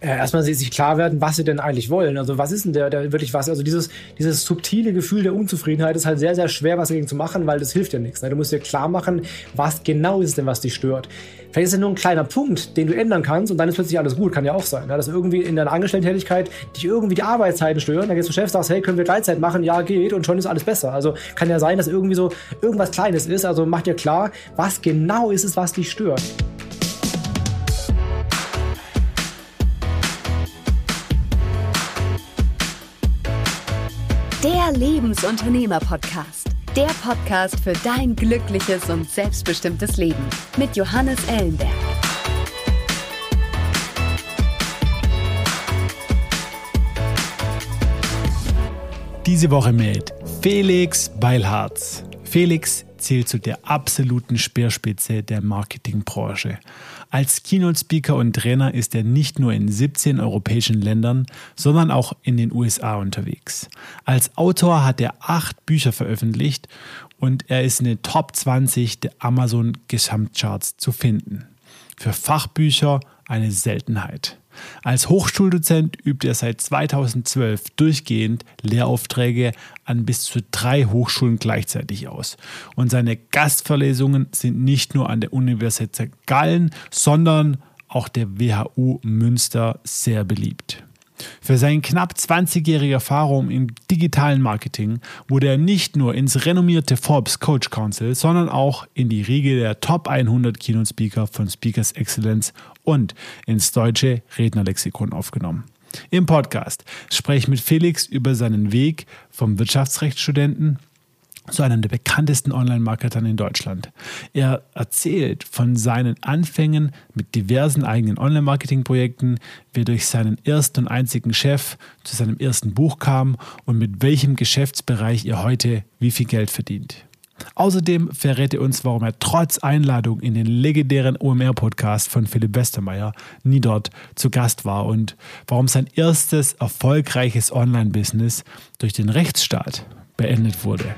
äh, erstmal sich klar werden, was sie denn eigentlich wollen. Also was ist denn der, der wirklich was? Also dieses, dieses subtile Gefühl der Unzufriedenheit ist halt sehr, sehr schwer, was dagegen zu machen, weil das hilft ja nichts. Ne? Du musst dir klar machen, was genau ist denn, was dich stört. Vielleicht ist es nur ein kleiner Punkt, den du ändern kannst und dann ist plötzlich alles gut. Kann ja auch sein. Ne? Dass irgendwie in deiner Angestellten-Tätigkeit dich irgendwie die Arbeitszeiten stören. Dann gehst du zum Chef, sagst, hey, können wir Gleitzeit machen? Ja, geht. Und schon ist alles besser. Also kann ja sein, dass irgendwie so irgendwas Kleines ist. Also mach dir klar, was genau ist es, was dich stört. Lebensunternehmer-Podcast. Der Podcast für dein glückliches und selbstbestimmtes Leben mit Johannes Ellenberg. Diese Woche mit Felix Beilharz. Felix zählt zu der absoluten Speerspitze der Marketingbranche. Als Keynote-Speaker und Trainer ist er nicht nur in 17 europäischen Ländern, sondern auch in den USA unterwegs. Als Autor hat er acht Bücher veröffentlicht und er ist in den Top 20 der Amazon Gesamtcharts zu finden. Für Fachbücher eine Seltenheit. Als Hochschuldozent übt er seit 2012 durchgehend Lehraufträge an bis zu drei Hochschulen gleichzeitig aus. Und seine Gastverlesungen sind nicht nur an der Universität Gallen, sondern auch der WHU Münster sehr beliebt. Für seine knapp 20-jährige Erfahrung im digitalen Marketing wurde er nicht nur ins renommierte Forbes Coach Council, sondern auch in die Riege der Top 100 Keynote Speaker von Speakers Excellence und ins deutsche Rednerlexikon aufgenommen. Im Podcast spreche ich mit Felix über seinen Weg vom Wirtschaftsrechtsstudenten zu einem der bekanntesten Online-Marketern in Deutschland. Er erzählt von seinen Anfängen mit diversen eigenen Online-Marketing-Projekten, wie er durch seinen ersten und einzigen Chef zu seinem ersten Buch kam und mit welchem Geschäftsbereich er heute wie viel Geld verdient. Außerdem verrät er uns, warum er trotz Einladung in den legendären OMR-Podcast von Philipp Westermeier nie dort zu Gast war und warum sein erstes erfolgreiches Online-Business durch den Rechtsstaat beendet wurde.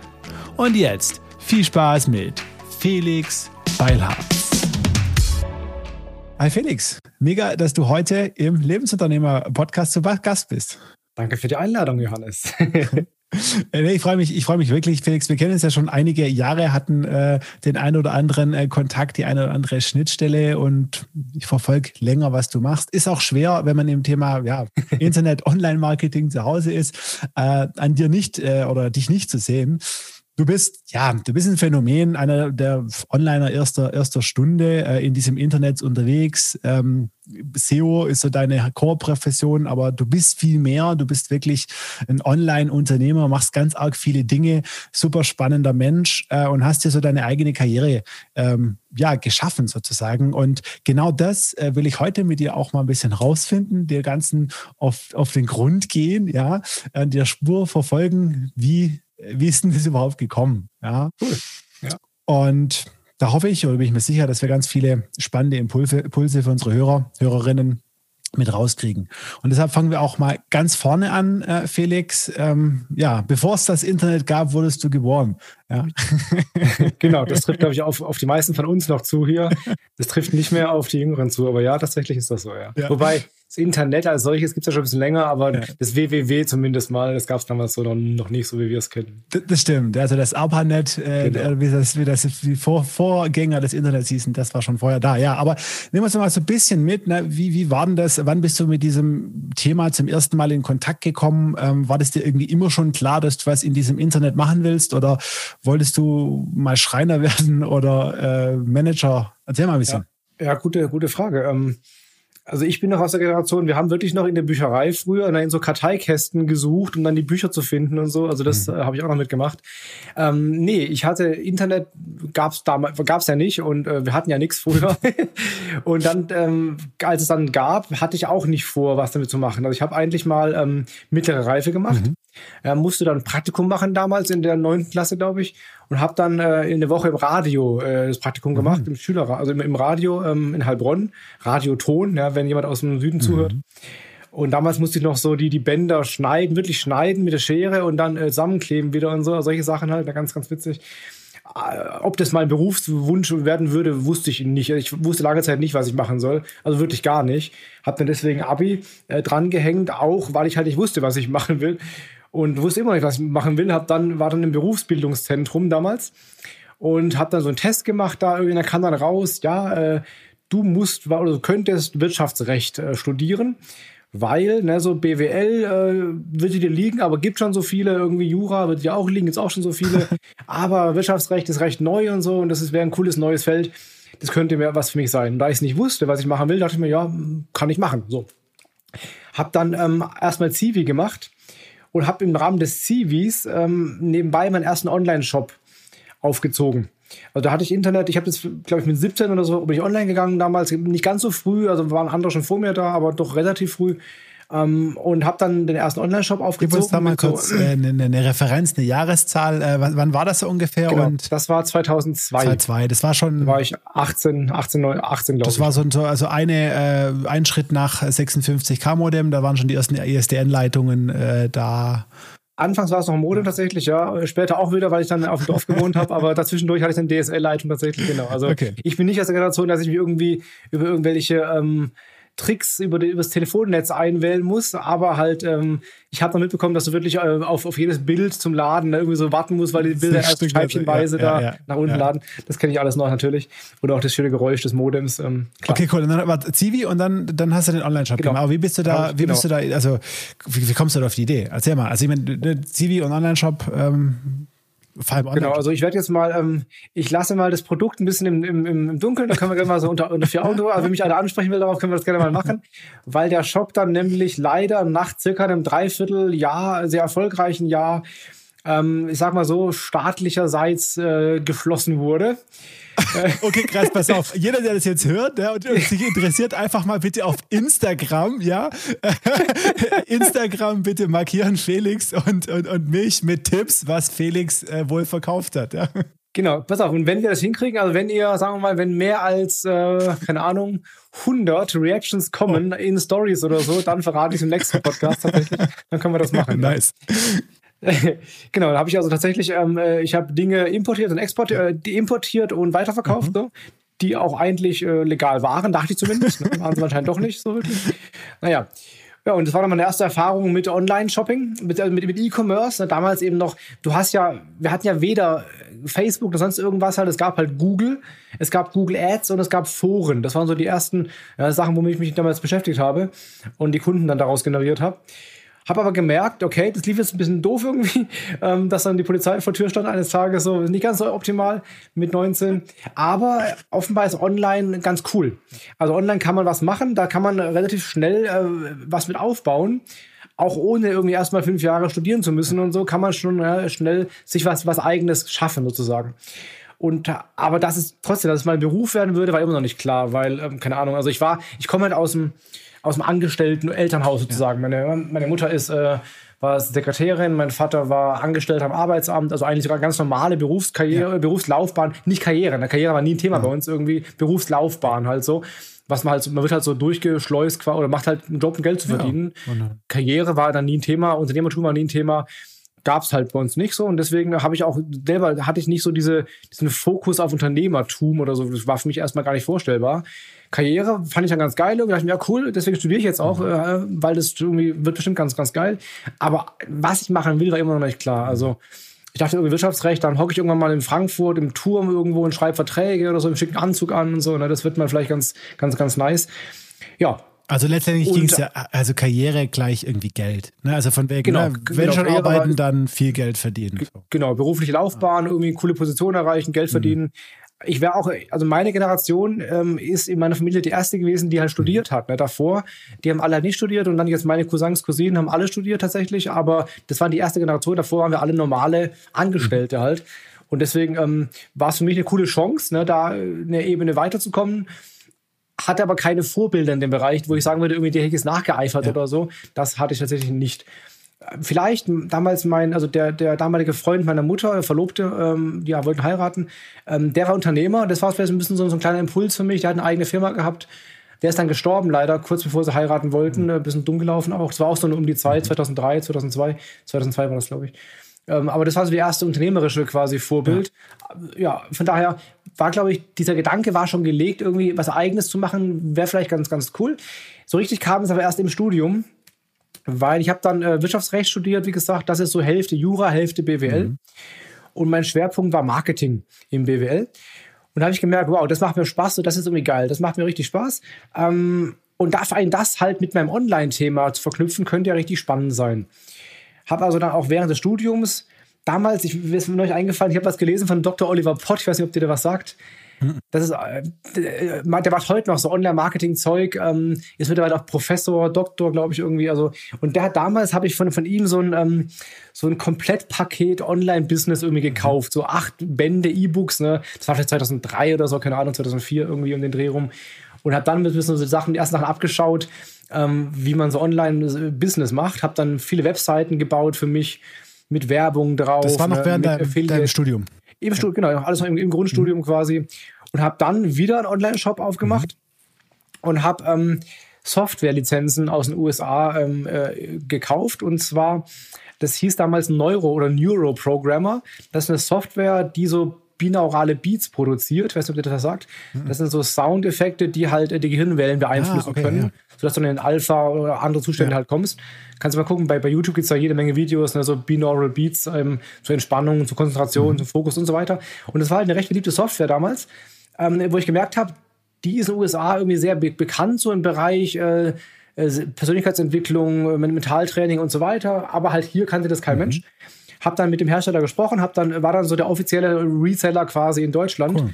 Und jetzt viel Spaß mit Felix Beilharz. Hi Felix, mega, dass du heute im Lebensunternehmer-Podcast zu Gast bist. Danke für die Einladung, Johannes. Äh, ich freue mich, ich freue mich wirklich, Felix. Wir kennen uns ja schon einige Jahre, hatten äh, den einen oder anderen äh, Kontakt, die eine oder andere Schnittstelle und ich verfolge länger, was du machst. Ist auch schwer, wenn man im Thema ja, Internet, Online-Marketing zu Hause ist, äh, an dir nicht äh, oder dich nicht zu sehen. Du bist, ja, du bist ein Phänomen, einer der Onliner erster, erster Stunde äh, in diesem Internet unterwegs. Ähm, SEO ist so deine Core-Profession, aber du bist viel mehr. Du bist wirklich ein Online-Unternehmer, machst ganz arg viele Dinge, super spannender Mensch äh, und hast dir so deine eigene Karriere ähm, ja, geschaffen sozusagen. Und genau das äh, will ich heute mit dir auch mal ein bisschen rausfinden, dir Ganzen auf, auf den Grund gehen, ja, äh, der Spur verfolgen, wie wie ist denn das überhaupt gekommen? Ja. Cool. Ja. Und da hoffe ich oder bin ich mir sicher, dass wir ganz viele spannende Impulse, Impulse für unsere Hörer, Hörerinnen mit rauskriegen. Und deshalb fangen wir auch mal ganz vorne an, äh, Felix. Ähm, ja, bevor es das Internet gab, wurdest du geboren. Ja. genau, das trifft, glaube ich, auf, auf die meisten von uns noch zu hier. Das trifft nicht mehr auf die Jüngeren zu, aber ja, tatsächlich ist das so, ja. ja. Wobei, das Internet als solches gibt es ja schon ein bisschen länger, aber ja. das WWW zumindest mal, das gab es damals so noch, noch, nicht, so wie wir es kennen. Das, das, stimmt. Also das ARPANET, äh, genau. wie das, wie das wie Vor Vorgänger des Internets hießen, das war schon vorher da. Ja, aber nehmen wir uns mal so ein bisschen mit. Ne? Wie, wie war denn das? Wann bist du mit diesem Thema zum ersten Mal in Kontakt gekommen? Ähm, war das dir irgendwie immer schon klar, dass du was in diesem Internet machen willst? Oder wolltest du mal Schreiner werden oder äh, Manager? Erzähl mal ein bisschen. Ja, ja gute, gute Frage. Ähm, also ich bin noch aus der Generation, wir haben wirklich noch in der Bücherei früher in so Karteikästen gesucht, um dann die Bücher zu finden und so. Also das mhm. habe ich auch noch mitgemacht. Ähm, nee, ich hatte Internet, gab's damals, gab's ja nicht und äh, wir hatten ja nichts früher. und dann, ähm, als es dann gab, hatte ich auch nicht vor, was damit zu machen. Also ich habe eigentlich mal ähm, mittlere Reife gemacht. Mhm. Er musste dann ein Praktikum machen damals in der neunten Klasse, glaube ich, und habe dann äh, in der Woche im Radio äh, das Praktikum mhm. gemacht, im Schüler, also im, im Radio ähm, in Heilbronn, Radioton, ja, wenn jemand aus dem Süden mhm. zuhört. Und damals musste ich noch so die, die Bänder schneiden, wirklich schneiden mit der Schere und dann äh, zusammenkleben wieder und so, solche Sachen halt, ganz, ganz witzig. äh, ob das mein Berufswunsch werden würde, wusste ich nicht. Ich wusste lange Zeit nicht, was ich machen soll. Also wirklich gar nicht. Hab dann deswegen Abi äh, dran gehängt, auch weil ich halt nicht wusste, was ich machen will. Und wusste immer nicht, was ich machen will. Hab dann, war dann im Berufsbildungszentrum damals und hab dann so einen Test gemacht da. Irgendwie, da kam dann raus, ja, äh, du musst oder du könntest Wirtschaftsrecht äh, studieren weil ne, so BWL äh, würde dir liegen, aber gibt schon so viele, irgendwie Jura wird dir auch liegen, jetzt auch schon so viele, aber Wirtschaftsrecht ist recht neu und so und das wäre ein cooles neues Feld, das könnte mir was für mich sein. Und da ich es nicht wusste, was ich machen will, dachte ich mir, ja, kann ich machen, so. Hab dann ähm, erstmal Zivi gemacht und habe im Rahmen des Zivis ähm, nebenbei meinen ersten Online-Shop aufgezogen. Also da hatte ich Internet, ich habe das, glaube ich, mit 17 oder so bin ich online gegangen damals, nicht ganz so früh, also waren andere schon vor mir da, aber doch relativ früh. Ähm, und habe dann den ersten Online-Shop aufgezogen. Gib uns da mal kurz so, äh, eine, eine, Referenz, eine Jahreszahl. Äh, wann, wann, war das so ungefähr? Genau, und das war 2002. 2002, das war schon... Da war ich 18, 18, 18 glaube ich. Das war so, so also eine, äh, ein Schritt nach 56K-Modem, da waren schon die ersten ISDN-Leitungen e äh, da. Anfangs war es noch Modem tatsächlich, ja. Später auch wieder, weil ich dann auf dem Dorf gewohnt habe, aber dazwischendurch hatte ich eine DSL-Leitung tatsächlich, genau. Also okay. ich bin nicht aus der Generation, dass ich mich irgendwie über irgendwelche ähm, Tricks über, die, über das Telefonnetz einwählen muss, aber halt, ähm, ich habe noch mitbekommen, dass du wirklich äh, auf, auf jedes Bild zum Laden ne, irgendwie so warten musst, weil die Bilder erst scheibchenweise ja, da ja, nach unten laden. Das kenne ich alles noch natürlich. Oder auch das schöne Geräusch des Modems. Ähm, okay, cool. Und dann war Zivi und dann, dann hast du den Online-Shop genau. gemacht. Aber wie bist du da, wie genau. bist du da, also wie, wie, kommst du da auf die Idee? Erzähl mal. Also ich meine, Zivi und Online-Shop, ähm, vor allem Genau, also ich werde jetzt mal, ähm, ich lasse mal das Produkt ein bisschen im, im, im Dunkeln, da können wir gerne mal so unter, unter vier Augen drüber, also wenn mich einer ansprechen will, darauf können wir das gerne mal machen, weil der Shop dann nämlich leider nach circa einem Dreivierteljahr, sehr erfolgreichen Jahr, ähm, ich sag mal so, staatlicherseits äh, geflossen wurde. okay, krass, pass auf. Jeder, der das jetzt hört ja, und sich interessiert, einfach mal bitte auf Instagram, ja. Instagram bitte markieren Felix und, und, und mich mit Tipps, was Felix äh, wohl verkauft hat. Ja. Genau, pass auf, und wenn wir das hinkriegen, also wenn ihr, sagen wir mal, wenn mehr als, äh, keine Ahnung, 100 Reactions kommen oh. in Stories oder so, dann verrate ich es im nächsten Podcast tatsächlich, dann können wir das machen. nice. genau, da habe ich also tatsächlich, ähm, äh, ich habe Dinge importiert und exportiert, äh, importiert und weiterverkauft, mhm. so, die auch eigentlich äh, legal waren, dachte ich zumindest. Ne? Waren sie anscheinend doch nicht so wirklich. Naja. Ja, und das war dann meine erste Erfahrung mit Online-Shopping, mit, also mit, mit E-Commerce. Ne? Damals eben noch, du hast ja, wir hatten ja weder Facebook noch sonst irgendwas halt. Es gab halt Google, es gab Google Ads und es gab Foren. Das waren so die ersten ja, Sachen, womit ich mich damals beschäftigt habe und die Kunden dann daraus generiert habe. Habe aber gemerkt, okay, das lief jetzt ein bisschen doof irgendwie, ähm, dass dann die Polizei vor Tür stand eines Tages, so nicht ganz so optimal mit 19. Aber offenbar ist online ganz cool. Also online kann man was machen, da kann man relativ schnell äh, was mit aufbauen. Auch ohne irgendwie erstmal fünf Jahre studieren zu müssen und so, kann man schon äh, schnell sich was, was eigenes schaffen, sozusagen. Und aber dass es trotzdem, dass es mein Beruf werden würde, war immer noch nicht klar, weil, ähm, keine Ahnung, also ich war, ich komme halt aus dem aus dem angestellten Elternhaus sozusagen. Ja. Meine, meine Mutter ist äh, war Sekretärin, mein Vater war Angestellter am Arbeitsamt, also eigentlich sogar ganz normale Berufskarriere, ja. Berufslaufbahn, nicht Karriere. Eine Karriere war nie ein Thema ja. bei uns irgendwie, Berufslaufbahn halt so. Was man halt so, man wird halt so durchgeschleust oder macht halt einen Job, um Geld zu verdienen. Karriere war dann nie ein Thema, Unternehmertum war nie ein Thema gab es halt bei uns nicht so und deswegen habe ich auch selber hatte ich nicht so diese diesen Fokus auf Unternehmertum oder so das war für mich erstmal gar nicht vorstellbar Karriere fand ich dann ganz geil. Und dachte mir, ja, cool, deswegen studiere ich jetzt auch, mhm. äh, weil das irgendwie wird bestimmt ganz, ganz geil. Aber was ich machen will, war immer noch nicht klar. Also, ich dachte irgendwie Wirtschaftsrecht, dann hocke ich irgendwann mal in Frankfurt im Turm irgendwo und schreibe Verträge oder so im schicken Anzug an und so. Ne? Das wird mal vielleicht ganz, ganz, ganz nice. Ja, also letztendlich ging es ja, also Karriere gleich irgendwie Geld. Ne? Also von wegen, genau, ne? wenn genau, schon arbeiten, dann viel Geld verdienen. Genau, berufliche Laufbahn, irgendwie eine coole Position erreichen, Geld mhm. verdienen. Mhm ich wäre auch, also meine Generation ähm, ist in meiner Familie die erste gewesen, die halt studiert hat. Ne? Davor, die haben alle nicht studiert und dann jetzt meine Cousins, Cousinen haben alle studiert tatsächlich, aber das war die erste Generation. Davor waren wir alle normale Angestellte mhm. halt. Und deswegen ähm, war es für mich eine coole Chance, ne, da eine Ebene weiterzukommen. Hatte aber keine Vorbilder in dem Bereich, wo ich sagen würde, irgendwie der ist nachgeeifert ja. oder so. Das hatte ich tatsächlich nicht vielleicht damals mein, also der, der damalige Freund meiner Mutter, Verlobte, ähm, die wollten heiraten, ähm, der war Unternehmer. Das war vielleicht ein bisschen so, so, ein kleiner Impuls für mich. Der hat eine eigene Firma gehabt. Der ist dann gestorben, leider, kurz bevor sie heiraten wollten. Mhm. Ein bisschen dumm gelaufen auch. Es war auch so um die Zeit, 2003, 2002. 2002 war das, glaube ich. Ähm, aber das war so die erste unternehmerische quasi Vorbild. Ja, ja von daher war, glaube ich, dieser Gedanke war schon gelegt, irgendwie was Eigenes zu machen, wäre vielleicht ganz, ganz cool. So richtig kam es aber erst im Studium, weil ich habe dann äh, Wirtschaftsrecht studiert, wie gesagt, das ist so Hälfte Jura, Hälfte BWL. Mhm. Und mein Schwerpunkt war Marketing im BWL. Und da habe ich gemerkt, wow, das macht mir Spaß und das ist irgendwie geil. Das macht mir richtig Spaß. Ähm, und da vor das halt mit meinem Online-Thema zu verknüpfen, könnte ja richtig spannend sein. Habe also dann auch während des Studiums damals, ich mir ist mir neulich eingefallen, ich habe was gelesen von Dr. Oliver Pott, ich weiß nicht, ob dir da was sagt. Das ist, äh, der macht heute noch so Online-Marketing-Zeug, ähm, ist mittlerweile auch Professor, Doktor, glaube ich, irgendwie. Also, und der hat damals, habe ich von, von ihm so ein, ähm, so ein Komplettpaket Online-Business irgendwie gekauft. So acht Bände E-Books, ne? Das war vielleicht 2003 oder so, keine Ahnung, 2004 irgendwie um den Dreh rum. Und habe dann ein bisschen so Sachen, die ersten Sachen abgeschaut, ähm, wie man so Online-Business macht. Habe dann viele Webseiten gebaut für mich mit Werbung drauf. Das war noch ne, während deinem, deinem Studium. Im Studium, genau, alles im, im Grundstudium mhm. quasi. Und habe dann wieder einen Online-Shop aufgemacht mhm. und habe ähm, Software-Lizenzen aus den USA ähm, äh, gekauft. Und zwar, das hieß damals Neuro- oder Neuro-Programmer. Das ist eine Software, die so binaurale Beats produziert. Ich weiß nicht, ob ihr das sagt. Mhm. Das sind so Soundeffekte, die halt äh, die Gehirnwellen beeinflussen ah, okay, können, ja. sodass du in den Alpha oder andere Zustände ja. halt kommst. Kannst du mal gucken, bei, bei YouTube gibt es da jede Menge Videos, ne, so binaural Beats ähm, zur Entspannung, zur Konzentration, mhm. zum Fokus und so weiter. Und das war halt eine recht beliebte Software damals, ähm, wo ich gemerkt habe, die ist in den USA irgendwie sehr be bekannt, so im Bereich äh, äh Persönlichkeitsentwicklung, äh, Mentaltraining und so weiter. Aber halt hier kannte das kein mhm. Mensch. Hab dann mit dem Hersteller gesprochen, hab dann, war dann so der offizielle Reseller quasi in Deutschland. Cool.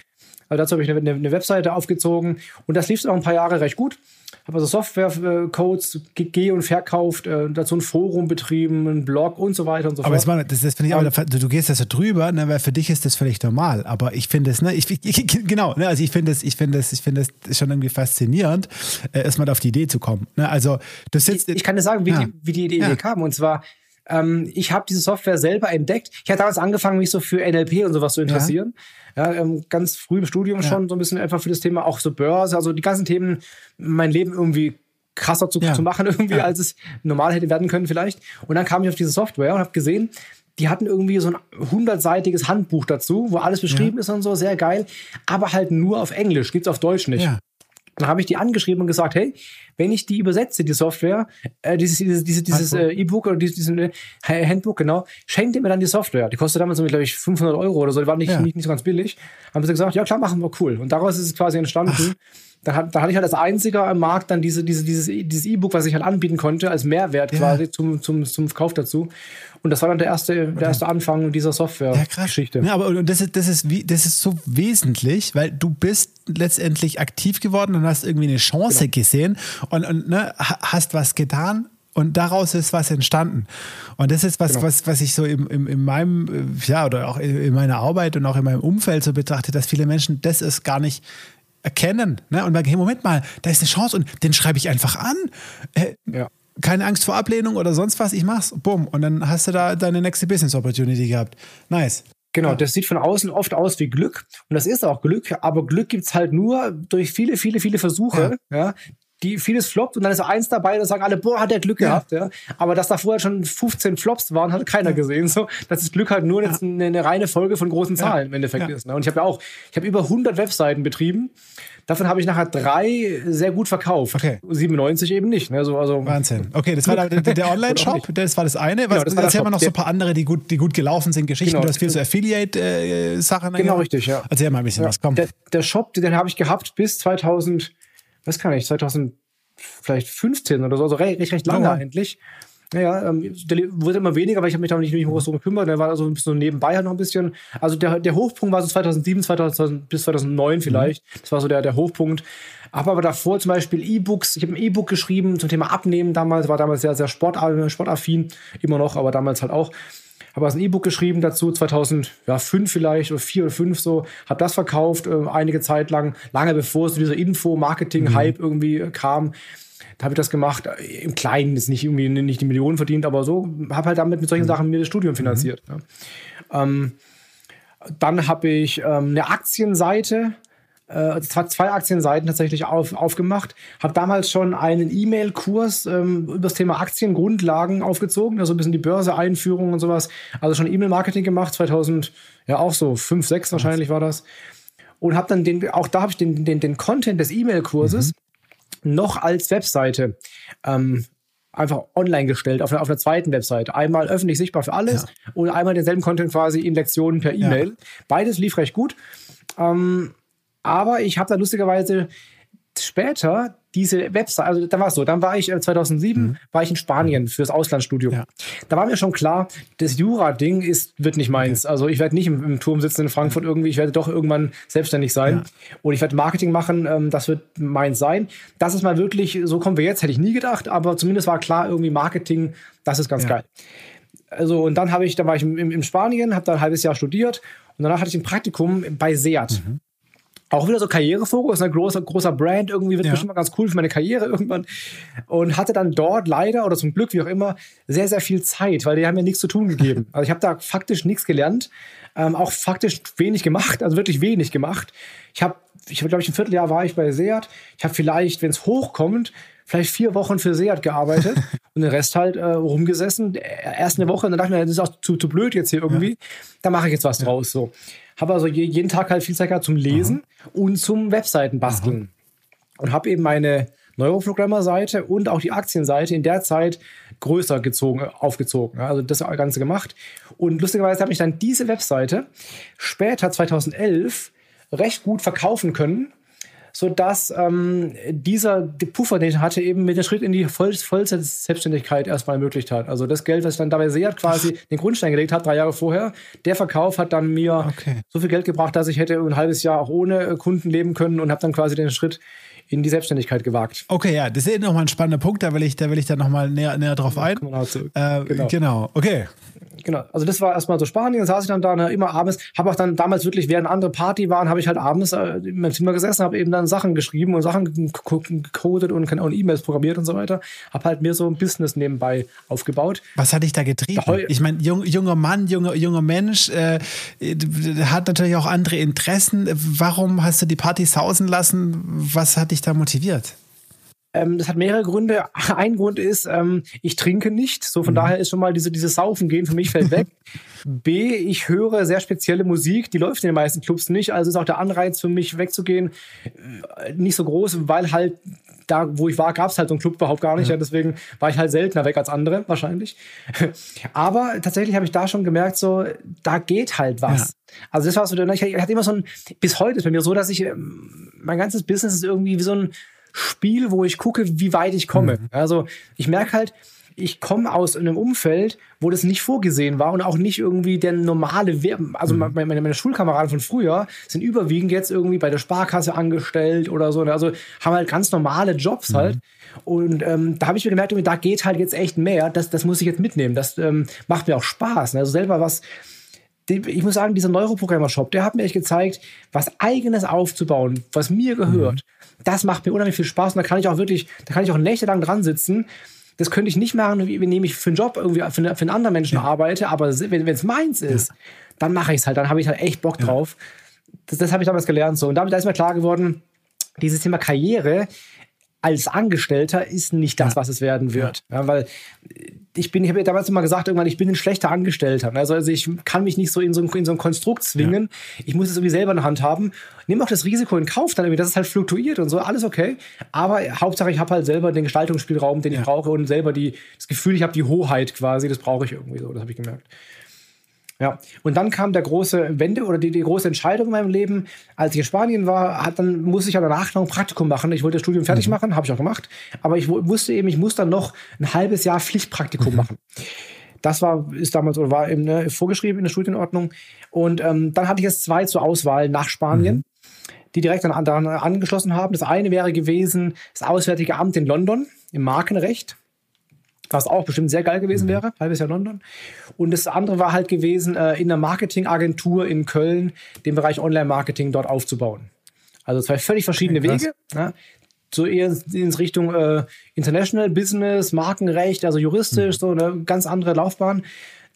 Also dazu habe ich eine, eine, Webseite aufgezogen und das lief auch ein paar Jahre recht gut. Habe also Software-Codes ge- und verkauft, äh, dazu ein Forum betrieben, einen Blog und so weiter und so aber fort. Aber das, das finde ich, aber du, du, gehst das so drüber, ne, weil für dich ist das völlig normal. Aber ich finde es, ne, ich, ich, genau, ne, also ich finde es, ich finde es, ich finde es schon irgendwie faszinierend, äh, erstmal auf die Idee zu kommen. Ne? Also du sitzt. Ich, ich kann dir sagen, wie, ja. die, wie die Idee ja. kam. Und zwar ähm, ich habe diese Software selber entdeckt. Ich hatte damals angefangen, mich so für NLP und sowas zu interessieren. Ja, ja ähm, ganz früh im Studium ja. schon so ein bisschen einfach für das Thema, auch so Börse, also die ganzen Themen, mein Leben irgendwie krasser zu, ja. zu machen irgendwie, ja. als es normal hätte werden können vielleicht. Und dann kam ich auf diese Software und habe gesehen, die hatten irgendwie so ein hundertseitiges Handbuch dazu, wo alles beschrieben ja. ist und so, sehr geil, aber halt nur auf Englisch, gibt's auf Deutsch nicht. Dann habe ich die angeschrieben und gesagt, hey, wenn ich die übersetze, die Software, äh, dieses, dieses, dieses, dieses äh, E-Book oder dieses, dieses äh, Handbook, genau, schenkt ihr mir dann die Software. Die kostet damals, glaube ich, 500 Euro oder so, die war nicht, ja. nicht, nicht so ganz billig. Haben sie gesagt, ja klar, machen wir, cool. Und daraus ist es quasi entstanden. Ach. Da, hat, da hatte ich halt als einziger am Markt dann diese, diese, dieses, dieses E-Book, was ich halt anbieten konnte, als Mehrwert ja. quasi zum, zum, zum Kauf dazu. Und das war dann der erste, der erste Anfang dieser Software-Geschichte. Ja, ja, aber das ist, das, ist das ist so wesentlich, weil du bist letztendlich aktiv geworden und hast irgendwie eine Chance genau. gesehen und, und ne, hast was getan und daraus ist was entstanden. Und das ist was, genau. was, was ich so im, im, in meinem, ja, oder auch in meiner Arbeit und auch in meinem Umfeld so betrachte, dass viele Menschen das ist gar nicht erkennen. Ne? Und sagen, hey, Moment mal, da ist eine Chance und den schreibe ich einfach an. Äh, ja keine Angst vor Ablehnung oder sonst was, ich mach's, bumm. Und dann hast du da deine nächste Business Opportunity gehabt. Nice. Genau, das sieht von außen oft aus wie Glück. Und das ist auch Glück, aber Glück gibt's halt nur durch viele, viele, viele Versuche, ja. ja die vieles floppt und dann ist eins dabei, da sagen alle, boah, hat der Glück ja. gehabt, ja. Aber dass da vorher schon 15 Flops waren, hat keiner gesehen. So, dass das Glück halt nur ja. eine, eine, reine Folge von großen Zahlen im Endeffekt ist. Ne? Und ich habe ja auch, ich habe über 100 Webseiten betrieben. Davon habe ich nachher drei sehr gut verkauft. Okay. 97 eben nicht. Ne? So, also Wahnsinn. Okay, das war der, der Online-Shop, das war das eine. Was, genau, das erzähl mal noch so ein paar andere, die gut, die gut gelaufen sind, Geschichten. Genau. Du hast viel so Affiliate-Sachen. Äh, genau, richtig, ja. Erzähl mal ein bisschen was, komm. Der, der Shop, den habe ich gehabt bis 2000 was kann ich, 2015 oder so, also recht, recht lange oh. eigentlich. Naja, ähm, der wurde immer weniger, weil ich habe mich da nicht, nicht groß drum gekümmert. Der war also ein bisschen so nebenbei halt noch ein bisschen. Also der, der Hochpunkt war so 2007, 2000, bis 2009 vielleicht. Mhm. Das war so der, der Hochpunkt. Aber, aber davor zum Beispiel E-Books. Ich habe ein E-Book geschrieben zum Thema Abnehmen damals. War damals sehr, sehr sportaffin. Immer noch, aber damals halt auch habe also ein E-Book geschrieben dazu, 2005 vielleicht oder vier oder fünf so, habe das verkauft äh, einige Zeit lang, lange bevor so dieser Info-Marketing-Hype mhm. irgendwie äh, kam. Da habe ich das gemacht, äh, im Kleinen, ist nicht irgendwie nicht die Millionen verdient, aber so, habe halt damit mit solchen mhm. Sachen mir das Studium mhm. finanziert. Mhm. Ja. Ähm, dann habe ich ähm, eine Aktienseite äh, zwei Aktienseiten tatsächlich auf, aufgemacht, habe damals schon einen E-Mail-Kurs ähm, über das Thema Aktiengrundlagen aufgezogen, also ein bisschen die Börse-Einführung und sowas. Also schon E-Mail-Marketing gemacht, 2000, ja auch so, 5, 6 wahrscheinlich war das. Und habe dann den, auch da habe ich den, den, den Content des E-Mail-Kurses mhm. Noch als Webseite ähm, einfach online gestellt auf einer, auf einer zweiten Webseite. Einmal öffentlich sichtbar für alles ja. und einmal denselben Content quasi in Lektionen per E-Mail. Ja. Beides lief recht gut. Ähm, aber ich habe da lustigerweise später diese Website, also da war es so, dann war ich 2007, äh, mhm. war ich in Spanien fürs Auslandsstudium. Ja. Da war mir schon klar, das Jura-Ding ist, wird nicht meins. Okay. Also ich werde nicht im, im, Turm sitzen in Frankfurt irgendwie, ich werde doch irgendwann selbstständig sein. Ja. Und ich werde Marketing machen, ähm, das wird meins sein. Das ist mal wirklich, so kommen wir jetzt, hätte ich nie gedacht, aber zumindest war klar, irgendwie Marketing, das ist ganz ja. geil. Also und dann habe ich, da war ich in, in Spanien, habe da ein halbes Jahr studiert und danach hatte ich ein Praktikum bei Seat. Mhm auch wieder so Karrierefokus, ein großer, großer Brand, irgendwie wird ja. bestimmt mal ganz cool für meine Karriere irgendwann. Und hatte dann dort leider oder zum Glück, wie auch immer, sehr, sehr viel Zeit, weil die haben mir nichts zu tun gegeben. Also ich habe da faktisch nichts gelernt, ähm, auch faktisch wenig gemacht, also wirklich wenig gemacht. Ich habe, ich habe, glaube ich, ein Vierteljahr war ich bei Seat. Ich habe vielleicht, wenn es hochkommt, vielleicht vier Wochen für Seat gearbeitet und den Rest halt äh, rumgesessen. Erst eine Woche und dann dachte ich mir, das ist auch zu, zu blöd jetzt hier irgendwie. Ja. Da mache ich jetzt was draus. So. Habe also jeden Tag halt viel Zeit gehabt zum Lesen Aha. und zum Webseiten basteln. Und habe eben meine Neuroprogrammer-Seite und auch die Aktienseite in der Zeit größer gezogen, aufgezogen. Also das Ganze gemacht. Und lustigerweise habe ich dann diese Webseite später, 2011, recht gut verkaufen können sodass ähm, dieser Puffer, den ich hatte, eben mit dem Schritt in die Voll Vollzeit-Selbstständigkeit erstmal ermöglicht hat. Also das Geld, was ich dann dabei Seat quasi den Grundstein gelegt hat, drei Jahre vorher, der Verkauf hat dann mir okay. so viel Geld gebracht, dass ich hätte ein halbes Jahr auch ohne äh, Kunden leben können und habe dann quasi den Schritt in die Selbstständigkeit gewagt. Okay, ja, das ist nochmal ein spannender Punkt, da will ich, da will ich dann nochmal näher, näher drauf ein. Äh, genau. genau, okay genau. Also das war erstmal so Spanien, saß ich dann da ne, immer abends, habe auch dann damals wirklich, während andere Party waren, habe ich halt abends äh, in meinem Zimmer gesessen, habe eben dann Sachen geschrieben und Sachen gecodet und, und E-Mails programmiert und so weiter. Habe halt mir so ein Business nebenbei aufgebaut. Was hat dich da getrieben? Ich meine, jung, junger Mann, junger, junger Mensch, äh, hat natürlich auch andere Interessen. Warum hast du die Party sausen lassen? Was hat dich da motiviert? Ähm, das hat mehrere Gründe. Ein Grund ist, ähm, ich trinke nicht. So von mhm. daher ist schon mal diese, diese Saufen gehen für mich fällt weg. B, ich höre sehr spezielle Musik, die läuft in den meisten Clubs nicht. Also ist auch der Anreiz für mich wegzugehen äh, nicht so groß, weil halt da, wo ich war, gab es halt so einen Club überhaupt gar nicht. Ja. Ja, deswegen war ich halt seltener weg als andere, wahrscheinlich. Aber tatsächlich habe ich da schon gemerkt, so, da geht halt was. Ja. Also das war so, ich hatte immer so ein, bis heute ist bei mir so, dass ich, ähm, mein ganzes Business ist irgendwie wie so ein, Spiel, wo ich gucke, wie weit ich komme. Mhm. Also ich merke halt, ich komme aus einem Umfeld, wo das nicht vorgesehen war und auch nicht irgendwie der normale, We also mhm. meine, meine, Schulkameraden von früher sind überwiegend jetzt irgendwie bei der Sparkasse angestellt oder so, also haben halt ganz normale Jobs mhm. halt. Und ähm, da habe ich mir gemerkt, da geht halt jetzt echt mehr, das, das muss ich jetzt mitnehmen, das ähm, macht mir auch Spaß. Ne? Also selber was ich muss sagen, dieser Neuroprogrammer-Shop, der hat mir echt gezeigt, was eigenes aufzubauen, was mir gehört. Mhm. Das macht mir unheimlich viel Spaß und da kann ich auch wirklich, da kann ich auch nächtelang dran sitzen. Das könnte ich nicht machen, wenn ich für einen Job irgendwie für, für einen anderen Menschen ja. arbeite, aber wenn es meins ist, ja. dann mache ich es halt, dann habe ich halt echt Bock drauf. Das, das habe ich damals gelernt so und damit da ist mir klar geworden, dieses Thema Karriere als Angestellter ist nicht das, was es werden wird. Weil ich bin, ich habe ja damals immer gesagt, irgendwann, ich bin ein schlechter Angestellter. Also, also ich kann mich nicht so in so ein, in so ein Konstrukt zwingen. Ja. Ich muss es irgendwie selber in der Hand haben. Nehme auch das Risiko in Kauf, dann irgendwie, dass es halt fluktuiert und so, alles okay. Aber Hauptsache, ich habe halt selber den Gestaltungsspielraum, den ja. ich brauche und selber die, das Gefühl, ich habe die Hoheit quasi, das brauche ich irgendwie so, das habe ich gemerkt. Ja, und dann kam der große Wende oder die, die große Entscheidung in meinem Leben. Als ich in Spanien war, hat, dann musste ich ja danach noch ein Praktikum machen. Ich wollte das Studium fertig mhm. machen, habe ich auch gemacht. Aber ich wusste eben, ich muss dann noch ein halbes Jahr Pflichtpraktikum mhm. machen. Das war, ist damals oder war eben ne, vorgeschrieben in der Studienordnung. Und ähm, dann hatte ich jetzt zwei zur Auswahl nach Spanien. Mhm die direkt daran angeschlossen haben. Das eine wäre gewesen das Auswärtige Amt in London im Markenrecht was auch bestimmt sehr geil gewesen mhm. wäre, halbes Jahr London. Und das andere war halt gewesen, äh, in einer Marketingagentur in Köln den Bereich Online-Marketing dort aufzubauen. Also zwei völlig verschiedene okay, Wege. Ja. So eher in Richtung äh, International Business, Markenrecht, also juristisch, mhm. so eine ganz andere Laufbahn.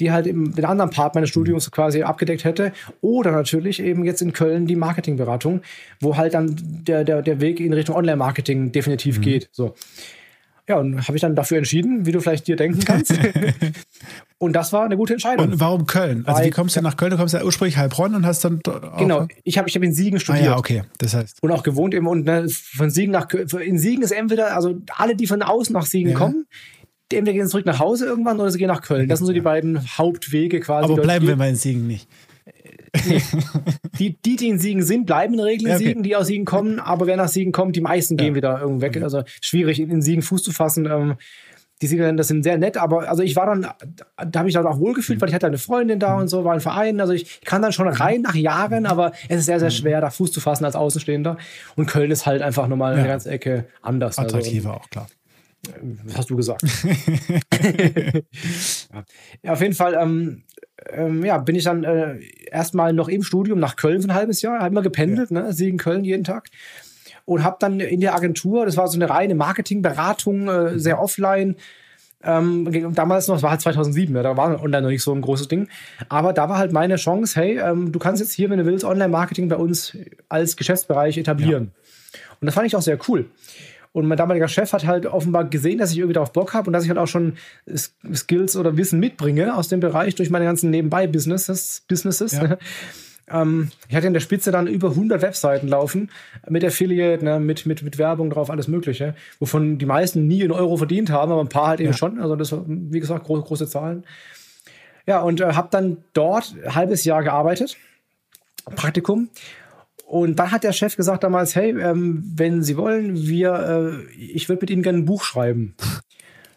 die halt eben den anderen Part meines Studiums quasi abgedeckt hätte. Oder natürlich eben jetzt in Köln die Marketingberatung, wo halt dann der, der, der Weg in Richtung Online-Marketing definitiv mhm. geht. So. Ja, und habe ich dann dafür entschieden, wie du vielleicht dir denken kannst. und das war eine gute Entscheidung. Und warum Köln? Also Weil, wie kommst du nach Köln? Du kommst ja ursprünglich Heilbronn und hast dann Genau, ich habe ich hab in Siegen studiert. Ah, ja, okay, das heißt. Und auch gewohnt eben und ne, von Siegen nach in Siegen ist entweder also alle die von außen nach Siegen ja. kommen, entweder gehen zurück nach Hause irgendwann oder sie gehen nach Köln. Das sind so die beiden Hauptwege quasi. Aber bleiben wir mal in Siegen nicht. die, die, die in Siegen sind, bleiben in der Regel in okay. Siegen, die aus Siegen kommen, aber wer nach Siegen kommt, die meisten gehen ja. wieder irgendwo weg. Also schwierig, in Siegen Fuß zu fassen. Ähm, die Sieger, das sind sehr nett, aber also ich war dann, da habe ich dann auch wohlgefühlt, mhm. weil ich hatte eine Freundin da und so, war ein Verein. Also ich kann dann schon rein nach Jahren, aber es ist sehr, sehr schwer, da Fuß zu fassen als Außenstehender. Und Köln ist halt einfach nochmal ja. eine ganze Ecke anders. Also, Attraktiver also, auch, klar. Das hast du gesagt. ja, auf jeden Fall, ähm, ähm, ja, bin ich dann äh, erstmal noch im Studium nach Köln für ein halbes Jahr, habe immer gependelt, ja. ne, Siegen Köln jeden Tag. Und habe dann in der Agentur, das war so eine reine Marketingberatung, äh, sehr offline, ähm, damals noch, das war halt 2007, ja, da war online noch nicht so ein großes Ding. Aber da war halt meine Chance, hey, ähm, du kannst jetzt hier, wenn du willst, Online-Marketing bei uns als Geschäftsbereich etablieren. Ja. Und das fand ich auch sehr cool. Und mein damaliger Chef hat halt offenbar gesehen, dass ich irgendwie darauf Bock habe und dass ich halt auch schon Skills oder Wissen mitbringe aus dem Bereich durch meine ganzen Nebenbei-Businesses. Businesses. Ja. ähm, ich hatte in der Spitze dann über 100 Webseiten laufen mit Affiliate, ne, mit, mit, mit Werbung drauf, alles Mögliche, wovon die meisten nie in Euro verdient haben, aber ein paar halt eben ja. schon. Also das war, wie gesagt, große, große Zahlen. Ja, und äh, habe dann dort ein halbes Jahr gearbeitet, Praktikum und dann hat der Chef gesagt damals, hey, ähm, wenn Sie wollen, wir, äh, ich würde mit Ihnen gerne ein Buch schreiben.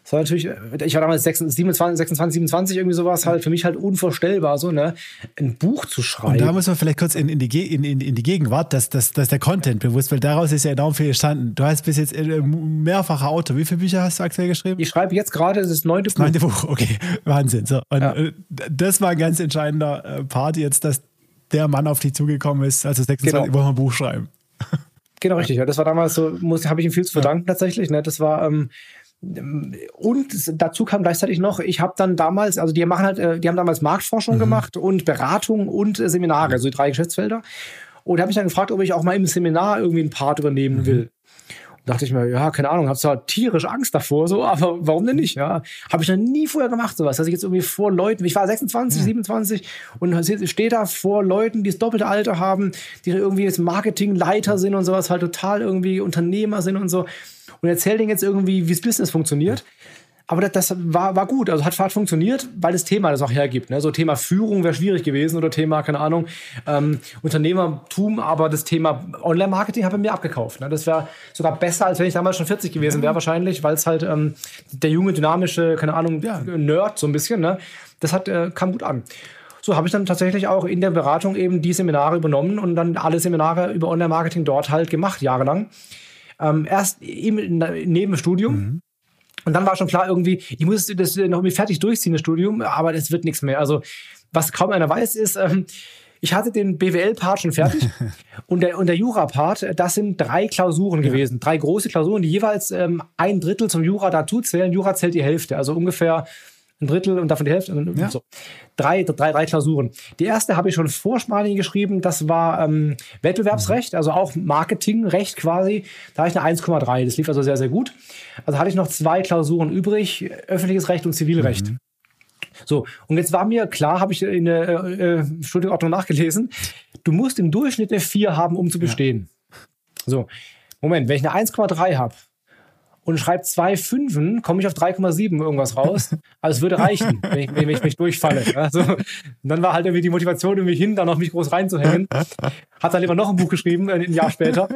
Das war natürlich, äh, ich war damals 26, 27, 26, 27, irgendwie sowas, halt für mich halt unvorstellbar, so, ne, ein Buch zu schreiben. Und da muss man vielleicht kurz in, in, die, in, in, in die Gegenwart, dass, dass, dass der Content bewusst, weil daraus ist ja enorm viel entstanden. Du hast bis jetzt äh, mehrfacher Autor. Wie viele Bücher hast du aktuell geschrieben? Ich schreibe jetzt gerade das neunte Buch. Neunte Buch, okay, Wahnsinn. So, und ja. das war ein ganz entscheidender Part jetzt, dass der Mann auf dich zugekommen ist, also 26, genau. wir ein Buch schreiben. Genau, richtig. Ja. Das war damals so, habe ich ihm viel zu verdanken ja. tatsächlich. Ne? Das war, ähm, und dazu kam gleichzeitig noch, ich habe dann damals, also die machen halt, äh, die haben damals Marktforschung mhm. gemacht und Beratung und Seminare, also die drei Geschäftsfelder. Und habe mich dann gefragt, ob ich auch mal im Seminar irgendwie einen Part übernehmen mhm. will dachte ich mir, ja, keine Ahnung, habe zwar tierisch Angst davor, so, aber warum denn nicht? Ja, habe ich noch nie vorher gemacht, sowas. Dass ich jetzt irgendwie vor Leuten, ich war 26, ja. 27 und stehe da vor Leuten, die das doppelte Alter haben, die irgendwie jetzt Marketingleiter sind und sowas, halt total irgendwie Unternehmer sind und so und erzähle denen jetzt irgendwie, wie das Business funktioniert. Aber das, war, war gut, also hat, hat funktioniert, weil das Thema das auch hergibt. Ne? So Thema Führung wäre schwierig gewesen oder Thema, keine Ahnung, ähm, Unternehmertum, aber das Thema Online-Marketing habe ich mir abgekauft. Ne? Das wäre sogar besser, als wenn ich damals schon 40 gewesen wäre, wahrscheinlich, weil es halt ähm, der junge, dynamische, keine Ahnung, ja. Nerd so ein bisschen, ne? das hat, äh, kam gut an. So habe ich dann tatsächlich auch in der Beratung eben die Seminare übernommen und dann alle Seminare über Online-Marketing dort halt gemacht, jahrelang. Ähm, erst im, neben dem Studium. Mhm. Und dann war schon klar irgendwie, ich muss das noch irgendwie fertig durchziehen, das Studium, aber das wird nichts mehr. Also, was kaum einer weiß, ist, ähm, ich hatte den BWL-Part schon fertig und der, und der Jura-Part, das sind drei Klausuren ja. gewesen. Drei große Klausuren, die jeweils ähm, ein Drittel zum Jura dazu zählen. Jura zählt die Hälfte, also ungefähr ein Drittel und davon die Hälfte. Und ja. so. Drei, drei, drei Klausuren. Die erste habe ich schon vor Spanien geschrieben. Das war ähm, Wettbewerbsrecht, also auch Marketingrecht quasi. Da habe ich eine 1,3. Das lief also sehr, sehr gut. Also hatte ich noch zwei Klausuren übrig: öffentliches Recht und Zivilrecht. Mhm. So, und jetzt war mir klar, habe ich in der äh, äh, Studienordnung nachgelesen, du musst im Durchschnitt eine 4 haben, um zu bestehen. Ja. So, Moment, wenn ich eine 1,3 habe, und schreibe zwei Fünfen, komme ich auf 3,7 irgendwas raus. Also es würde reichen, wenn ich, wenn ich mich durchfalle. Also, und dann war halt irgendwie die Motivation irgendwie hin, da noch mich groß reinzuhängen. Hat dann lieber noch ein Buch geschrieben, äh, ein Jahr später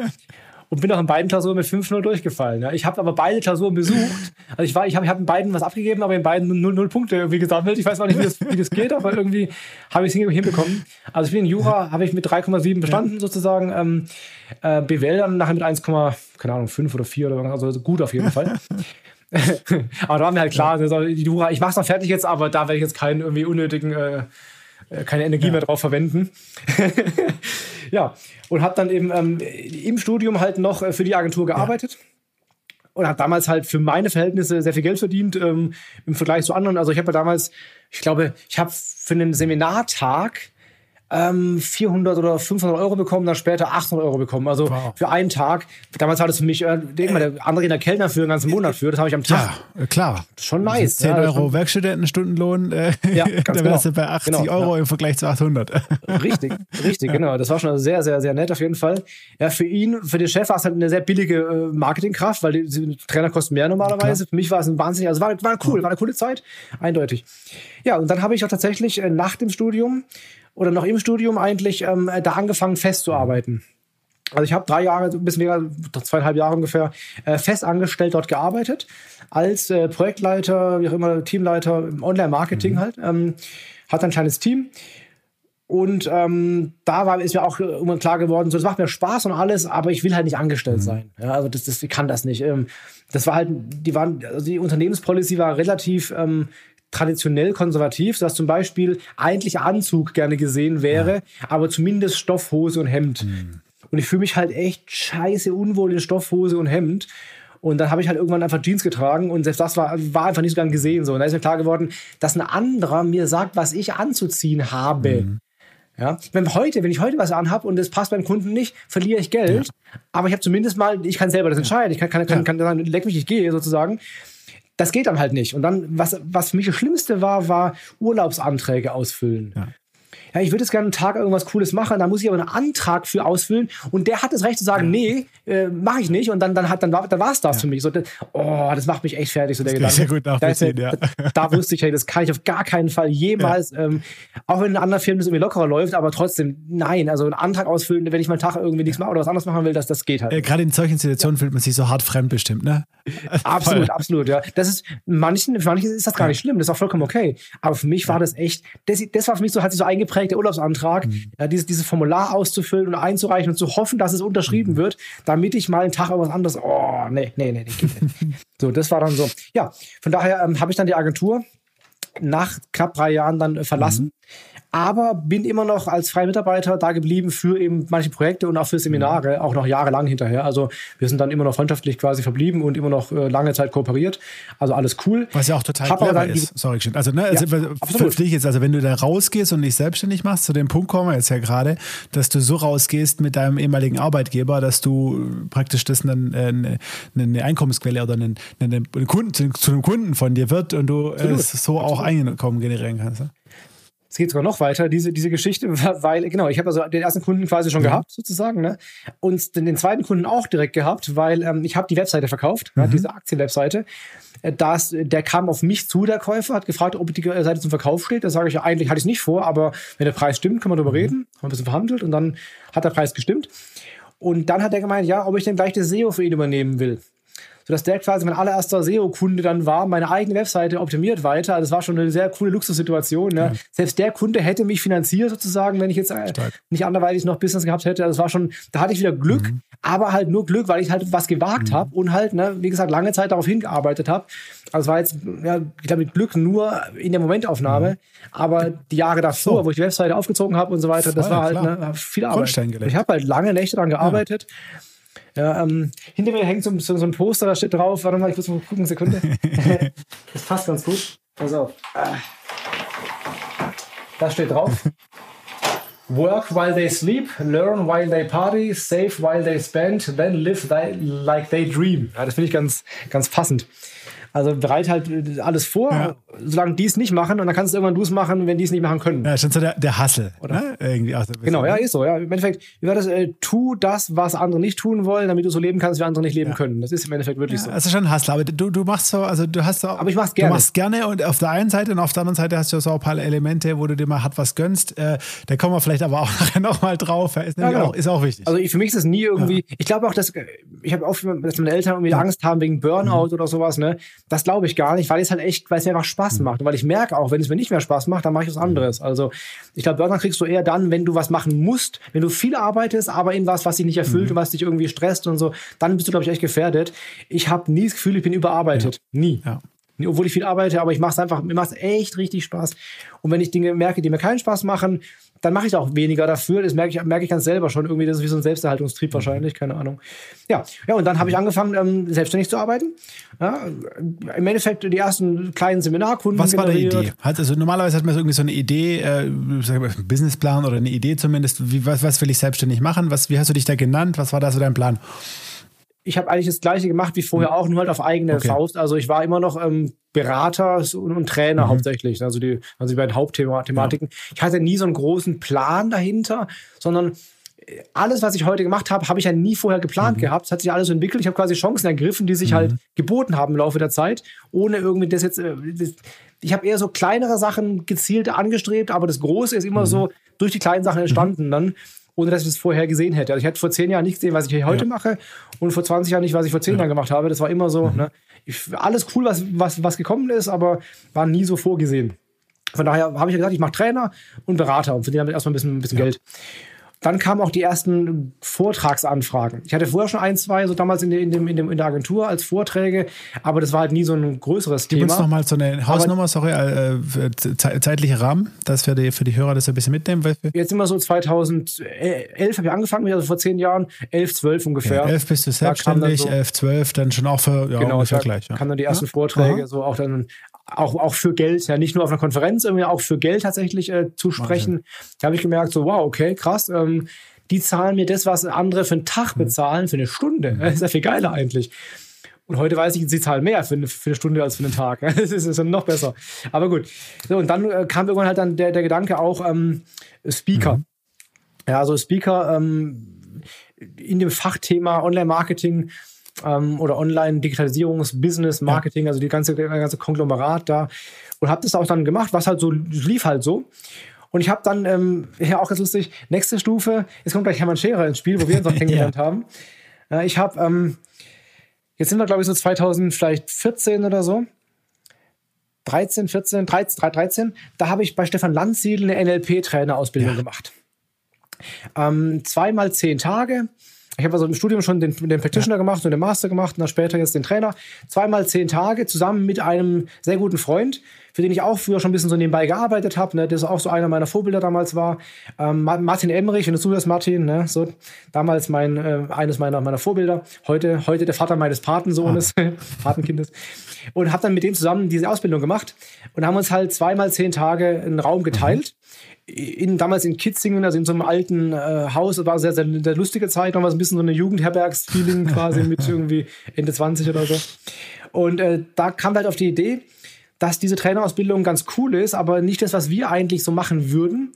und bin auch in beiden Klausuren mit 5-0 durchgefallen. Ja. Ich habe aber beide Klausuren besucht. Also ich war, ich habe ich hab in beiden was abgegeben, aber in beiden 0-0 Punkte irgendwie gesammelt. Ich weiß auch nicht, wie das, wie das geht, aber irgendwie habe ich es hinbekommen. Also ich bin in Jura, habe ich mit 3,7 bestanden ja. sozusagen. Ähm, äh, BWL dann nachher mit 1, keine Ahnung, 5 oder 4 oder was, also gut auf jeden Fall. aber da war mir halt klar, also die Jura, ich mache es noch fertig jetzt, aber da werde ich jetzt keinen irgendwie unnötigen äh, äh, keine Energie ja. mehr drauf verwenden. ja, und habe dann eben ähm, im Studium halt noch äh, für die Agentur gearbeitet. Ja. oder hat damals halt für meine Verhältnisse sehr viel Geld verdient ähm, im Vergleich zu anderen. Also ich habe ja damals, ich glaube, ich habe für einen Seminartag ähm, 400 oder 500 Euro bekommen, dann später 800 Euro bekommen. Also wow. für einen Tag. Damals war das für mich, äh, mal, der andere in der Kellner für den ganzen Monat für. Das habe ich am Tag. Ja, klar. Schon nice. 10 ja, Euro Werkstudentenstundenlohn, äh, ja, da wärst genau. du bei 80 genau, Euro ja. im Vergleich zu 800. Richtig, richtig, genau. Das war schon sehr, sehr, sehr nett auf jeden Fall. Ja, für ihn, für den Chef war es halt eine sehr billige äh, Marketingkraft, weil die, die, Trainer kosten mehr normalerweise. Klar. Für mich war es ein wahnsinnig, also war, war cool, war eine coole Zeit, eindeutig. Ja, und dann habe ich auch tatsächlich äh, nach dem Studium oder noch im Studium eigentlich ähm, da angefangen festzuarbeiten. Also ich habe drei Jahre, ein bisschen mehr, zweieinhalb Jahre ungefähr, äh, fest angestellt dort gearbeitet, als äh, Projektleiter, wie auch immer, Teamleiter im Online-Marketing mhm. halt. Ähm, hat ein kleines Team. Und ähm, da war, ist mir auch irgendwann klar geworden, so, das macht mir Spaß und alles, aber ich will halt nicht angestellt mhm. sein. Ja, also das, das, ich kann das nicht. Ähm, das war halt, die waren, also die Unternehmenspolicy war relativ ähm, traditionell konservativ, dass zum Beispiel eigentlich Anzug gerne gesehen wäre, ja. aber zumindest Stoffhose und Hemd. Mhm. Und ich fühle mich halt echt scheiße unwohl in Stoffhose und Hemd. Und dann habe ich halt irgendwann einfach Jeans getragen und selbst das war, war einfach nicht so gern gesehen. So. Und da ist mir klar geworden, dass ein anderer mir sagt, was ich anzuziehen habe. Mhm. Ja, wenn heute, wenn ich heute was anhab und es passt beim Kunden nicht, verliere ich Geld. Ja. Aber ich habe zumindest mal, ich kann selber das entscheiden. Ich kann, kann, kann, kann sagen, leck mich, ich gehe sozusagen das geht dann halt nicht. Und dann, was, was für mich das Schlimmste war, war Urlaubsanträge ausfüllen. Ja ja, ich würde jetzt gerne einen Tag irgendwas Cooles machen, da muss ich aber einen Antrag für ausfüllen und der hat das Recht zu sagen, nee, äh, mache ich nicht und dann, dann, hat, dann, war, dann war es das ja. für mich. So, oh, das macht mich echt fertig, so der das Gedanke. Sehr gut da, ja. da, da, wusste ich, hey, das kann ich auf gar keinen Fall jemals, ja. ähm, auch wenn in anderen Filmen das irgendwie lockerer läuft, aber trotzdem, nein, also einen Antrag ausfüllen, wenn ich meinen Tag irgendwie nichts mache oder was anderes machen will, das, das geht halt. Äh, Gerade in solchen Situationen fühlt man sich so hart fremdbestimmt, ne? absolut, absolut, ja. Das ist, manchen, für manche ist das gar nicht schlimm, das ist auch vollkommen okay. Aber für mich war das echt, das, das war für mich so, hat sich so eingeprägt, der Urlaubsantrag, mhm. ja, dieses, dieses Formular auszufüllen und einzureichen und zu hoffen, dass es unterschrieben mhm. wird, damit ich mal einen Tag irgendwas anderes, oh, nee, nee, nee, nee, so, das war dann so. Ja, von daher ähm, habe ich dann die Agentur nach knapp drei Jahren dann äh, verlassen. Mhm aber bin immer noch als freier Mitarbeiter da geblieben für eben manche Projekte und auch für Seminare, mhm. auch noch jahrelang hinterher. Also wir sind dann immer noch freundschaftlich quasi verblieben und immer noch äh, lange Zeit kooperiert. Also alles cool. Was ja auch total Hab clever ist. Sorry, also, ne, also ja, für dich jetzt, also wenn du da rausgehst und dich selbstständig machst, zu dem Punkt kommen wir jetzt ja gerade, dass du so rausgehst mit deinem ehemaligen Arbeitgeber, dass du praktisch das eine, eine, eine Einkommensquelle oder einen, einen Kunden, zu einem Kunden von dir wird und du äh, so auch Einkommen generieren kannst. Ne? Es geht sogar noch weiter, diese, diese Geschichte, weil, genau, ich habe also den ersten Kunden quasi schon mhm. gehabt, sozusagen, ne? Und den, den, zweiten Kunden auch direkt gehabt, weil ähm, ich habe die Webseite verkauft, mhm. ne, diese Aktienwebseite. Äh, das, der kam auf mich zu, der Käufer, hat gefragt, ob die Seite zum Verkauf steht. Da sage ich ja, eigentlich hatte ich es nicht vor, aber wenn der Preis stimmt, können wir darüber mhm. reden. Haben ein bisschen verhandelt und dann hat der Preis gestimmt. Und dann hat er gemeint, ja, ob ich denn gleich das SEO für ihn übernehmen will sodass der quasi mein allererster SEO-Kunde dann war, meine eigene Webseite optimiert weiter. Also das war schon eine sehr coole Luxussituation. Ne? Ja. Selbst der Kunde hätte mich finanziert sozusagen, wenn ich jetzt äh, nicht anderweitig noch Business gehabt hätte. Also das war schon, da hatte ich wieder Glück, mhm. aber halt nur Glück, weil ich halt was gewagt mhm. habe und halt, ne, wie gesagt, lange Zeit darauf hingearbeitet habe. Also es war jetzt, ja, ich glaube, mit Glück nur in der Momentaufnahme, mhm. aber die Jahre davor, so. wo ich die Webseite aufgezogen habe und so weiter, Voll, das war halt ne, viel Arbeit. Ich habe halt lange Nächte daran gearbeitet. Ja. Ja, ähm, hinter mir hängt so, so, so, ein Poster, da steht drauf, warte mal, ich muss mal gucken, Sekunde. das passt ganz gut. Pass auf. Da steht drauf. Work while they sleep, learn while they party, save while they spend, then live like they dream. Ja, das finde ich ganz, ganz passend. Also bereit halt alles vor, ja. solange die es nicht machen und dann kannst du irgendwann du es machen, wenn die es nicht machen können. Ja, schon so der, der Hassel, oder? Ne? Irgendwie auch so genau, ja, ist so. Ja. Im Endeffekt, wie war das? Äh, tu das, was andere nicht tun wollen, damit du so leben kannst, wie andere nicht leben ja. können. Das ist im Endeffekt wirklich ja, so. Das ist schon ein Hassel, aber du, du machst so, also du hast so. Aber ich mach's gerne. Du machst gerne und auf der einen Seite und auf der anderen Seite hast du so ein paar Elemente, wo du dir mal hat was gönnst. Äh, da kommen wir vielleicht aber auch nachher nochmal drauf. Ist, ja, genau. auch, ist auch wichtig. Also für mich ist es nie irgendwie, ich glaube auch, dass ich habe oft, dass meine Eltern irgendwie Angst haben wegen Burnout mhm. oder sowas, ne? Das glaube ich gar nicht weil es halt echt, weil es mir einfach Spaß mhm. macht. Und weil ich merke auch, wenn es mir nicht mehr Spaß macht, dann mache ich was anderes. Also ich glaube, Burnout kriegst du eher dann, wenn du was machen musst, wenn du viel arbeitest, aber in was, was dich nicht erfüllt mhm. und was dich irgendwie stresst und so, dann bist du, glaube ich, echt gefährdet. Ich habe nie das Gefühl, ich bin überarbeitet. Ja. Nie. Ja. obwohl ich viel arbeite, aber ich mache es einfach, mir macht es echt richtig Spaß. Und wenn ich Dinge merke, die mir keinen Spaß machen, dann mache ich auch weniger dafür. Das merke ich, merke ich ganz selber schon. Irgendwie, das ist wie so ein Selbsterhaltungstrieb wahrscheinlich, keine Ahnung. Ja, ja und dann habe ich angefangen, ähm, selbstständig zu arbeiten. Ja, Im Endeffekt die ersten kleinen Seminarkunden. Was war die Idee? Also normalerweise hat man so irgendwie so eine Idee, äh, Businessplan oder eine Idee zumindest. Wie, was, was will ich selbstständig machen? Was, wie hast du dich da genannt? Was war da so dein Plan? Ich habe eigentlich das gleiche gemacht wie vorher auch, nur halt auf eigene okay. Faust. Also ich war immer noch ähm, Berater und, und Trainer mhm. hauptsächlich. Also die, also die beiden Hauptthematiken. Ja. Ich hatte nie so einen großen Plan dahinter, sondern äh, alles, was ich heute gemacht habe, habe ich ja nie vorher geplant mhm. gehabt. Es hat sich alles so entwickelt. Ich habe quasi Chancen ergriffen, die sich halt mhm. halt geboten haben im Laufe der Zeit, ohne irgendwie das jetzt. Äh, das, ich habe eher so kleinere Sachen gezielt angestrebt, aber das Große ist immer mhm. so durch die kleinen Sachen entstanden. Dann ohne dass ich es vorher gesehen hätte. Also ich hätte vor zehn Jahren nicht gesehen, was ich heute ja. mache und vor 20 Jahren nicht, was ich vor zehn ja. Jahren gemacht habe. Das war immer so, mhm. ne? ich, alles cool, was, was, was gekommen ist, aber war nie so vorgesehen. Von daher habe ich ja gesagt, ich mache Trainer und Berater und verdiene damit erstmal ein bisschen, ein bisschen. Geld. Dann kamen auch die ersten Vortragsanfragen. Ich hatte vorher schon ein, zwei, so damals in, dem, in, dem, in der Agentur als Vorträge, aber das war halt nie so ein größeres Gib Thema. Gib uns nochmal so eine Hausnummer, sorry, äh, äh zeitliche Rahmen, dass für die, für die Hörer das ein bisschen mitnehmen. Jetzt immer so 2011 habe ich angefangen, also vor zehn Jahren, 11, 12 ungefähr. Ja, 11 bist du selbstständig, so, 11, 12 dann schon auch für, ja, genau, ungefähr gleich. Ja. kamen dann die ersten ja? Vorträge, Aha. so auch dann auch, auch für Geld, ja nicht nur auf einer Konferenz, irgendwie auch für Geld tatsächlich äh, zu sprechen. Da habe ich gemerkt, so wow, okay, krass, ähm, die zahlen mir das, was andere für einen Tag hm. bezahlen, für eine Stunde. Das ist ja viel geiler eigentlich. Und heute weiß ich, sie zahlen mehr für eine, für eine Stunde als für einen Tag. Das ist, ist noch besser. Aber gut. So, und dann äh, kam irgendwann halt dann der, der Gedanke auch ähm, Speaker. Mhm. Ja, also Speaker ähm, in dem Fachthema Online-Marketing ähm, oder Online-Digitalisierungs-, Business, Marketing, ja. also die ganze, der ganze Konglomerat da. Und habe das auch dann gemacht, was halt so lief halt so. Und ich habe dann, ähm, ja auch ganz lustig, nächste Stufe, jetzt kommt gleich Hermann Scherer ins Spiel, wo wir uns auch kennengelernt ja. haben. Äh, ich habe, ähm, jetzt sind wir glaube ich so 2000, vielleicht 14 oder so. 13, 14, 13, 13, da habe ich bei Stefan Landsiedel eine NLP-Trainerausbildung ja. gemacht. Ähm, zweimal zehn Tage. Ich habe also im Studium schon den, den Practitioner ja. gemacht und den Master gemacht und dann später jetzt den Trainer. Zweimal zehn Tage zusammen mit einem sehr guten Freund für den ich auch früher schon ein bisschen so nebenbei gearbeitet habe, ne, der auch so einer meiner Vorbilder damals war. Ähm, Martin Emmerich, wenn du zuhörst, Martin, ne, so damals mein, äh, eines meiner, meiner Vorbilder, heute, heute der Vater meines Patensohnes, ah. Patenkindes. Und habe dann mit dem zusammen diese Ausbildung gemacht und haben uns halt zweimal zehn Tage einen Raum geteilt. Mhm. In, damals in Kitzingen, also in so einem alten äh, Haus, das war sehr, sehr, sehr lustige Zeit, noch was ein bisschen so eine Jugendherbergsfeeling quasi mit irgendwie Ende 20 oder so. Und äh, da kam halt auf die Idee, dass diese Trainerausbildung ganz cool ist, aber nicht das, was wir eigentlich so machen würden.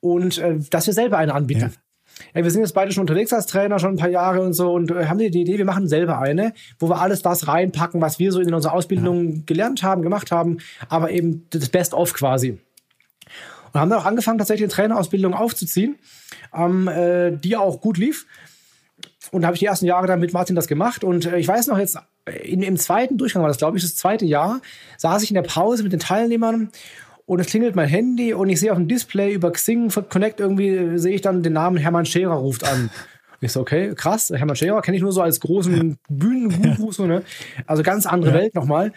Und äh, dass wir selber eine anbieten. Ja. Ja, wir sind jetzt beide schon unterwegs als Trainer, schon ein paar Jahre und so, und äh, haben die Idee, wir machen selber eine, wo wir alles das reinpacken, was wir so in unserer Ausbildung ja. gelernt haben, gemacht haben, aber eben das Best-of quasi. Und haben dann auch angefangen, tatsächlich eine Trainerausbildung aufzuziehen, ähm, äh, die auch gut lief. Und da habe ich die ersten Jahre dann mit Martin das gemacht. Und äh, ich weiß noch jetzt, in, im zweiten Durchgang war das, glaube ich, das zweite Jahr, saß ich in der Pause mit den Teilnehmern und es klingelt mein Handy und ich sehe auf dem Display über Xing Connect irgendwie, äh, sehe ich dann den Namen Hermann Scherer ruft an. Ich so, okay, krass, Hermann Scherer kenne ich nur so als großen Bühnenguru, so, ne? Also ganz andere ja. Welt nochmal.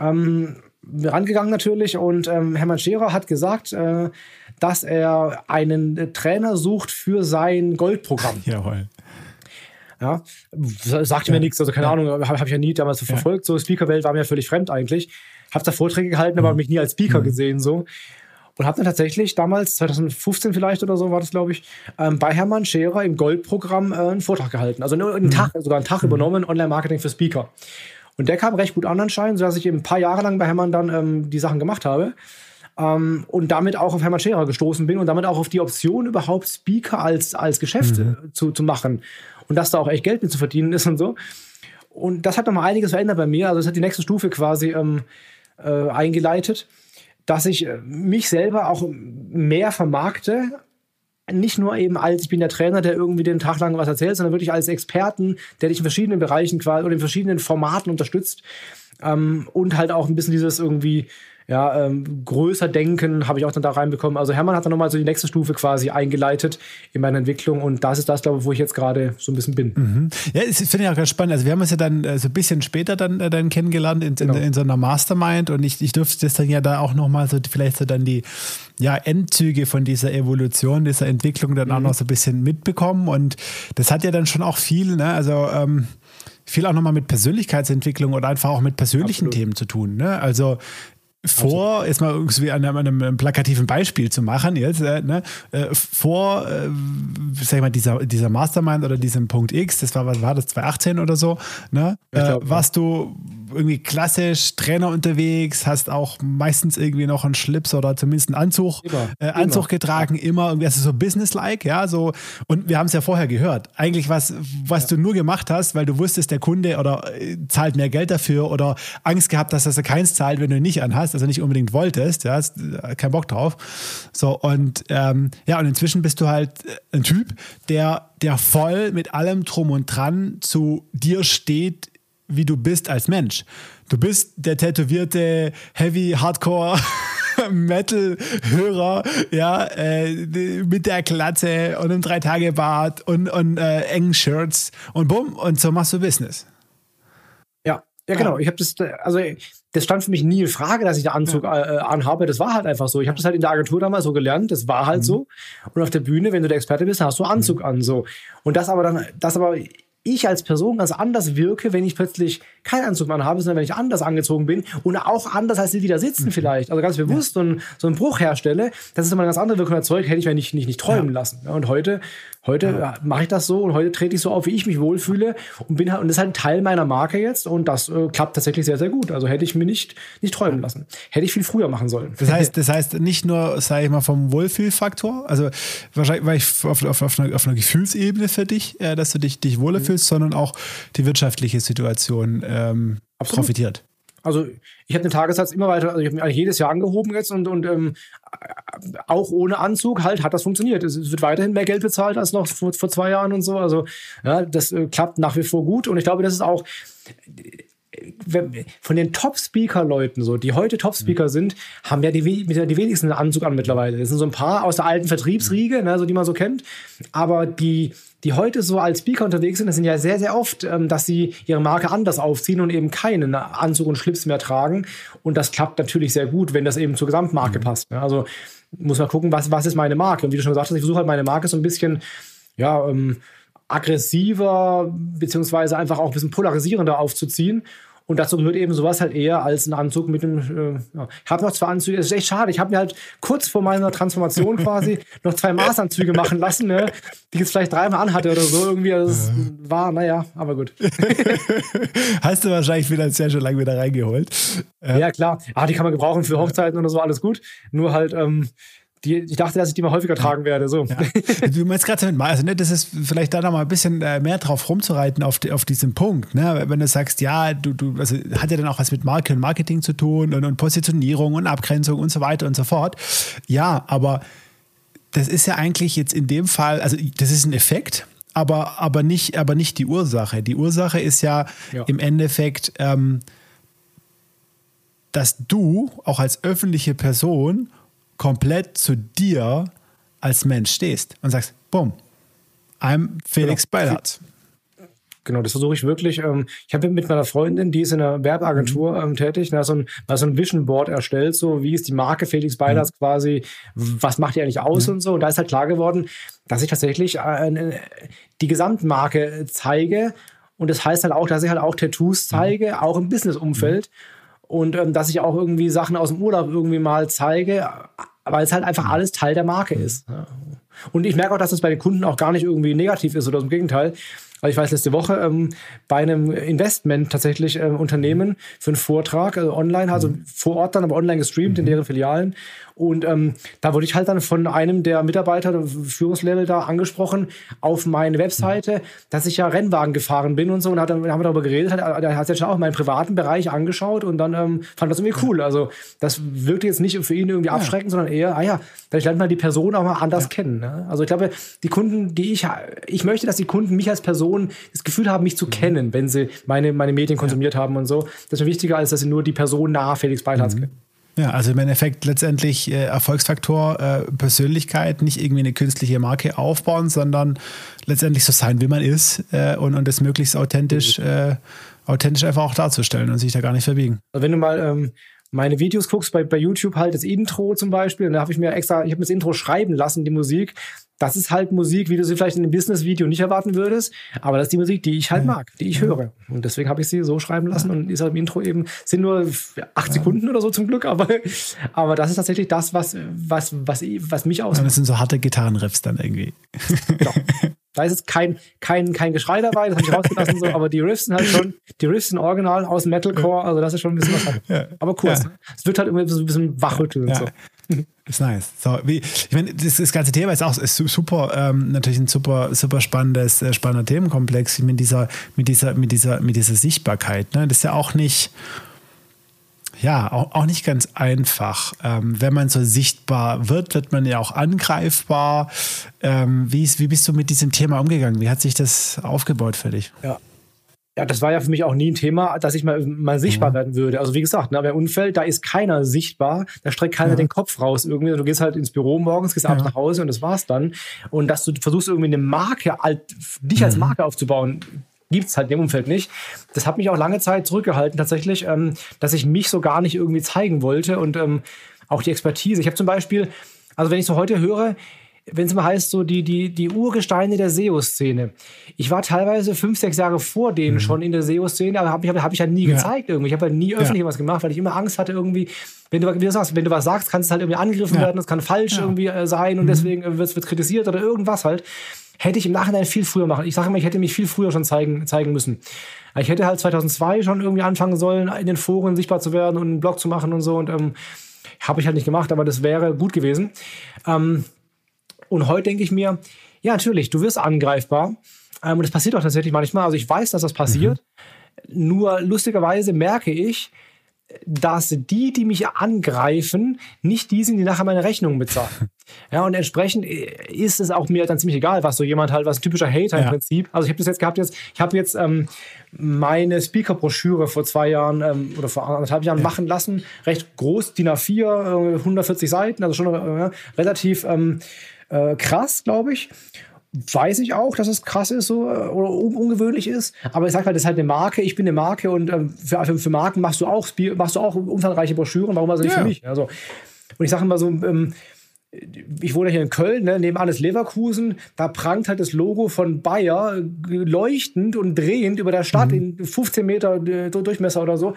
Ähm, rangegangen natürlich und ähm, Hermann Scherer hat gesagt, äh, dass er einen äh, Trainer sucht für sein Goldprogramm. Jawohl. Ja, sagte ja. mir nichts, also keine ja. Ahnung, habe hab ich ja nie damals so verfolgt. So Speakerwelt war mir völlig fremd eigentlich. Habe da Vorträge gehalten, mhm. aber mich nie als Speaker mhm. gesehen so. Und habe dann tatsächlich damals, 2015 vielleicht oder so war das, glaube ich, ähm, bei Hermann Scherer im Goldprogramm äh, einen Vortrag gehalten. Also einen mhm. Tag, sogar einen Tag mhm. übernommen, Online-Marketing für Speaker. Und der kam recht gut an anscheinend, sodass ich eben ein paar Jahre lang bei Hermann dann ähm, die Sachen gemacht habe. Ähm, und damit auch auf Hermann Scherer gestoßen bin und damit auch auf die Option überhaupt Speaker als, als Geschäft mhm. zu, zu machen und dass da auch echt Geld mit zu verdienen ist und so. Und das hat nochmal einiges verändert bei mir. Also es hat die nächste Stufe quasi ähm, äh, eingeleitet, dass ich äh, mich selber auch mehr vermarkte. Nicht nur eben als, ich bin der Trainer, der irgendwie den Tag lang was erzählt, sondern wirklich als Experten, der dich in verschiedenen Bereichen quasi oder in verschiedenen Formaten unterstützt. Ähm, und halt auch ein bisschen dieses irgendwie ja, ähm, größer denken, habe ich auch dann da reinbekommen. Also Hermann hat dann nochmal so die nächste Stufe quasi eingeleitet in meiner Entwicklung und das ist das, glaube ich, wo ich jetzt gerade so ein bisschen bin. Mhm. Ja, das finde ich auch ganz spannend. Also wir haben uns ja dann äh, so ein bisschen später dann, äh, dann kennengelernt in, genau. in, in, so einer Mastermind und ich, ich durfte das dann ja da auch nochmal so vielleicht so dann die ja, Endzüge von dieser Evolution, dieser Entwicklung dann mhm. auch noch so ein bisschen mitbekommen und das hat ja dann schon auch viel, ne? also ähm, viel auch nochmal mit Persönlichkeitsentwicklung oder einfach auch mit persönlichen Absolut. Themen zu tun. Ne? Also vor, also. jetzt mal irgendwie an einem, an einem, plakativen Beispiel zu machen, jetzt, äh, ne, äh, vor, äh, sag ich mal, dieser, dieser Mastermind oder diesem Punkt X, das war, was war das, 2018 oder so, ne, äh, glaub, warst ja. du irgendwie klassisch Trainer unterwegs, hast auch meistens irgendwie noch einen Schlips oder zumindest einen Anzug, immer, äh, Anzug immer. getragen, immer irgendwie, also so businesslike, ja, so, und wir haben es ja vorher gehört. Eigentlich was, was ja. du nur gemacht hast, weil du wusstest, der Kunde oder äh, zahlt mehr Geld dafür oder Angst gehabt hast, dass er keins zahlt, wenn du ihn nicht anhast, also nicht unbedingt wolltest, ja, hast äh, keinen Bock drauf. So, und ähm, ja, und inzwischen bist du halt äh, ein Typ, der, der voll mit allem Drum und Dran zu dir steht, wie du bist als Mensch. Du bist der tätowierte Heavy Hardcore Metal-Hörer, ja, äh, mit der Klatze und einem Drei-Tage-Bart und, und äh, engen Shirts und bumm, und so machst du Business. Ja, ja, genau. Ich habe das, also das stand für mich nie in Frage, dass ich den Anzug äh, anhabe. Das war halt einfach so. Ich habe das halt in der Agentur damals so gelernt. Das war halt mhm. so. Und auf der Bühne, wenn du der Experte bist, hast du Anzug mhm. an so. Und das aber dann, das aber ich als Person ganz anders wirke, wenn ich plötzlich keinen Anzug mehr habe, sondern wenn ich anders angezogen bin und auch anders als die, die da sitzen mhm. vielleicht. Also ganz bewusst ja. so, einen, so einen Bruch herstelle. Das ist immer eine ganz andere Wirkung erzeugt, hätte ich mir nicht, nicht, nicht träumen ja. lassen. und heute Heute ja. mache ich das so und heute trete ich so auf, wie ich mich wohlfühle und bin halt, und das ist halt ein Teil meiner Marke jetzt und das äh, klappt tatsächlich sehr, sehr gut. Also hätte ich mir nicht, nicht träumen lassen. Hätte ich viel früher machen sollen. Das heißt, das heißt nicht nur, sage ich mal, vom Wohlfühlfaktor, also wahrscheinlich war ich auf, auf, auf, einer, auf einer Gefühlsebene für dich, äh, dass du dich, dich wohler mhm. fühlst, sondern auch die wirtschaftliche Situation ähm, profitiert. Also ich habe den Tagessatz immer weiter, also ich habe jedes Jahr angehoben jetzt und, und ähm, auch ohne Anzug halt hat das funktioniert. Es wird weiterhin mehr Geld bezahlt als noch vor, vor zwei Jahren und so. Also ja, das äh, klappt nach wie vor gut und ich glaube, das ist auch von den Top-Speaker-Leuten, so, die heute Top-Speaker mhm. sind, haben ja die, die wenigsten einen Anzug an mittlerweile. Das sind so ein paar aus der alten Vertriebsriege, ne, so die man so kennt. Aber die, die heute so als Speaker unterwegs sind, das sind ja sehr, sehr oft, ähm, dass sie ihre Marke anders aufziehen und eben keinen Anzug und Schlips mehr tragen. Und das klappt natürlich sehr gut, wenn das eben zur Gesamtmarke mhm. passt. Ne? Also muss man gucken, was, was ist meine Marke. Und wie du schon gesagt hast, ich versuche halt meine Marke so ein bisschen, ja, ähm, aggressiver, beziehungsweise einfach auch ein bisschen polarisierender aufzuziehen. Und dazu gehört eben sowas halt eher als ein Anzug mit einem. Äh, ja. Ich habe noch zwei Anzüge, das ist echt schade. Ich habe mir halt kurz vor meiner Transformation quasi noch zwei Maßanzüge machen lassen, ne, die ich jetzt vielleicht dreimal anhatte oder so. Irgendwie, das ja. war, naja, aber gut. Hast du wahrscheinlich finanziell schon lange wieder reingeholt. Ja, ja klar. Ah, die kann man gebrauchen für Hochzeiten oder so, alles gut. Nur halt, ähm, die, ich dachte, dass ich die mal häufiger tragen werde. So. Ja. Du meinst gerade damit, also ne, das ist vielleicht da noch mal ein bisschen äh, mehr drauf rumzureiten auf, auf diesem Punkt. Ne? Wenn du sagst, ja, du, du, also hat ja dann auch was mit Marke und Marketing zu tun und, und Positionierung und Abgrenzung und so weiter und so fort. Ja, aber das ist ja eigentlich jetzt in dem Fall, also das ist ein Effekt, aber, aber, nicht, aber nicht die Ursache. Die Ursache ist ja, ja. im Endeffekt, ähm, dass du auch als öffentliche Person komplett zu dir als Mensch stehst und sagst, bumm, I'm Felix genau. Beilhardt. Genau, das versuche ich wirklich. Ähm, ich habe mit meiner Freundin, die ist in einer Werbeagentur mhm. ähm, tätig, da so ein, so ein Vision Board erstellt, so wie ist die Marke Felix Beilhardt mhm. quasi, was macht die eigentlich aus mhm. und so. Und da ist halt klar geworden, dass ich tatsächlich äh, die Gesamtmarke zeige. Und das heißt halt auch, dass ich halt auch Tattoos mhm. zeige, auch im Business-Umfeld. Mhm. Und ähm, dass ich auch irgendwie Sachen aus dem Urlaub irgendwie mal zeige, weil es halt einfach alles Teil der Marke ist. Und ich merke auch, dass das bei den Kunden auch gar nicht irgendwie negativ ist oder im Gegenteil. Also ich weiß letzte Woche ähm, bei einem Investment tatsächlich ähm, Unternehmen für einen Vortrag, also online, also vor Ort dann, aber online gestreamt in deren Filialen. Und ähm, da wurde ich halt dann von einem der Mitarbeiter, der Führungslevel da angesprochen, auf meine Webseite, dass ich ja Rennwagen gefahren bin und so. Und hat, dann haben wir darüber geredet, hat, der hat sich ja auch meinen privaten Bereich angeschaut und dann ähm, fand das irgendwie cool. Also das wirkte jetzt nicht für ihn irgendwie abschreckend, ja. sondern eher, ah ja, vielleicht lernt man die Person auch mal anders ja. kennen. Ne? Also ich glaube, die Kunden, die ich, ich möchte, dass die Kunden mich als Person das Gefühl haben, mich zu mhm. kennen, wenn sie meine, meine Medien konsumiert ja. haben und so. Das ist mir wichtiger, als dass sie nur die Person nah Felix Beilharz mhm. kennen. Ja, also im Endeffekt letztendlich äh, Erfolgsfaktor äh, Persönlichkeit, nicht irgendwie eine künstliche Marke aufbauen, sondern letztendlich so sein, wie man ist äh, und, und das möglichst authentisch, äh, authentisch einfach auch darzustellen und sich da gar nicht verbiegen. Also wenn du mal ähm, meine Videos guckst bei, bei YouTube halt das Intro zum Beispiel, und da habe ich mir extra, ich habe das Intro schreiben lassen, die Musik. Das ist halt Musik, wie du sie vielleicht in einem Business-Video nicht erwarten würdest, aber das ist die Musik, die ich halt mag, die ich höre. Und deswegen habe ich sie so schreiben lassen und ist halt im Intro eben, sind nur acht Sekunden oder so zum Glück, aber, aber das ist tatsächlich das, was, was, was, was mich ausmacht. Das sind so harte Gitarrenriffs dann irgendwie. Genau. Da ist jetzt kein, kein, kein Geschrei dabei, das habe ich rausgelassen, so, aber die Riffs sind halt schon, die Riffs sind original aus Metalcore, also das ist schon ein bisschen was. Ja. Aber kurz, ja. Ne? es wird halt irgendwie so ein bisschen wachrütteln ja. und so. Ist nice. So, wie, ich meine, das, das, ganze Thema ist auch ist super, ähm, natürlich ein super, super spannendes, äh, spannender Themenkomplex mit dieser, mit dieser, mit dieser, mit dieser Sichtbarkeit. Ne? Das ist ja auch nicht, ja, auch, auch nicht ganz einfach. Ähm, wenn man so sichtbar wird, wird man ja auch angreifbar. Ähm, wie, ist, wie bist du mit diesem Thema umgegangen? Wie hat sich das aufgebaut für dich? Ja, ja, das war ja für mich auch nie ein Thema, dass ich mal, mal sichtbar mhm. werden würde. Also wie gesagt, ne, bei Unfall, da ist keiner sichtbar, da streckt keiner ja. den Kopf raus irgendwie. Du gehst halt ins Büro morgens, gehst ja. abends nach Hause und das war's dann. Und dass du versuchst irgendwie eine Marke, dich mhm. als Marke aufzubauen, gibt's halt in dem Umfeld nicht. Das hat mich auch lange Zeit zurückgehalten tatsächlich, ähm, dass ich mich so gar nicht irgendwie zeigen wollte und ähm, auch die Expertise. Ich habe zum Beispiel, also wenn ich so heute höre, wenn es mal heißt, so die, die, die Urgesteine der SEO-Szene. Ich war teilweise fünf, sechs Jahre vor denen mhm. schon in der SEO-Szene, aber habe ich, hab ich halt nie ja. gezeigt irgendwie. Ich habe halt nie öffentlich ja. was gemacht, weil ich immer Angst hatte irgendwie, wenn du, wie du sagst, wenn du was sagst, kann es halt irgendwie angegriffen ja. werden, es kann falsch irgendwie äh, sein und mhm. deswegen äh, wird es kritisiert oder irgendwas halt. Hätte ich im Nachhinein viel früher machen. Ich sage immer, ich hätte mich viel früher schon zeigen, zeigen müssen. Ich hätte halt 2002 schon irgendwie anfangen sollen, in den Foren sichtbar zu werden und einen Blog zu machen und so und ähm, habe ich halt nicht gemacht, aber das wäre gut gewesen. Ähm, und heute denke ich mir, ja, natürlich, du wirst angreifbar. Ähm, und das passiert auch tatsächlich manchmal. Also ich weiß, dass das passiert. Mhm. Nur lustigerweise merke ich, dass die, die mich angreifen, nicht die sind, die nachher meine Rechnungen bezahlen. ja, und entsprechend ist es auch mir dann ziemlich egal, was so jemand halt, was ein typischer Hater ja. im Prinzip. Also ich habe das jetzt gehabt, jetzt, ich habe jetzt ähm, meine Speaker-Broschüre vor zwei Jahren ähm, oder vor anderthalb Jahren ja. machen lassen. Recht groß, DIN A4, äh, 140 Seiten, also schon äh, relativ ähm, äh, krass, glaube ich. Weiß ich auch, dass es krass ist so, äh, oder un ungewöhnlich ist. Aber ich sage halt, das ist halt eine Marke. Ich bin eine Marke und ähm, für, für, für, Marken machst du auch machst du auch umfangreiche Broschüren. Warum also nicht ja. für mich? Also, und ich sage immer so, ähm, ich wohne hier in Köln, ne, nebenan ist Leverkusen, da prangt halt das Logo von Bayer leuchtend und drehend über der Stadt mhm. in 15 Meter äh, Durchmesser oder so.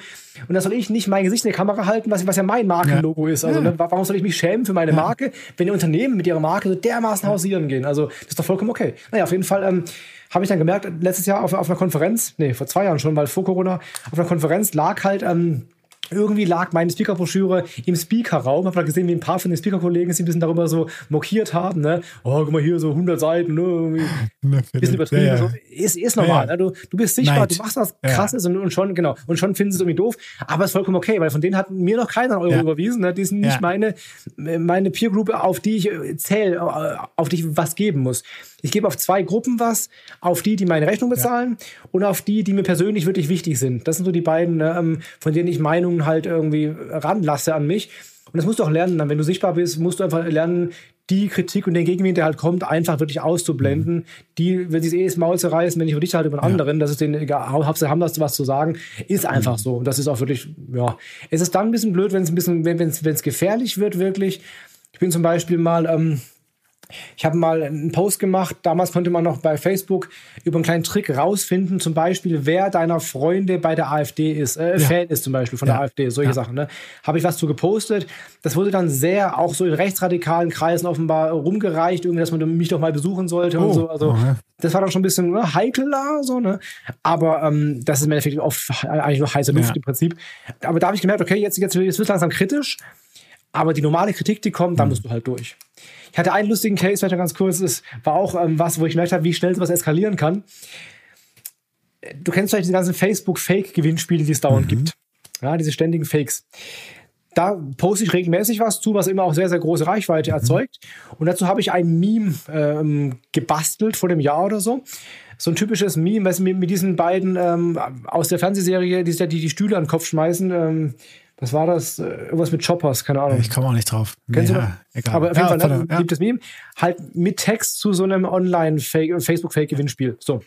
Und da soll ich nicht mein Gesicht in die Kamera halten, was, was ja mein Markenlogo ja. ist. Also, ja. ne, warum soll ich mich schämen für meine ja. Marke, wenn die Unternehmen mit ihrer Marke so dermaßen hausieren gehen? Also, das ist doch vollkommen okay. Naja, auf jeden Fall ähm, habe ich dann gemerkt, letztes Jahr auf, auf einer Konferenz, nee, vor zwei Jahren schon, weil vor Corona, auf einer Konferenz lag halt, ähm, irgendwie lag meine Speaker-Broschüre im Speaker-Raum. Hab da gesehen, wie ein paar von den Speaker-Kollegen sich ein bisschen darüber so mokiert haben. Ne? Oh, guck mal hier, so 100 Seiten, ne? Ein bisschen übertrieben. Ja, ja. So. Ist, ist normal. Ja, ne? du, du bist sichtbar, Neid. du machst was krasses und, und, schon, genau, und schon finden sie es irgendwie doof. Aber es ist vollkommen okay, weil von denen hat mir noch keiner Euro überwiesen. Ne? Die sind nicht meine, meine Peer-Group, auf die ich äh, zähle, äh, auf die ich was geben muss. Ich gebe auf zwei Gruppen was, auf die, die meine Rechnung bezahlen und auf die, die mir persönlich wirklich wichtig sind. Das sind so die beiden, ne, ähm, von denen ich Meinungen halt irgendwie ranlasse an mich. Und das musst du auch lernen. Dann, wenn du sichtbar bist, musst du einfach lernen, die Kritik und den Gegenwind, der halt kommt, einfach wirklich auszublenden. Mhm. Die wird sich eh das Maul zerreißen, wenn ich für dich halte über einen ja. anderen. Das ist denen egal. Hauptsache haben das was zu sagen. Ist einfach mhm. so. Und das ist auch wirklich, ja. Es ist dann ein bisschen blöd, wenn es ein bisschen, wenn es gefährlich wird, wirklich. Ich bin zum Beispiel mal, ähm, ich habe mal einen Post gemacht, damals konnte man noch bei Facebook über einen kleinen Trick rausfinden, zum Beispiel, wer deiner Freunde bei der AfD ist, äh, ja. Fan ist zum Beispiel von ja. der AfD, solche ja. Sachen. Ne? Habe ich was zu gepostet. Das wurde dann sehr auch so in rechtsradikalen Kreisen offenbar rumgereicht, irgendwie, dass man mich doch mal besuchen sollte oh. und so. Also okay. das war dann schon ein bisschen ne, heikler, so, ne? Aber ähm, das ist im Endeffekt oft eigentlich nur heiße Luft im Prinzip. Aber da habe ich gemerkt, okay, jetzt, jetzt, jetzt wird es langsam kritisch. Aber die normale Kritik, die kommt, da mhm. musst du halt durch. Ich hatte einen lustigen Case, vielleicht ganz kurz, das war auch ähm, was, wo ich gemerkt habe, wie schnell sowas eskalieren kann. Du kennst vielleicht diese ganzen Facebook-Fake-Gewinnspiele, die es dauernd mhm. gibt. Ja, diese ständigen Fakes. Da poste ich regelmäßig was zu, was immer auch sehr, sehr große Reichweite mhm. erzeugt. Und dazu habe ich ein Meme ähm, gebastelt vor dem Jahr oder so so ein typisches Meme, was mit, mit diesen beiden ähm, aus der Fernsehserie, die, die die Stühle an den Kopf schmeißen. Ähm, Was war das? Äh, irgendwas mit Choppers, keine Ahnung. Ich komme auch nicht drauf. Kennst nee, du ja, egal. Aber auf jeden ja, Fall ne, ja. gibt es Meme halt mit Text zu so einem Online-Facebook-Fake-Gewinnspiel. So.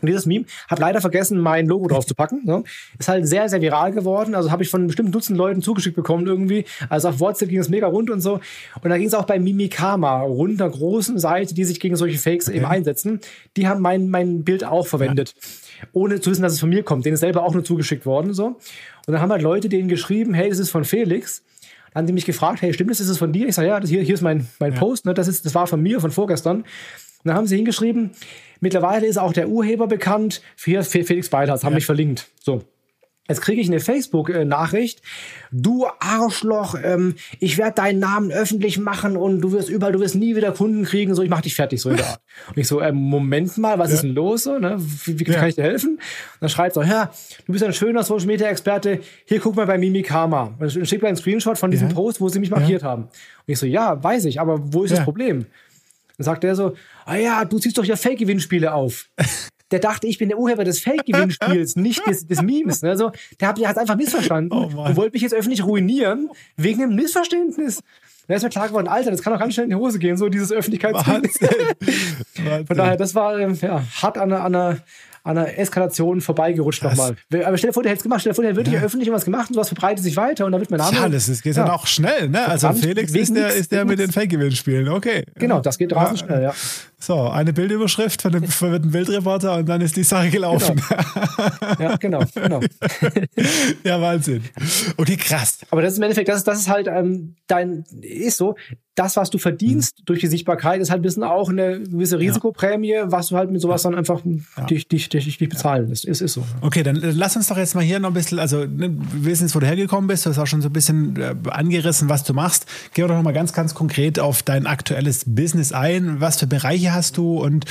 Und dieses Meme habe leider vergessen, mein Logo drauf zu packen. Ne? Ist halt sehr, sehr viral geworden. Also habe ich von bestimmten Dutzend Leuten zugeschickt bekommen irgendwie. Also auf WhatsApp ging es mega rund und so. Und da ging es auch bei Mimikama rund, einer großen Seite, die sich gegen solche Fakes eben einsetzen. Die haben mein, mein Bild auch verwendet. Ohne zu wissen, dass es von mir kommt. Denen ist selber auch nur zugeschickt worden. So. Und dann haben halt Leute denen geschrieben, hey, das ist von Felix. Dann haben die mich gefragt, hey, stimmt das, ist es von dir? Ich sage, ja, das hier, hier ist mein, mein Post, ne? das, ist, das war von mir, von vorgestern. Und dann haben sie hingeschrieben, mittlerweile ist auch der Urheber bekannt, für Felix Beilharz, haben mich verlinkt. So. Jetzt kriege ich eine Facebook-Nachricht. Du Arschloch, ähm, ich werde deinen Namen öffentlich machen und du wirst überall, du wirst nie wieder Kunden kriegen. So, ich mach dich fertig, so in der Art. Und ich so, ähm, Moment mal, was Ja. ist denn los? So, ne? Wie, wie kann Ja. ich dir helfen? Und dann schreibt so, ja, du bist ein schöner Social Media Experte. Hier guck mal bei Mimikama. Und dann schickt mir einen Screenshot von diesem Ja. Post, wo sie mich markiert haben. Und ich so, ja, weiß ich, aber wo ist das Problem? Dann sagt er so, ah ja, du ziehst doch ja Fake-Gewinnspiele auf. Der dachte, ich bin der Urheber des Fake-Gewinnspiels, nicht des, des Memes. Ne? Also, der hat es einfach missverstanden Oh und wollte mich jetzt öffentlich ruinieren wegen einem Missverständnis. Da ist mir klar geworden, Alter, das kann doch ganz schnell in die Hose gehen, so dieses Öffentlichkeitsbild. Von daher, das war ähm, ja, hart an einer, an einer, an einer Eskalation vorbeigerutscht nochmal. Aber stell dir vor, der hätte es gemacht, stell dir vor, der hätte wirklich öffentlich was gemacht und sowas verbreitet sich weiter und da wird mein Name. ja, das ist, geht dann Ja. auch schnell, ne? Also Verdammt, Felix ist der, ist der mit den. Fake-Gewinnspielen. Okay. Genau, das geht rasend Ja. schnell, ja. So, eine Bildüberschrift von dem, von dem Bildreporter und dann ist die Sache gelaufen. Ja, genau, genau. ja, Wahnsinn. Okay, krass. Aber das ist im Endeffekt, das ist, das ist halt ähm, dein, ist so, das, was du verdienst durch die Sichtbarkeit, ist halt ein bisschen auch eine gewisse Risikoprämie, was du halt mit sowas dann einfach dich, dich, dich, dich bezahlen lässt. Ist, ist so. Okay, dann lass uns doch jetzt mal hier noch ein bisschen, also ne, wir wissen jetzt, wo du hergekommen bist, du hast auch schon so ein bisschen äh, angerissen, was du machst. Geh doch noch mal ganz, ganz konkret auf dein aktuelles Business ein. Was für Bereiche hast du? Und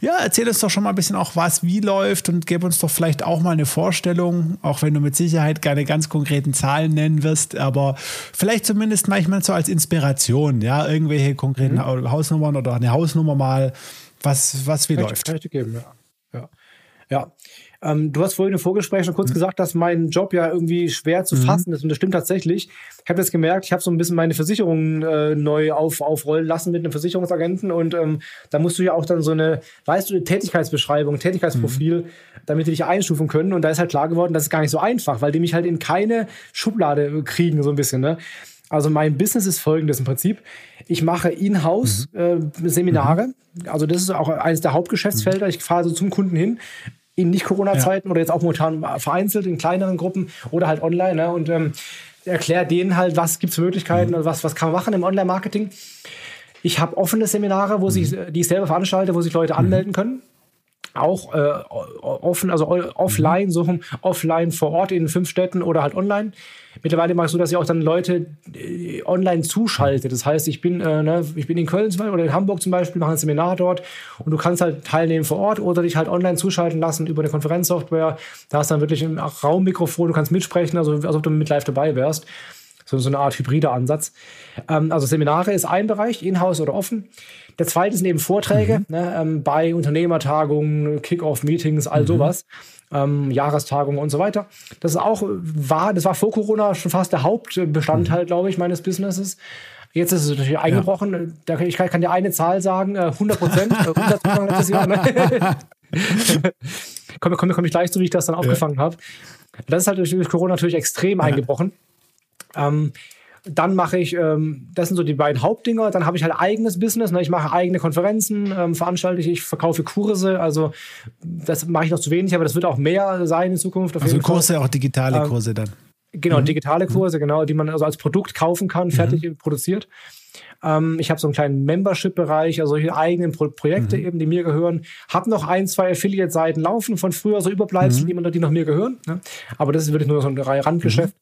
ja, erzähl uns doch schon mal ein bisschen auch, was wie läuft und gib uns doch vielleicht auch mal eine Vorstellung, auch wenn du mit Sicherheit keine ganz konkreten Zahlen nennen wirst, aber vielleicht zumindest manchmal so als Inspiration, ja, irgendwelche konkreten Mhm. Hausnummern oder eine Hausnummer mal, was, was wie Kann ich- läuft. Kann ich dir geben, ja. Ja. ja. Ähm, du hast vorhin im Vorgespräch schon kurz gesagt, dass mein Job ja irgendwie schwer zu fassen ist. Und das stimmt tatsächlich. Ich habe das gemerkt, ich habe so ein bisschen meine Versicherungen äh, neu auf, aufrollen lassen mit einem Versicherungsagenten. Und ähm, da musst du ja auch dann so eine, weißt du, eine Tätigkeitsbeschreibung, Tätigkeitsprofil, damit die dich einstufen können. Und da ist halt klar geworden, das ist gar nicht so einfach, weil die mich halt in keine Schublade kriegen, so ein bisschen. Ne? Also mein Business ist folgendes im Prinzip. Ich mache in-house äh, Seminare. Also das ist auch eines der Hauptgeschäftsfelder. Ich fahre so zum Kunden hin in Nicht-Corona-Zeiten oder jetzt auch momentan vereinzelt in kleineren Gruppen oder halt online ne? und ähm, erkläre denen halt, was gibt es für Möglichkeiten und was, was kann man machen im Online-Marketing. Ich habe offene Seminare, wo sich, die ich selber veranstalte, wo sich Leute anmelden können. Auch äh, offen, also offline suchen, offline vor Ort in fünf Städten oder halt online. Mittlerweile mache ich so, dass ich auch dann Leute äh, online zuschalte. Das heißt, ich bin, äh, ne, ich bin in Köln zum Beispiel oder in Hamburg zum Beispiel, mache ein Seminar dort und du kannst halt teilnehmen vor Ort oder dich halt online zuschalten lassen über eine Konferenzsoftware. Da hast du dann wirklich ein Raummikrofon, du kannst mitsprechen, also als ob du mit live dabei wärst. So, so eine Art hybrider Ansatz. Ähm, also Seminare ist ein Bereich, in-house oder offen. Der zweite sind eben Vorträge ne, ähm, bei Unternehmertagungen, Kick-Off-Meetings, all sowas. Ähm, Jahrestagungen und so weiter. Das ist auch war, das war vor Corona schon fast der Hauptbestandteil, glaube ich, meines Businesses. Jetzt ist es natürlich eingebrochen. Da kann, ich kann, kann dir eine Zahl sagen, äh, 100 Prozent. äh, Jahr. Ne? komme komm, komm ich gleich zu, wie ich das dann aufgefangen habe. Das ist halt durch durch Corona natürlich extrem eingebrochen. Ähm, dann mache ich, ähm, das sind so die beiden Hauptdinger. Dann habe ich halt eigenes Business. Ne? Ich mache eigene Konferenzen, ähm, veranstalte ich, ich verkaufe Kurse. Also das mache ich noch zu wenig, aber das wird auch mehr sein in Zukunft. Also. Kurse, auch digitale Ähm, Kurse dann. Genau, digitale Kurse, genau, die man also als Produkt kaufen kann, fertig produziert. Ähm, ich habe so einen kleinen Membership-Bereich, also solche eigenen Pro Projekte eben, die mir gehören. Habe noch ein, zwei Affiliate-Seiten laufen von früher, so Überbleibsel, die, man, die noch mir gehören. Ne? Aber das ist wirklich nur so ein Randgeschäft.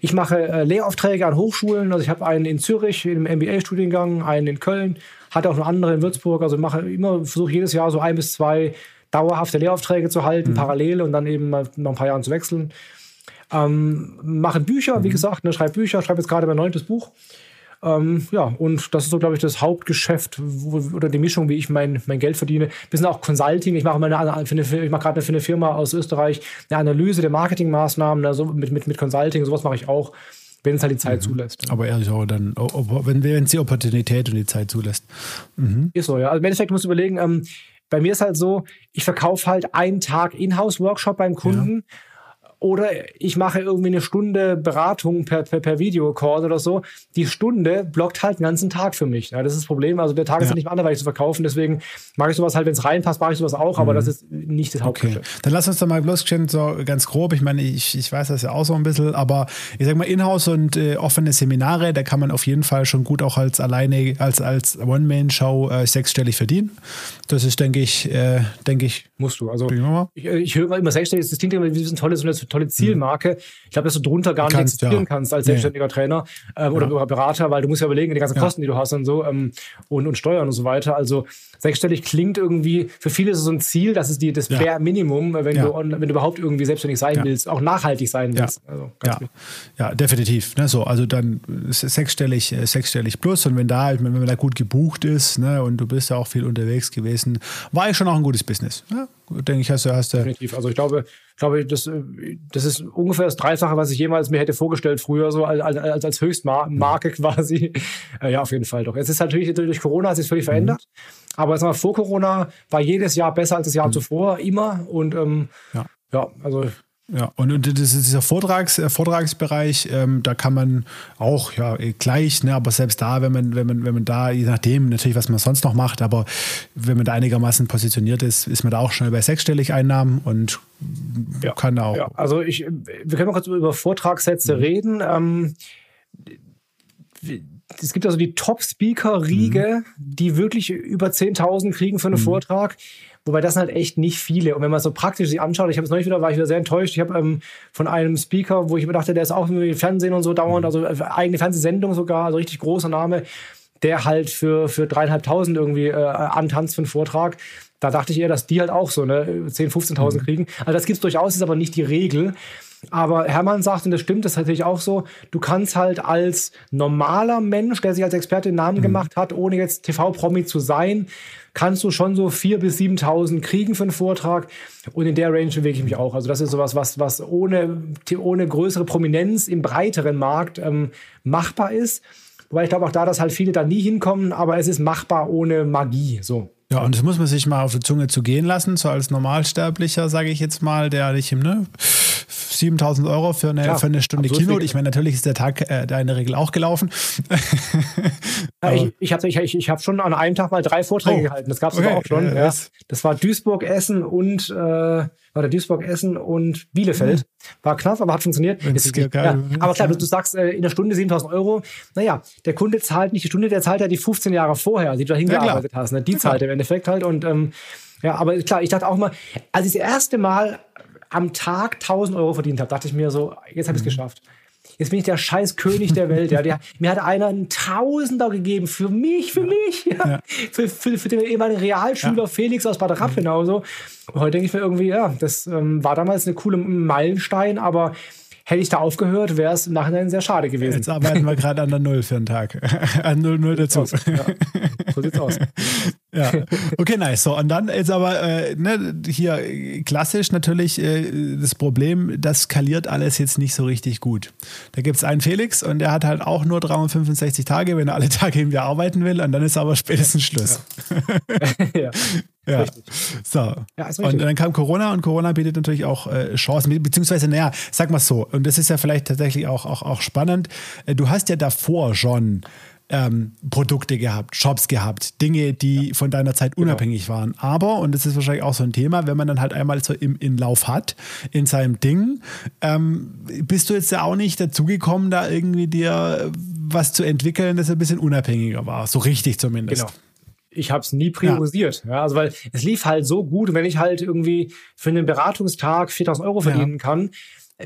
Ich mache äh, Lehraufträge an Hochschulen. Also ich habe einen in Zürich im MBA-Studiengang, einen in Köln, hatte auch noch andere in Würzburg. Also mache immer, versuche jedes Jahr so ein bis zwei dauerhafte Lehraufträge zu halten, parallel und dann eben mal nach ein paar Jahren zu wechseln. Ähm, mache Bücher, wie gesagt, ne, schreibe Bücher, schreibe jetzt gerade mein neuntes Buch. Ähm, ja, und das ist so, glaube ich, das Hauptgeschäft wo, oder die Mischung, wie ich mein, mein Geld verdiene. Wir sind auch Consulting. Ich mache mal eine, für eine, ich mache gerade für eine Firma aus Österreich eine Analyse der Marketingmaßnahmen, also mit, mit, mit Consulting, sowas mache ich auch wenn es halt die Zeit mhm. zulässt. Ja. Aber ehrlich auch dann, wenn, wenn es die Opportunität und die Zeit zulässt. Mhm. Ist so, ja. Also im Endeffekt musst du überlegen, ähm, bei mir ist halt so, ich verkaufe halt einen Tag Inhouse-Workshop beim Kunden. Ja oder ich mache irgendwie eine Stunde Beratung per, per, per Videocall oder so. Die Stunde blockt halt den ganzen Tag für mich. Ja, das ist das Problem. Also der Tag ist ja. nicht anderweitig zu verkaufen. Deswegen mache ich sowas halt, wenn es reinpasst, mache ich sowas auch. Mhm. Aber das ist nicht das Hauptgeschäft. Okay. Dann lass uns doch mal bloß so ganz grob. Ich meine, ich, ich weiß das ja auch so ein bisschen. Aber ich sag mal, Inhouse und äh, offene Seminare, da kann man auf jeden Fall schon gut auch als alleine, als, als One-Man-Show äh, sechsstellig verdienen. Das ist, denke ich, äh, denke ich. Musst du. Also ich, ich höre immer sechsstellig. Das klingt immer wie ein tolles, tolle Zielmarke. Ich glaube, dass du drunter gar nicht kannst, existieren ja. kannst als selbstständiger nee. Trainer äh, oder ja. Berater, weil du musst ja überlegen, die ganzen ja. Kosten, die du hast und so ähm, und, und Steuern und so weiter. Also sechsstellig klingt irgendwie, für viele ist es so ein Ziel, das ist die, das ja. Minimum, wenn, du, wenn du überhaupt irgendwie selbstständig sein willst, auch nachhaltig sein willst. Also, ja. ja, definitiv. Ne, so, also dann sechsstellig, äh, sechsstellig plus und wenn da halt, wenn man da gut gebucht ist ne, und du bist ja auch viel unterwegs gewesen, war ich schon auch ein gutes Business. Ne? denke ich, hast du. Hast du Definitiv. Also ich glaube, glaube das, das ist ungefähr das Dreifache, was ich jemals mir hätte vorgestellt, früher so als, als, als Höchstmarke quasi. Äh, ja, auf jeden Fall doch. Es ist natürlich durch Corona hat sich völlig verändert. Mhm. Aber mal, vor Corona war jedes Jahr besser als das Jahr mhm. zuvor, immer. Und ähm, ja. ja, also ja, und, und das ist dieser Vortrags, äh, Vortragsbereich, ähm, da kann man auch ja eh, gleich, ne, aber selbst da, wenn man, wenn man, wenn man da, je nachdem natürlich, was man sonst noch macht, aber wenn man da einigermaßen positioniert ist, ist man da auch schnell bei sechsstellig Einnahmen und ja, kann auch. Ja, also ich, wir können mal kurz über Vortragssätze mhm. reden. Ähm, es gibt also die Top-Speaker-Riege, mhm. die wirklich über 10.000 kriegen für einen mhm. Vortrag. Wobei das sind halt echt nicht viele. Und wenn man so praktisch sich anschaut, ich habe es neulich wieder, war ich wieder sehr enttäuscht. Ich habe ähm, von einem Speaker, wo ich mir dachte, der ist auch im Fernsehen und so dauernd, also äh, eigene Fernsehsendung sogar, also richtig großer Name, der halt für, für dreieinhalbtausend irgendwie äh, antanzt für einen Vortrag. Da dachte ich eher, dass die halt auch so ne, 10.000, 15.000 mhm. kriegen. Also das gibt's durchaus, ist aber nicht die Regel. Aber Hermann sagt, und das stimmt, das ist natürlich auch so, du kannst halt als normaler Mensch, der sich als Experte den Namen mhm. gemacht hat, ohne jetzt TV-Promi zu sein, kannst du schon so 4.000 bis 7.000 kriegen für einen Vortrag. Und in der Range bewege ich mich auch. Also das ist sowas, was, was ohne, ohne größere Prominenz im breiteren Markt ähm, machbar ist. Wobei ich glaube auch da, dass halt viele da nie hinkommen, aber es ist machbar ohne Magie. So. Ja, und das muss man sich mal auf die Zunge zu gehen lassen, so als Normalsterblicher, sage ich jetzt mal, der nicht im, ne? 7000 Euro für eine, Klar, für eine Stunde Keynote. Ich meine, natürlich ist der Tag äh, da in der Regel auch gelaufen. ja, ich ich habe ich, ich, hab schon an einem Tag mal drei Vorträge oh, gehalten. Das gab es okay, auch schon. Ja, Das war Duisburg, Essen und äh, war der Duisburg, Essen und Bielefeld. War knapp, aber hat funktioniert. Ist, ja, aber klar, du, du sagst äh, in der Stunde 7000 Euro. Naja, der Kunde zahlt nicht die Stunde, der zahlt ja die 15 Jahre vorher, die du da hingearbeitet hast. Ne? Die zahlt er im Endeffekt halt. Und ähm, ja, aber klar, ich dachte auch mal, als ich das erste Mal am Tag 1000 Euro verdient habe, dachte ich mir so, jetzt habe ich es mhm. geschafft. Jetzt bin ich der scheiß König der Welt. Ja. Der, mir hat einer einen Tausender gegeben für mich, für ja. mich. Ja. ja. Für, für, für, den ehemaligen Realschüler Felix aus Bad Rappenau. So. Heute denke ich mir irgendwie, ja, das ähm, war damals eine coole Meilenstein, aber hätte ich da aufgehört, wäre es im Nachhinein sehr schade gewesen. Jetzt arbeiten wir gerade an der Null für einen Tag. an Null, Null dazu. Ja. So sieht's aus. ja. Okay, nice. So, und dann ist aber äh, ne, hier klassisch natürlich äh, das Problem, das skaliert alles jetzt nicht so richtig gut. Da gibt es einen Felix und der hat halt auch nur 365 Tage, wenn er alle Tage im Jahr arbeiten will und dann ist aber spätestens Schluss. Ja. ja. Ja. So. Ja, und dann kam Corona und Corona bietet natürlich auch äh, Chancen, beziehungsweise, naja, sag mal so, und das ist ja vielleicht tatsächlich auch, auch, auch spannend. Äh, du hast ja davor schon ähm, Produkte gehabt, Shops gehabt, Dinge, die ja. von deiner Zeit genau. unabhängig genau. waren. Aber, und das ist wahrscheinlich auch so ein Thema, wenn man dann halt einmal so im Inlauf hat, in seinem Ding, ähm, bist du jetzt ja auch nicht dazugekommen, da irgendwie dir was zu entwickeln, das ein bisschen unabhängiger war. So richtig zumindest. Genau ich habe es nie priorisiert. Ja. ja. also weil es lief halt so gut, wenn ich halt irgendwie für einen Beratungstag 4000 Euro verdienen ja. kann,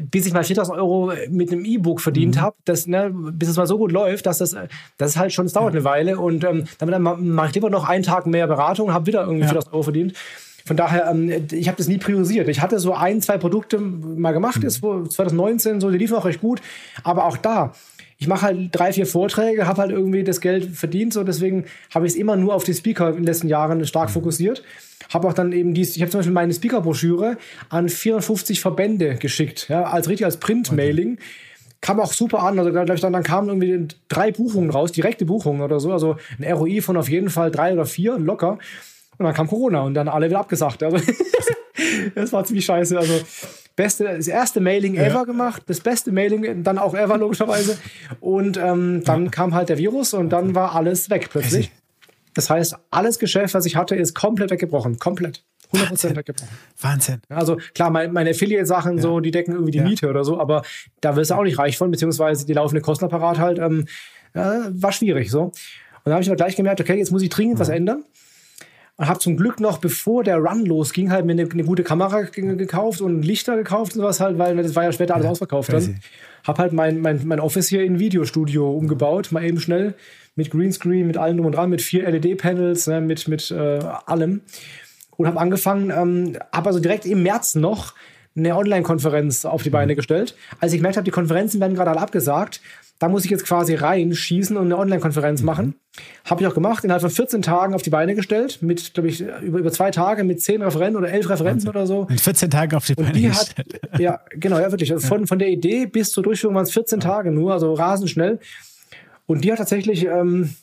bis ich mal 4000 Euro mit einem E-Book verdient mhm. habe, ne, bis es mal so gut läuft, dass das, das ist halt schon, es dauert ja. eine Weile und ähm, dann mache ich lieber noch einen Tag mehr Beratung und habe wieder irgendwie ja. 4000 Euro verdient. Von daher, ähm, ich habe das nie priorisiert. Ich hatte so ein, zwei Produkte mal gemacht, mhm. ist 2019, so, die liefen auch recht gut. Aber auch da, ich mache halt drei, vier Vorträge, habe halt irgendwie das Geld verdient, so deswegen habe ich es immer nur auf die Speaker in den letzten Jahren stark mhm. fokussiert. Habe auch dann eben dies, ich habe zum Beispiel meine Speaker-Broschüre an 450 Verbände geschickt, ja, als richtig als Print-Mailing. Kam auch super an. Also dann, dann kamen irgendwie drei Buchungen raus, direkte Buchungen oder so. Also ein ROI von auf jeden Fall drei oder vier, locker. Und dann kam Corona und dann alle wieder abgesagt. Also das war ziemlich scheiße. Also beste, das erste Mailing ever ja. gemacht, das beste Mailing dann auch ever logischerweise. Und ähm, dann ja. kam halt der Virus und dann war alles weg plötzlich. Das heißt, alles Geschäft, was ich hatte, ist komplett weggebrochen. Komplett. 100% Wahnsinn. weggebrochen. Wahnsinn. Also klar, meine, meine Affiliate-Sachen, ja. so, die decken irgendwie die. Miete oder so, aber da wirst du auch nicht reich von, beziehungsweise die laufende Kostenapparat halt, ähm, äh, war schwierig so. Und dann habe ich aber gleich gemerkt, okay, jetzt muss ich dringend mhm. was ändern und habe zum Glück noch, bevor der Run losging, halt mir eine, eine, gute Kamera gekauft und Lichter gekauft und sowas halt, weil das war ja später alles ja, ausverkauft dann. Hab halt mein, mein, mein Office hier in Videostudio umgebaut, mal eben schnell mit Greenscreen, mit allem drum und dran, mit vier LED-Panels, ne, mit, mit äh, allem. Und habe angefangen, ähm, habe also direkt im März noch eine Online-Konferenz auf die Beine mhm. gestellt. Als ich gemerkt habe, die Konferenzen werden gerade alle abgesagt, da muss ich jetzt quasi reinschießen und eine Online-Konferenz mhm. machen. Habe ich auch gemacht, innerhalb von 14 Tagen auf die Beine gestellt, mit, glaube ich, über, über zwei Tage mit 10 Referenten oder 11 Referenten oder so. In 14 Tagen auf die Beine die gestellt. Hat, ja, genau, ja, wirklich. Also von, von der Idee bis zur Durchführung waren es 14 ja. Tage nur, also rasend schnell. Und die hat tatsächlich, ähm,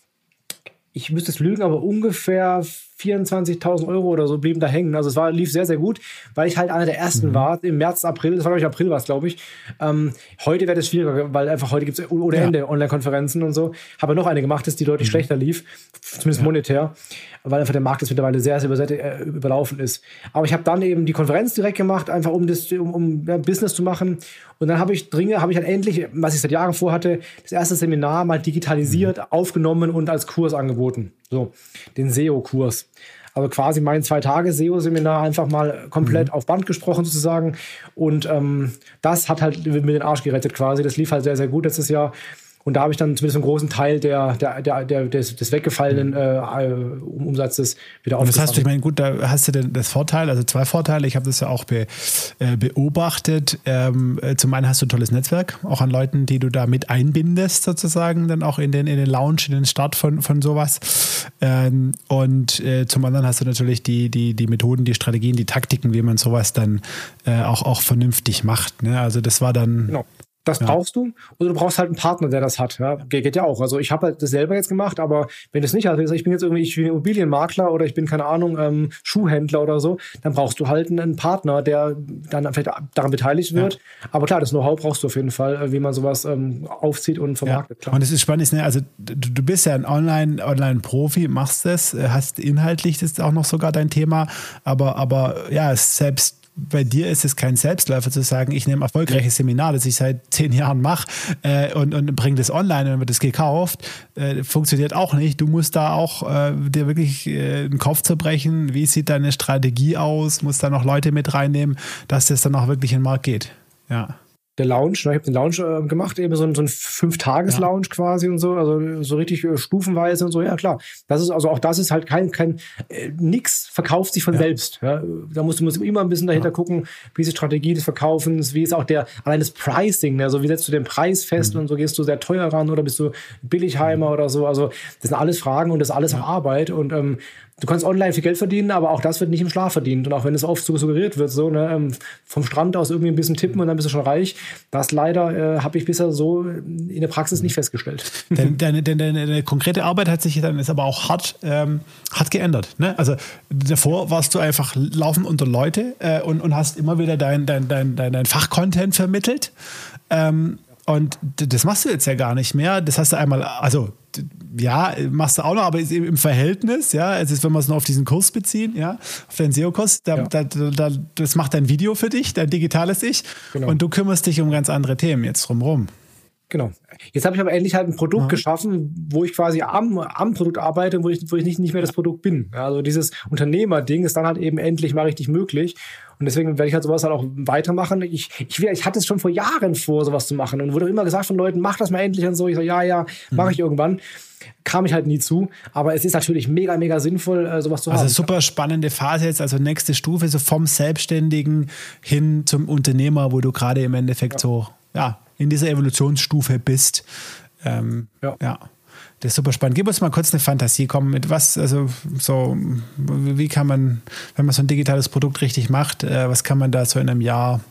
ich müsste es lügen, aber ungefähr 24.000 Euro oder so blieben da hängen. Also es war, lief sehr, sehr gut, weil ich halt einer der ersten mhm. war im März, April. Das war, glaube ich, April war es, glaube ich. Ähm, heute wäre das schwieriger, weil einfach heute gibt es ohne ja. Ende Online-Konferenzen und so. Habe noch eine gemacht, die deutlich mhm. schlechter lief, zumindest ja. monetär, weil einfach der Markt jetzt mittlerweile sehr, sehr äh, überlaufen ist. Aber ich habe dann eben die Konferenz direkt gemacht, einfach um das, um, um ja, Business zu machen. Und dann habe ich dringend, habe ich halt endlich, was ich seit Jahren vorhatte, das erste Seminar mal digitalisiert, mhm. aufgenommen und als Kurs angeboten. So, den SEO-Kurs. Also quasi mein zwei Tage SEO-Seminar einfach mal komplett mhm. auf Band gesprochen sozusagen. Und ähm, das hat halt mit den Arsch gerettet quasi. Das lief halt sehr, sehr gut letztes Jahr. Und da habe ich dann zumindest einen großen Teil der, der, der, der des, des weggefallenen mhm. äh, Umsatzes wieder aufgefangen. Das hast du, ich meine, gut, da hast du denn das Vorteil, also zwei Vorteile. Ich habe das ja auch be, äh, beobachtet. Ähm, äh, zum einen hast du ein tolles Netzwerk, auch an Leuten, die du da mit einbindest, sozusagen, dann auch in den, in den Launch, in den Start von, von sowas. Ähm, und äh, zum anderen hast du natürlich die, die, die Methoden, die Strategien, die Taktiken, wie man sowas dann äh, auch, auch vernünftig macht. Ne? Also das war dann. Genau. Das ja. brauchst du. Oder du brauchst halt einen Partner, der das hat. Ja, geht ja auch. Also ich habe halt das selber jetzt gemacht, aber wenn du es nicht hast, ich bin jetzt irgendwie, ich bin Immobilienmakler oder ich bin, keine Ahnung, ähm, Schuhhändler oder so, dann brauchst du halt einen Partner, der dann vielleicht daran beteiligt wird. Ja. Aber klar, das Know-how brauchst du auf jeden Fall, äh, wie man sowas ähm, aufzieht und vermarktet. Ja. Und es ist spannend, ne? also du, du bist ja ein Online, Online-Profi, machst das, äh, hast inhaltlich das auch noch sogar dein Thema, aber, aber ja, selbst bei dir ist es kein Selbstläufer zu sagen, ich nehme erfolgreiches Seminar, das ich seit zehn Jahren mache äh, und, und bringe das online und dann wird das gekauft. Äh, funktioniert auch nicht. Du musst da auch äh, dir wirklich äh, den Kopf zerbrechen. Wie sieht deine Strategie aus? Musst da noch Leute mit reinnehmen, dass das dann auch wirklich in den Markt geht. Ja der Lounge. Ne? Ich habe den Lounge äh, gemacht, eben so ein, so ein Fünf-Tages-Lounge ja. quasi und so, also so richtig äh, stufenweise und so. Ja, klar. Das ist, also auch das ist halt kein, kein, äh, nix verkauft sich von ja. selbst. Ja? Da musst du musst immer ein bisschen dahinter ja. gucken, wie ist die Strategie des Verkaufens, wie ist auch der, allein das Pricing, ne? also wie setzt du den Preis fest mhm. und so gehst du sehr teuer ran oder bist du Billigheimer mhm. oder so. Also das sind alles Fragen und das ist alles auch Arbeit und ähm, du kannst online viel Geld verdienen, aber auch das wird nicht im Schlaf verdient. Und auch wenn es oft so suggeriert wird, so ne, ähm, vom Strand aus irgendwie ein bisschen tippen und dann bist du schon reich, das leider äh, habe ich bisher so in der Praxis nicht festgestellt. Denn deine, deine, deine, konkrete Arbeit hat sich dann ist aber auch hart, ähm, hart geändert. Ne? Also davor warst du einfach laufen unter Leute äh, und, und hast immer wieder dein, dein, dein, dein, dein Fachcontent vermittelt. Ähm, und das machst du jetzt ja gar nicht mehr. Das hast du einmal, also ja, machst du auch noch, aber im Verhältnis, ja, es ist, wenn wir es nur auf diesen Kurs beziehen, ja, auf deinen SEO-Kurs, da, ja. da, da, das macht dein Video für dich, dein digitales Ich. Genau. Und du kümmerst dich um ganz andere Themen jetzt drumherum. Genau. Jetzt habe ich aber endlich halt ein Produkt ja. geschaffen, wo ich quasi am, am Produkt arbeite, wo ich, wo ich nicht, nicht mehr das Produkt bin. Also dieses Unternehmerding ist dann halt eben endlich mal richtig möglich. Und deswegen werde ich halt sowas halt auch weitermachen. Ich, ich, ich hatte es schon vor Jahren vor, sowas zu machen. Und wurde immer gesagt von Leuten, mach das mal endlich und so. Ich so, ja, ja, mache mhm. ich irgendwann. Kam ich halt nie zu. Aber es ist natürlich mega, mega sinnvoll, äh, sowas zu also haben. Also super spannende Phase jetzt, also nächste Stufe, so vom Selbstständigen hin zum Unternehmer, wo du gerade im Endeffekt ja. so, ja, in dieser Evolutionsstufe bist. Ähm, ja. ja. Das ist super spannend. Gib uns mal kurz eine Fantasie. Komm, mit was, also so, wie kann man, wenn man so ein digitales Produkt richtig macht, äh, was kann man da so in einem Jahr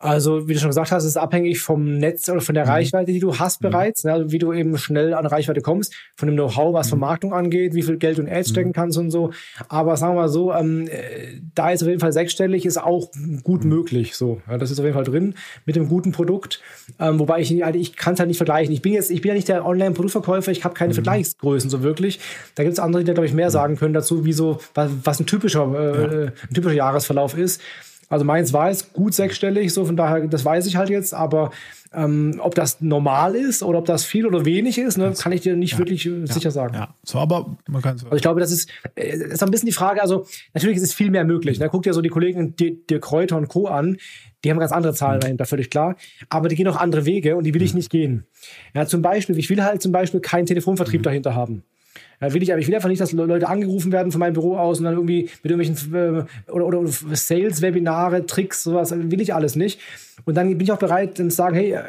Also, wie du schon gesagt hast, ist abhängig vom Netz oder von der mhm. Reichweite, die du hast mhm. bereits, ne? also wie du eben schnell an Reichweite kommst, von dem Know-how, was mhm. Vermarktung angeht, wie viel Geld und Ads mhm. stecken kannst und so. Aber sagen wir mal so, ähm, äh, da ist auf jeden Fall sechsstellig, ist auch gut mhm. möglich. So, ja, das ist auf jeden Fall drin mit dem guten Produkt. Ähm, wobei ich, also ich kann es halt nicht vergleichen. Ich bin jetzt, ich bin ja nicht der Online-Produktverkäufer, ich habe keine mhm. Vergleichsgrößen so wirklich. Da gibt es andere, die da, glaube ich, mehr sagen können dazu, wie so, was, was ein typischer, äh, ja. ein typischer Jahresverlauf ist. Also meins war es gut sechsstellig, so von daher, das weiß ich halt jetzt, aber ähm, ob das normal ist oder ob das viel oder wenig ist, ne, kann ich dir nicht ja, wirklich äh, ja, sicher sagen. Ja, so, aber man kann so. Also ich glaube, das ist, äh, ist ein bisschen die Frage, also natürlich ist es viel mehr möglich. Ne? Guck dir so die Kollegen Dirk Kräuter und Co. an, die haben ganz andere Zahlen mhm. dahinter, völlig klar. Aber die gehen auch andere Wege und die will ich mhm. nicht gehen. Ja, zum Beispiel, ich will halt zum Beispiel keinen Telefonvertrieb mhm. dahinter haben. Ja, will ich, aber ich will einfach nicht, dass Leute angerufen werden von meinem Büro aus und dann irgendwie mit irgendwelchen äh, oder, oder Sales-Webinare, Tricks, sowas, will ich alles nicht. Und dann bin ich auch bereit, dann zu sagen, hey, äh,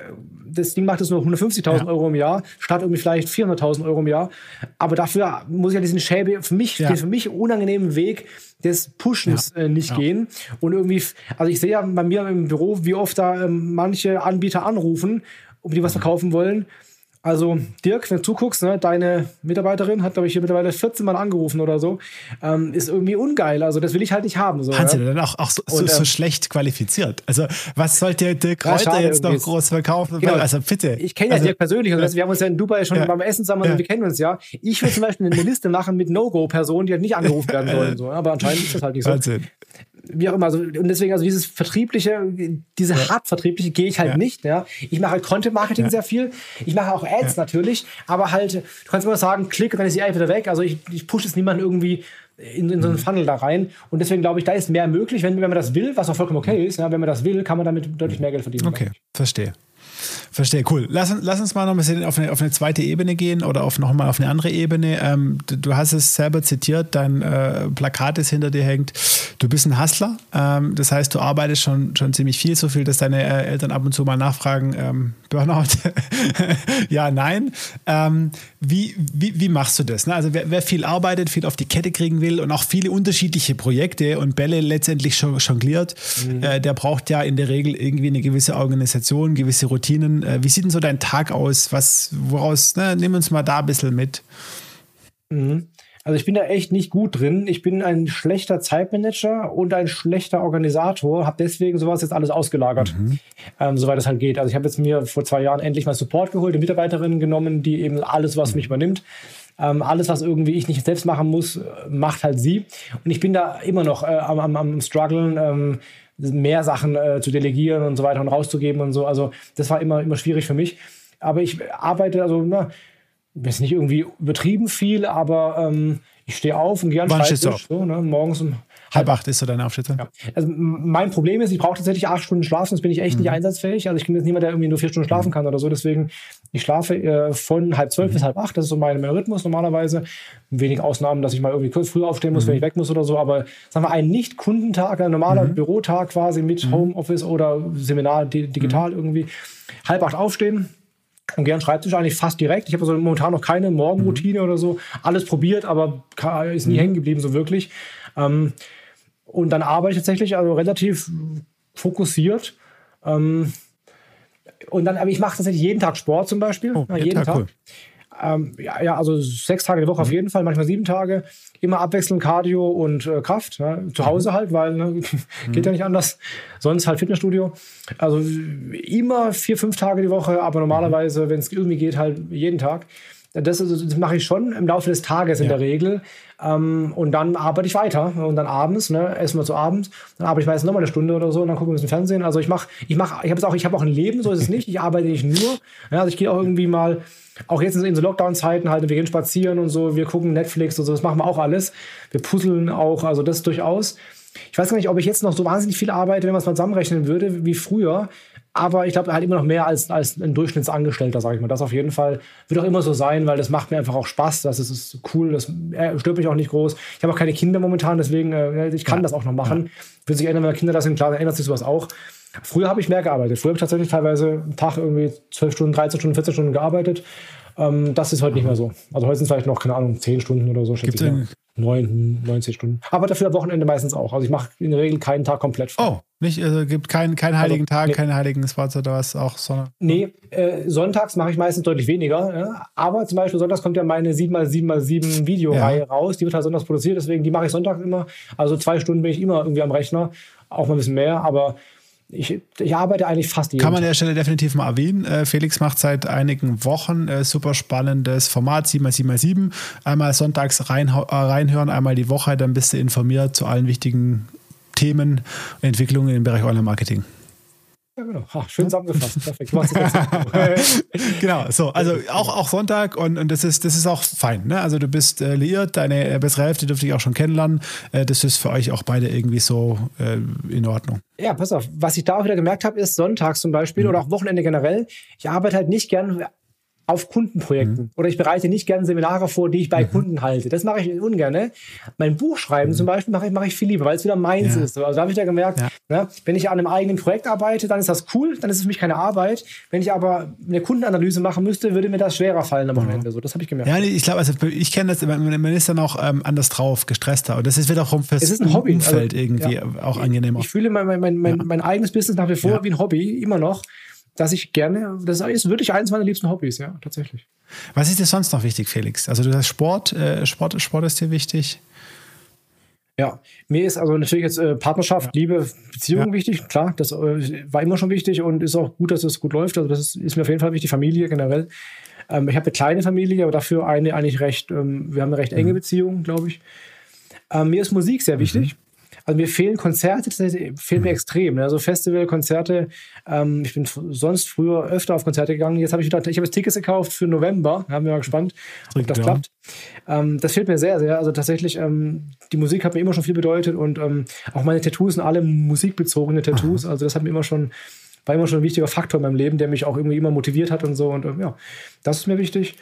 das Ding macht jetzt nur 150.000 ja. Euro im Jahr, statt irgendwie vielleicht 400.000 Euro im Jahr. Aber dafür muss ich ja diesen Schäbe, für mich, ja. den für mich unangenehmen Weg des Pushens ja. äh, nicht gehen. Und irgendwie, also ich sehe ja bei mir im Büro, wie oft da äh, manche Anbieter anrufen, ob die was verkaufen wollen. Also, Dirk, wenn du zuguckst, ne, deine Mitarbeiterin hat, glaube ich, hier mittlerweile 14 Mal angerufen oder so. Ähm, ist irgendwie ungeil. Also, das will ich halt nicht haben. So, Hans, ja? dann auch, auch so, Und, so, so, ähm, schlecht qualifiziert. Also, was sollte Dirk Kräuter jetzt noch groß verkaufen? Genau. Also, bitte. Ich kenne ja also, Dirk persönlich. Also, wir haben uns ja in Dubai schon ja. beim Essen zusammen, ja. wir kennen uns ja. Ich will zum Beispiel eine Liste machen mit No-Go-Personen, die halt nicht angerufen werden sollen. So. Aber anscheinend ist das halt nicht so. Wahnsinn wie auch immer. Also, und deswegen, also dieses Vertriebliche, diese ja. Hart-Vertriebliche gehe ich halt ja. nicht. Ja. Ich mache halt Content-Marketing ja. sehr viel. Ich mache auch Ads natürlich, aber halt, du kannst immer sagen, klick und dann ist die einfach wieder weg. Also ich, ich pushe jetzt niemanden irgendwie in, in so einen mhm. Funnel da rein. Und deswegen glaube ich, da ist mehr möglich, wenn, wenn man das will, was auch vollkommen okay ist. Ja, wenn man das will, kann man damit deutlich mehr Geld verdienen. Okay, verstehe. Verstehe, cool. Lass, lass uns mal noch ein bisschen auf eine, auf eine zweite Ebene gehen oder auf noch mal auf eine andere Ebene. Ähm, du, du, hast es selber zitiert, dein äh, Plakat, das hinter dir hängt. Du bist ein Hustler. Ähm, das heißt, du arbeitest schon, schon ziemlich viel, so viel, dass deine äh, Eltern ab und zu mal nachfragen, ähm, Burnout? ja, nein. Ähm, wie, wie, wie machst du das? Ne? Also wer, wer, viel arbeitet, viel auf die Kette kriegen will und auch viele unterschiedliche Projekte und Bälle letztendlich jongliert, mhm. äh, der braucht ja in der Regel irgendwie eine gewisse Organisation, gewisse Routinen. Äh, wie sieht denn so dein Tag aus? Was, woraus, ne? nimm uns mal da ein bisschen mit. Mhm. Also ich bin da echt nicht gut drin. Ich bin ein schlechter Zeitmanager und ein schlechter Organisator, habe deswegen sowas jetzt alles ausgelagert, mhm. ähm, soweit es halt geht. Also ich habe jetzt mir vor zwei Jahren endlich mal Support geholt, eine Mitarbeiterin genommen, die eben alles, was mich übernimmt. Ähm, alles, was irgendwie ich nicht selbst machen muss, macht halt sie. Und ich bin da immer noch äh, am, am, am strugglen, ähm, mehr Sachen äh, zu delegieren und so weiter und rauszugeben und so. Also das war immer, immer schwierig für mich. Aber ich arbeite, also na, ist nicht irgendwie übertrieben viel, aber ähm, ich stehe auf und gehe an du auf? So, ne, morgens um halb acht ist so deine Aufstehzeit. Ja. Also mein Problem ist, ich brauche tatsächlich acht Stunden Schlaf, sonst bin ich echt mhm. nicht einsatzfähig. Also ich bin jetzt niemand, der irgendwie nur vier Stunden schlafen mhm. kann oder so. Deswegen, ich schlafe äh, von halb zwölf mhm. bis halb acht. Das ist so mein, mein Rhythmus normalerweise. Wenig Ausnahmen, dass ich mal irgendwie kurz früher aufstehen muss, wenn mhm. ich weg muss oder so. Aber sagen wir, ein Nicht-Kundentag, ein normaler mhm. Bürotag quasi mit mhm. Homeoffice oder Seminar digital irgendwie. Halb acht aufstehen, und gern Schreibtisch eigentlich fast direkt. Ich habe also momentan noch keine Morgenroutine mhm. oder so. Alles probiert, aber ist nie mhm. hängen geblieben so wirklich. Ähm, und dann arbeite ich tatsächlich also relativ fokussiert. Ähm, und dann, aber ich mache tatsächlich jeden Tag Sport zum Beispiel. Oh, jeden, jeden Tag. Tag. Cool. Ähm, ja, ja, also sechs Tage die Woche mhm. auf jeden Fall, manchmal sieben Tage. Immer abwechselnd Cardio und äh, Kraft. Ja, zu Hause mhm. halt, weil ne, geht ja mhm. nicht anders. Sonst halt Fitnessstudio. Also immer vier, fünf Tage die Woche, aber normalerweise, wenn es irgendwie geht, halt jeden Tag. Das, das mache ich schon im Laufe des Tages in ja. der Regel. Ähm, und dann arbeite ich weiter. Und dann abends, ne, essen wir zu Abend. Dann arbeite ich meistens nochmal eine Stunde oder so und dann gucken wir ein bisschen Fernsehen. Also ich mache, ich mache, ich habe auch, ich habe auch ein Leben, so ist es nicht. Ich arbeite nicht nur. Ja, also ich gehe auch irgendwie mal, auch jetzt in so Lockdown-Zeiten halt, wir gehen spazieren und so, wir gucken Netflix und so, das machen wir auch alles. Wir puzzeln auch, also das durchaus. Ich weiß gar nicht, ob ich jetzt noch so wahnsinnig viel arbeite, wenn man es mal zusammenrechnen würde, wie früher. Aber ich glaube halt immer noch mehr als, als ein Durchschnittsangestellter, sage ich mal. Das auf jeden Fall wird auch immer so sein, weil das macht mir einfach auch Spaß. Das ist, ist cool, das äh, stört mich auch nicht groß. Ich habe auch keine Kinder momentan, deswegen äh, ich kann ja. das auch noch machen. Ja. Wird sich ändern, wenn Kinder das sind, klar, dann ändert sich sowas auch. Früher habe ich mehr gearbeitet. Früher habe ich tatsächlich teilweise am Tag irgendwie 12 Stunden, 13 Stunden, 14 Stunden gearbeitet. Ähm, das ist heute nicht mehr so. Also heute sind es vielleicht noch, keine Ahnung, 10 Stunden oder so. Gibt es 9, 90 Stunden. Aber dafür am Wochenende meistens auch. Also ich mache in der Regel keinen Tag komplett frei. Oh, nicht, also gibt keinen kein heiligen also, Tag, nee. keinen heiligen Spots oder was auch, sondern. Nee, äh, sonntags mache ich meistens deutlich weniger. Ja? Aber zum Beispiel sonntags kommt ja meine 7x7x7 Videoreihe ja. raus. Die wird halt sonntags produziert, deswegen die mache ich sonntags immer. Also zwei Stunden bin ich immer irgendwie am Rechner. Auch mal ein bisschen mehr, aber ich, ich, arbeite eigentlich fast jeden Kann man an der Stelle definitiv mal erwähnen. Äh, Felix macht seit einigen Wochen äh, super spannendes Format 7x7x7. Einmal sonntags rein, äh, reinhören, einmal die Woche, dann bist du informiert zu allen wichtigen Themen, Entwicklungen im Bereich Online-Marketing. Ja, genau. Ach, schön zusammengefasst. Perfekt. genau, so. Also auch, auch Sonntag und, und das, ist, das ist auch fein. Ne? Also du bist äh, liiert, deine bessere Hälfte dürfte ich auch schon kennenlernen. Äh, das ist für euch auch beide irgendwie so äh, in Ordnung. Ja, pass auf. Was ich da auch wieder gemerkt habe, ist sonntags zum Beispiel mhm. oder auch Wochenende generell. Ich arbeite halt nicht gern auf Kundenprojekten. Mhm. Oder ich bereite nicht gerne Seminare vor, die ich bei mhm. Kunden halte. Das mache ich ungern. Ne? Mein Buchschreiben mhm. zum Beispiel mache ich, mache ich viel lieber, weil es wieder meins ja. ist. Also da habe ich ja gemerkt, ja. Ne, wenn ich an einem eigenen Projekt arbeite, dann ist das cool, dann ist es für mich keine Arbeit. Wenn ich aber eine Kundenanalyse machen müsste, würde mir das schwerer fallen am Wochenende. So, das habe ich gemerkt. Ja, ich glaube, also ich kenne das, man, ist dann auch ähm, anders drauf, gestresster. Und das ist wiederum fürs es ist ein Hobby. Umfeld also, irgendwie ja. auch angenehmer. Ich fühle mein, mein, mein, mein, eigenes Business nach wie vor wie ein Hobby, immer noch dass ich gerne, das ist wirklich eines meiner liebsten Hobbys, ja, tatsächlich. Was ist dir sonst noch wichtig, Felix? Also du sagst Sport, äh, Sport, Sport ist dir wichtig. Ja, mir ist also natürlich jetzt äh, Partnerschaft, ja. Liebe, Beziehung ja. wichtig. Klar, das äh, war immer schon wichtig und ist auch gut, dass es gut läuft. Also das ist, ist mir auf jeden Fall wichtig, Familie generell. Ähm, ich habe eine kleine Familie, aber dafür eine eigentlich recht, ähm, wir haben eine recht enge mhm. Beziehung, glaube ich. Ähm, mir ist Musik sehr wichtig. Mhm. Also mir fehlen Konzerte, das fehlen mir extrem. Ne? Also Festival, Konzerte. Ähm, ich bin sonst früher öfter auf Konzerte gegangen. Jetzt habe ich wieder, ich habe jetzt Tickets gekauft für November. Haben wir mal gespannt, ob das ja. klappt. Ähm, das fehlt mir sehr, sehr. Also tatsächlich, ähm, die Musik hat mir immer schon viel bedeutet und ähm, auch meine Tattoos sind alle musikbezogene Tattoos. Aha. Also das hat mir immer schon war immer schon ein wichtiger Faktor in meinem Leben, der mich auch irgendwie immer motiviert hat und so. Und ähm, ja, das ist mir wichtig.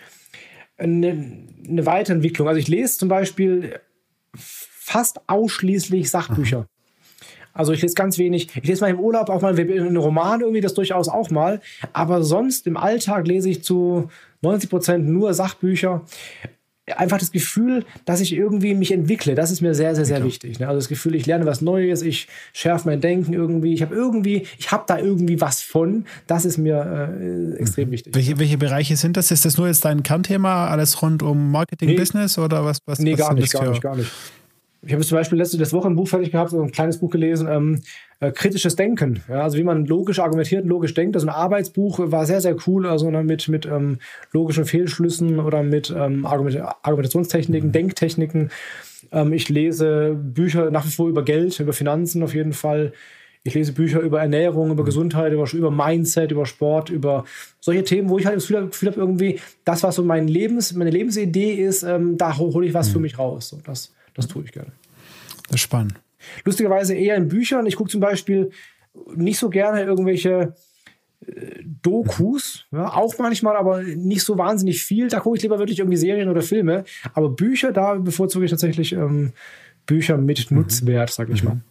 Eine, eine Weiterentwicklung. Also ich lese zum Beispiel fast ausschließlich Sachbücher. Also ich lese ganz wenig. Ich lese mal im Urlaub auch mal einen Roman irgendwie, das durchaus auch mal. Aber sonst im Alltag lese ich zu 90 Prozent nur Sachbücher. Einfach das Gefühl, dass ich irgendwie mich entwickle, das ist mir sehr, sehr, sehr ja, wichtig. Ne? Also das Gefühl, ich lerne was Neues, ich schärfe mein Denken irgendwie, ich habe irgendwie, ich habe da irgendwie was von. Das ist mir äh, extrem mhm. wichtig. Welche, welche Bereiche sind das? Ist das nur jetzt dein Kernthema, alles rund um Marketing, nee. Business oder was? was nee, was gar nicht, gar nicht, gar nicht. Ich habe zum Beispiel letzte Woche ein Buch fertig gehabt, so ein kleines Buch gelesen, ähm, äh, kritisches Denken. Ja, also wie man logisch argumentiert, logisch denkt. Also ein Arbeitsbuch war sehr, sehr cool, also ne, mit, mit ähm, logischen Fehlschlüssen oder mit ähm, Argument Argumentationstechniken, Denktechniken. Ähm, ich lese Bücher nach wie vor über Geld, über Finanzen auf jeden Fall. Ich lese Bücher über Ernährung, über Gesundheit, über, über Mindset, über Sport, über solche Themen, wo ich halt das Gefühl, Gefühl habe, irgendwie, das, was so mein Lebens, meine Lebensidee ist, ähm, da hole ich was für mhm. mich raus. So, das, das tue ich gerne. Das ist spannend. Lustigerweise eher in Büchern. Ich gucke zum Beispiel nicht so gerne irgendwelche äh, Dokus, ja, auch manchmal, aber nicht so wahnsinnig viel. Da gucke ich lieber wirklich irgendwie Serien oder Filme. Aber Bücher, da bevorzuge ich tatsächlich ähm, Bücher mit mhm. Nutzwert, sag ich mhm. mal.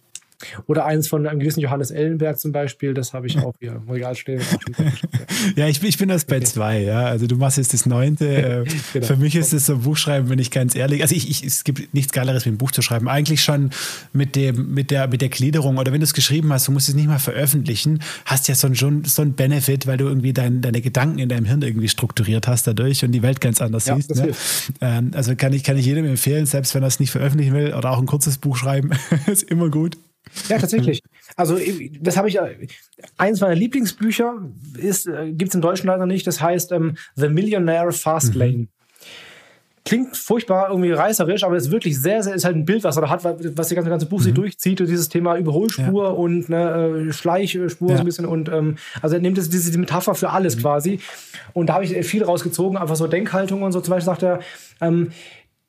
Oder eins von einem gewissen Johannes Ellenberg zum Beispiel, das habe ich auch hier im Regal stehen. ja, ich, ich bin das bei zwei, ja. Also du machst jetzt das neunte. Äh, genau. Für mich ist es so ein Buchschreiben, wenn ich ganz ehrlich, also ich, ich, es gibt nichts Geileres, wie ein Buch zu schreiben. Eigentlich schon mit dem, mit der, mit der Gliederung oder wenn du es geschrieben hast, du musst es nicht mal veröffentlichen, hast ja so ein, so ein Benefit, weil du irgendwie dein, deine Gedanken in deinem Hirn irgendwie strukturiert hast dadurch und die Welt ganz anders ja, siehst. Ne? Ähm, also kann ich, kann ich jedem empfehlen, selbst wenn er es nicht veröffentlichen will oder auch ein kurzes Buch schreiben, ist immer gut. Ja, tatsächlich. Also das habe ich, eins meiner Lieblingsbücher ist, äh, gibt es im Deutschen leider nicht, das heißt ähm, The Millionaire Fastlane. Mhm. Klingt furchtbar, irgendwie reißerisch, aber ist wirklich sehr, sehr, ist halt ein Bild, was er da hat, was das ganze, ganze Buch mhm. sich durchzieht, und dieses Thema Überholspur ja. und ne, äh, Schleichspur ja. so ein bisschen und ähm, also er nimmt das, diese Metapher für alles mhm. quasi und da habe ich viel rausgezogen, einfach so Denkhaltung und so, zum Beispiel sagt er, ähm,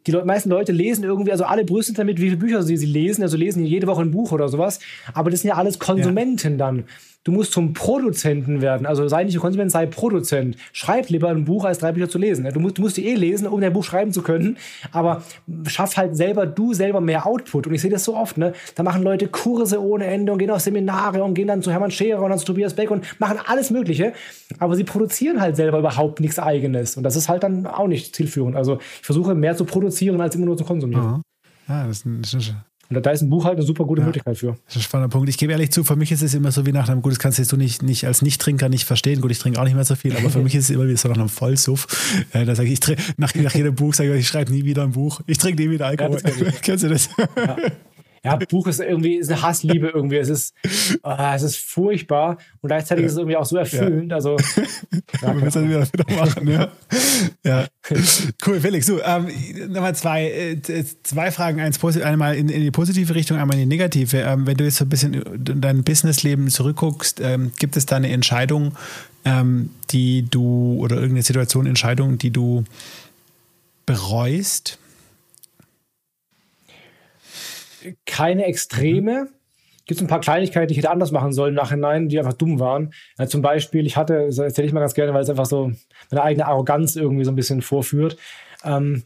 die Le meisten Leute lesen irgendwie, also alle brüsten damit, wie viele Bücher sie, sie lesen, also lesen jede Woche ein Buch oder sowas. Aber das sind ja alles Konsumenten ja. dann. Du musst zum Produzenten werden. Also sei nicht Konsument, sei Produzent. Schreib lieber ein Buch, als drei Bücher zu lesen. Du musst, du musst die eh lesen, um dein Buch schreiben zu können. Aber schaff halt selber, du selber mehr Output. Und ich sehe das so oft, ne? Da machen Leute Kurse ohne Ende und gehen auf Seminare und gehen dann zu Hermann Scherer und dann zu Tobias Beck und machen alles Mögliche. Aber sie produzieren halt selber überhaupt nichts Eigenes. Und das ist halt dann auch nicht zielführend. Also ich versuche mehr zu produzieren, als immer nur zu konsumieren. Ja, das ist ein, das ist ein und da ist ein Buch halt eine super gute ja, Möglichkeit für. Das ist ein spannender Punkt. Ich gebe ehrlich zu, für mich ist es immer so wie nach einem, gut, das kannst du nicht, nicht als Nicht-Trinker nicht verstehen. Gut, ich trinke auch nicht mehr so viel, aber für mich ist es immer wie so nach einem Vollsuff. Äh, da sage ich, ich nach, nach jedem Buch sage ich, ich schreibe nie wieder ein Buch. Ich trinke nie wieder Alkohol. Ja, Kennst du das? Ja ja, Buch ist irgendwie ist eine Hassliebe irgendwie. Es ist, oh, es ist furchtbar und gleichzeitig ist es irgendwie auch so erfüllend. Ja. Also, ja, wir müssen das wieder, wieder machen, ja. ja. Cool, Felix. Du, ähm, nochmal zwei, äh, zwei Fragen. Eins, einmal in, in, die positive Richtung, einmal in die negative. Ähm, wenn du jetzt so ein bisschen in dein Businessleben zurückguckst, ähm, gibt es da eine Entscheidung, ähm, die du oder irgendeine Situation, Entscheidung, die du bereust? Keine Extreme. Gibt es ein paar Kleinigkeiten, die ich hätte anders machen sollen im Nachhinein, die einfach dumm waren. Ja, zum Beispiel, ich hatte, das erzähle ich mal ganz gerne, weil es einfach so meine eigene Arroganz irgendwie so ein bisschen vorführt. Ähm,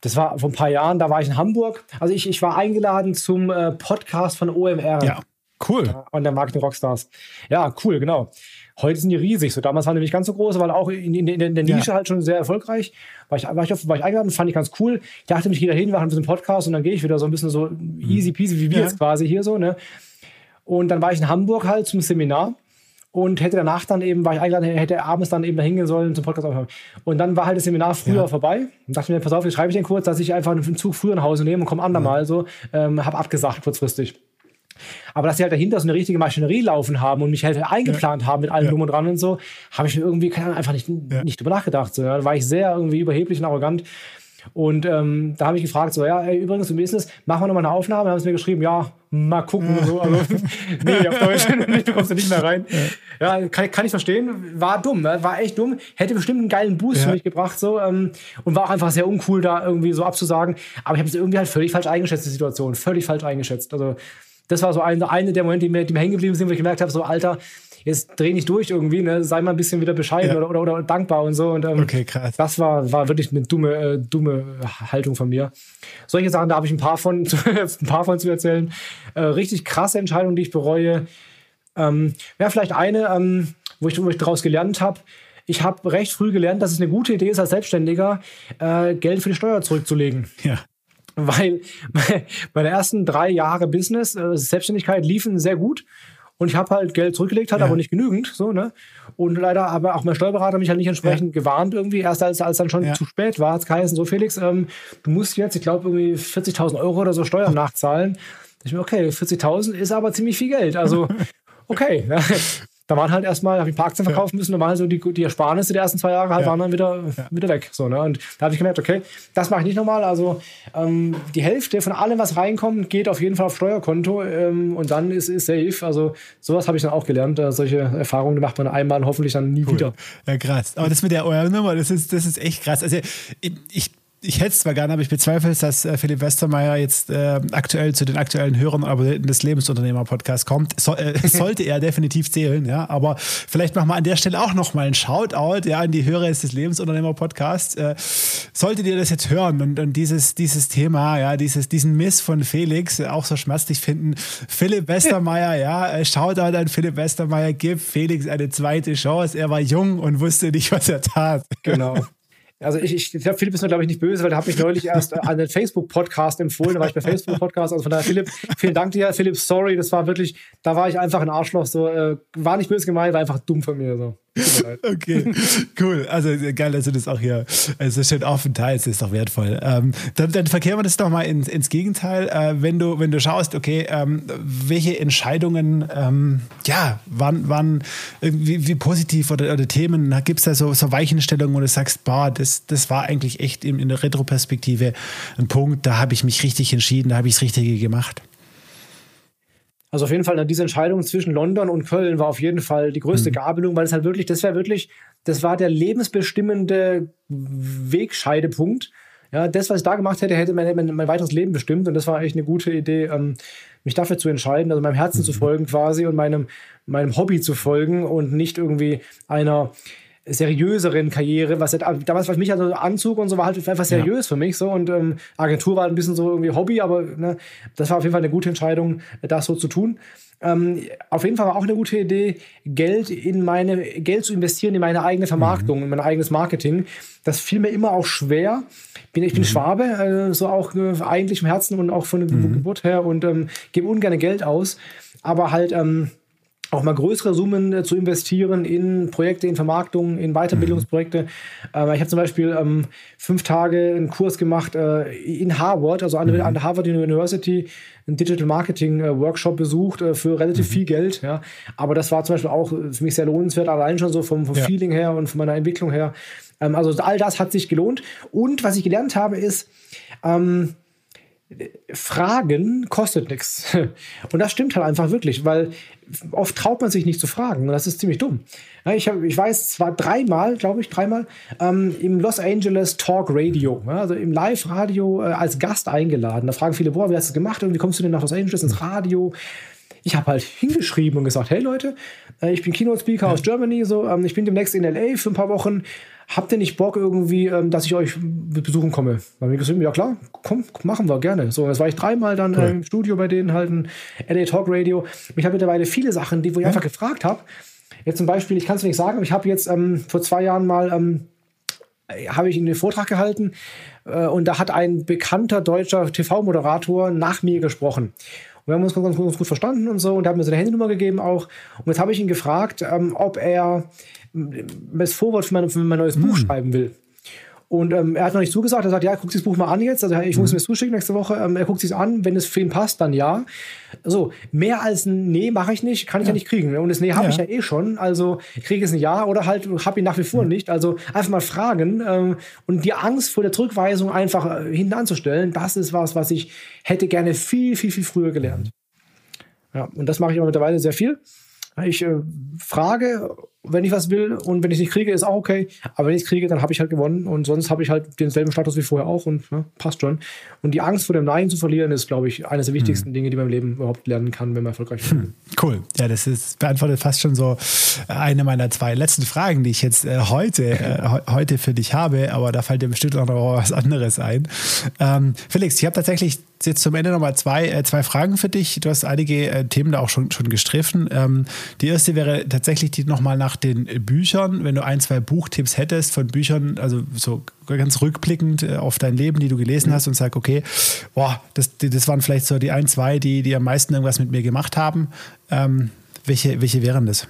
das war vor ein paar Jahren, da war ich in Hamburg. Also ich, ich war eingeladen zum äh, Podcast von OMR. Ja, cool. Ja, und der Marketing Rockstars. Ja, cool, genau. Heute sind die riesig. So damals waren die nicht ganz so groß, aber auch in, in, in der Nische ja. halt schon sehr erfolgreich. War ich, war, ich, war ich eingeladen, fand ich ganz cool. Ich dachte mich, ich gehe da hin, wir machen ein bisschen Podcast und dann gehe ich wieder so ein bisschen so easy peasy wie wir ja. jetzt quasi hier so. Ne? Und dann war ich in Hamburg halt zum Seminar und hätte danach dann eben, war ich eingeladen, hätte abends dann eben da hingehen sollen zum Podcast aufhören. Und dann war halt das Seminar früher ja. vorbei und dachte mir, pass auf, jetzt schreibe ich den kurz, dass ich einfach einen Zug früher nach Hause nehme und komme andermal ja. so, ähm, habe abgesagt kurzfristig. Aber dass sie halt dahinter so eine richtige Maschinerie laufen haben und mich halt eingeplant ja. haben mit allem ja. drum und dran und so, habe ich mir irgendwie einfach nicht, ja. nicht drüber nachgedacht. So, ja. Da war ich sehr irgendwie überheblich und arrogant. Und ähm, da habe ich gefragt, so, ja, ey, übrigens im Business, machen wir nochmal eine Aufnahme. Dann haben sie mir geschrieben, ja, mal gucken und so. Also, nee, auf Deutsch, du kommst da nicht mehr rein. Ja, ja kann, kann ich verstehen. War dumm, ne? war echt dumm. Hätte bestimmt einen geilen Boost ja. für mich gebracht, so. Ähm, und war auch einfach sehr uncool, da irgendwie so abzusagen. Aber ich habe es irgendwie halt völlig falsch eingeschätzt, die Situation. Völlig falsch eingeschätzt. Also, das war so eine, eine der Momente, die mir, die mir hängen geblieben sind, wo ich gemerkt habe, so Alter, jetzt dreh nicht durch irgendwie, ne? sei mal ein bisschen wieder bescheiden ja. oder, oder, oder, dankbar und so. Und, ähm, okay, krass. Das war, war wirklich eine dumme, äh, dumme Haltung von mir. Solche Sachen, da habe ich ein paar von, ein paar von zu erzählen. Äh, richtig krasse Entscheidungen, die ich bereue. Ähm, ja, vielleicht eine, ähm, wo, ich, wo ich daraus gelernt habe. Ich habe recht früh gelernt, dass es eine gute Idee ist, als Selbstständiger äh, Geld für die Steuer zurückzulegen. Ja weil meine ersten drei Jahre Business, äh, Selbstständigkeit liefen sehr gut. Und ich habe halt Geld zurückgelegt, hat ja. aber nicht genügend. So, ne? Und leider aber auch mein Steuerberater mich halt nicht entsprechend ja. gewarnt irgendwie. Erst als, als dann schon ja. zu spät war, hat es geheißen, so Felix, ähm, du musst jetzt, ich glaube, irgendwie 40.000 Euro oder so Steuern nachzahlen. Ich mir, okay, 40.000 ist aber ziemlich viel Geld. Also, okay. Da waren halt erstmal, habe ich ein paar Aktien verkaufen müssen, da waren so die, die Ersparnisse der ersten zwei Jahre halt ja. waren dann wieder, ja. wieder weg. So, ne? Und da habe ich gemerkt, okay, das mache ich nicht nochmal. Also ähm, die Hälfte von allem, was reinkommt, geht auf jeden Fall auf Steuerkonto ähm, und dann ist es safe. Also sowas habe ich dann auch gelernt. Äh, solche Erfahrungen macht man einmal und hoffentlich dann nie cool. wieder. Ja, krass. Aber das mit der Euro-Nummer, das ist, das ist echt krass. Also ich, ich ich hätte es zwar gerne, aber ich bezweifle es, dass äh, Philipp Westermeier jetzt äh, aktuell zu den aktuellen Hörern aber des Lebensunternehmer-Podcasts kommt. So, äh, sollte er definitiv zählen, ja. Aber vielleicht machen wir an der Stelle auch nochmal einen Shoutout ja, an die Hörer des Lebensunternehmer-Podcasts. Äh, solltet ihr das jetzt hören und, und dieses, dieses Thema, ja, dieses, diesen Miss von Felix auch so schmerzlich finden, Philipp Westermeier, ja, äh, Shoutout an Philipp Westermeier, gib Felix eine zweite Chance. Er war jung und wusste nicht, was er tat. Genau. Also ich, ich, glaube, Philipp ist mir, glaube ich, nicht böse, weil der hat mich neulich erst an den Facebook-Podcast empfohlen. Da war ich bei Facebook-Podcast. Also von daher, Philipp, vielen Dank dir. Philipp, sorry, das war wirklich, da war ich einfach ein Arschloch. So, äh, war nicht böse gemeint, war einfach dumm von mir. So. Okay, cool. Also geil, dass du das auch hier also schön offen teilst, ist doch wertvoll. Ähm, dann, dann verkehren wir das doch mal ins, ins Gegenteil. Äh, wenn, du, wenn du schaust, okay, ähm, welche Entscheidungen ähm, ja, waren, waren wie, wie positiv oder, oder Themen, gibt es da so, so Weichenstellungen, wo du sagst, boah, das, das war eigentlich echt in, in der Retroperspektive ein Punkt, da habe ich mich richtig entschieden, da habe ich das Richtige gemacht. Also auf jeden Fall diese Entscheidung zwischen London und Köln war auf jeden Fall die größte mhm. Gabelung, weil es halt wirklich, das wäre wirklich, das war der lebensbestimmende Wegscheidepunkt. Ja, das, was ich da gemacht hätte, hätte mein, mein, mein weiteres Leben bestimmt. Und das war echt eine gute Idee, ähm, mich dafür zu entscheiden, also meinem Herzen mhm. zu folgen quasi und meinem, meinem Hobby zu folgen und nicht irgendwie einer seriöseren Karriere, was halt, damals was mich also Anzug und so war halt einfach seriös ja. für mich so und ähm, Agentur war ein bisschen so irgendwie Hobby, aber ne, das war auf jeden Fall eine gute Entscheidung, das so zu tun. Ähm, auf jeden Fall war auch eine gute Idee, Geld in meine, Geld zu investieren in meine eigene Vermarktung, mhm. in mein eigenes Marketing. Das fiel mir immer auch schwer. Bin, ich bin mhm. Schwabe, äh, so auch äh, eigentlich im Herzen und auch von mhm. Geburt her und ähm, gebe ungern Geld aus. Aber halt, ähm, auch mal größere Summen äh, zu investieren in Projekte, in Vermarktung, in Weiterbildungsprojekte. Mhm. Äh, ich habe zum Beispiel ähm, fünf Tage einen Kurs gemacht äh, in Harvard, also an, mhm. an, der Harvard University, einen Digital Marketing äh, Workshop besucht äh, für relativ mhm. viel Geld. Ja. Aber das war zum Beispiel auch für mich sehr lohnenswert, allein schon so vom, vom ja. Feeling her und von meiner Entwicklung her. Ähm, also all das hat sich gelohnt. Und was ich gelernt habe, ist, ähm, Fragen kostet nichts. Und das stimmt halt einfach wirklich, weil oft traut man sich nicht zu fragen. Und das ist ziemlich dumm. Ich, hab, ich weiß zwar dreimal, glaube ich, dreimal, ähm, im Los Angeles Talk Radio, also im Live-Radio äh, als Gast eingeladen. Da fragen viele, boah, wie hast du das gemacht? Und wie kommst du denn nach Los Angeles ins Radio? Ich habe halt hingeschrieben und gesagt, hey Leute, äh, ich bin Keynote-Speaker ja. aus Germany, so, ähm, ich bin demnächst in LA für ein paar Wochen habt ihr nicht Bock irgendwie, ähm, dass ich euch besuchen komme? Dann habe ich gesagt, ja klar, komm, machen wir gerne. So, das war ich dreimal dann cool. äh, im Studio bei denen halt ein LA Talk Radio. Ich habe mittlerweile viele Sachen, die wo ich ja. einfach gefragt habe. Jetzt zum Beispiel, ich kann es nicht sagen, aber ich habe jetzt ähm, vor zwei Jahren mal ähm, habe ich einen Vortrag gehalten äh, und da hat ein bekannter deutscher TV-Moderator nach mir gesprochen. Und wir haben uns ganz, ganz, gut verstanden und so und er hat mir seine Handynummer gegeben auch. Und jetzt habe ich ihn gefragt, ähm, ob er das Vorwort für mein, für mein neues Buch hm. schreiben will. Und ähm, er hat noch nicht zugesagt. Er sagt, ja, er guckt sich das Buch mal an jetzt. Also ich muss mhm. mir zuschicken nächste Woche. Ähm, er guckt sich an. Wenn es für ihn passt, dann ja. So, mehr als ein Nee mache ich nicht, kann ich ja, ja nicht kriegen. Und das Nee habe ja. ich ja eh schon. Also ich kriege es ein Ja oder halt habe ihn nach wie vor mhm. nicht. Also einfach mal fragen ähm, und die Angst vor der Zurückweisung einfach äh, hinten anzustellen, das ist was, was ich hätte gerne viel, viel, viel früher gelernt. Ja, und das mache ich aber mittlerweile sehr viel. Ich äh, frage wenn ich was will und wenn ich es nicht kriege, ist auch okay. Aber wenn ich es kriege, dann habe ich halt gewonnen und sonst habe ich halt denselben Status wie vorher auch und ja, passt schon. Und die Angst vor dem Nein zu verlieren ist, glaube ich, eines der wichtigsten hm. Dinge, die man im Leben überhaupt lernen kann, wenn man erfolgreich ist. Hm. Cool. Ja, das ist beantwortet fast schon so eine meiner zwei letzten Fragen, die ich jetzt äh, heute, äh, heute für dich habe, aber da fällt dir bestimmt auch noch was anderes ein. Ähm, Felix, ich habe tatsächlich jetzt zum Ende nochmal zwei, äh, zwei Fragen für dich. Du hast einige äh, Themen da auch schon, schon gestriffen. Ähm, die erste wäre tatsächlich die nochmal nach den Büchern, wenn du ein, zwei Buchtipps hättest von Büchern, also so ganz rückblickend äh, auf dein Leben, die du gelesen mhm. hast und sag, okay, boah, das, das waren vielleicht so die ein, zwei, die, die am meisten irgendwas mit mir gemacht haben. Ähm, welche, welche wären das?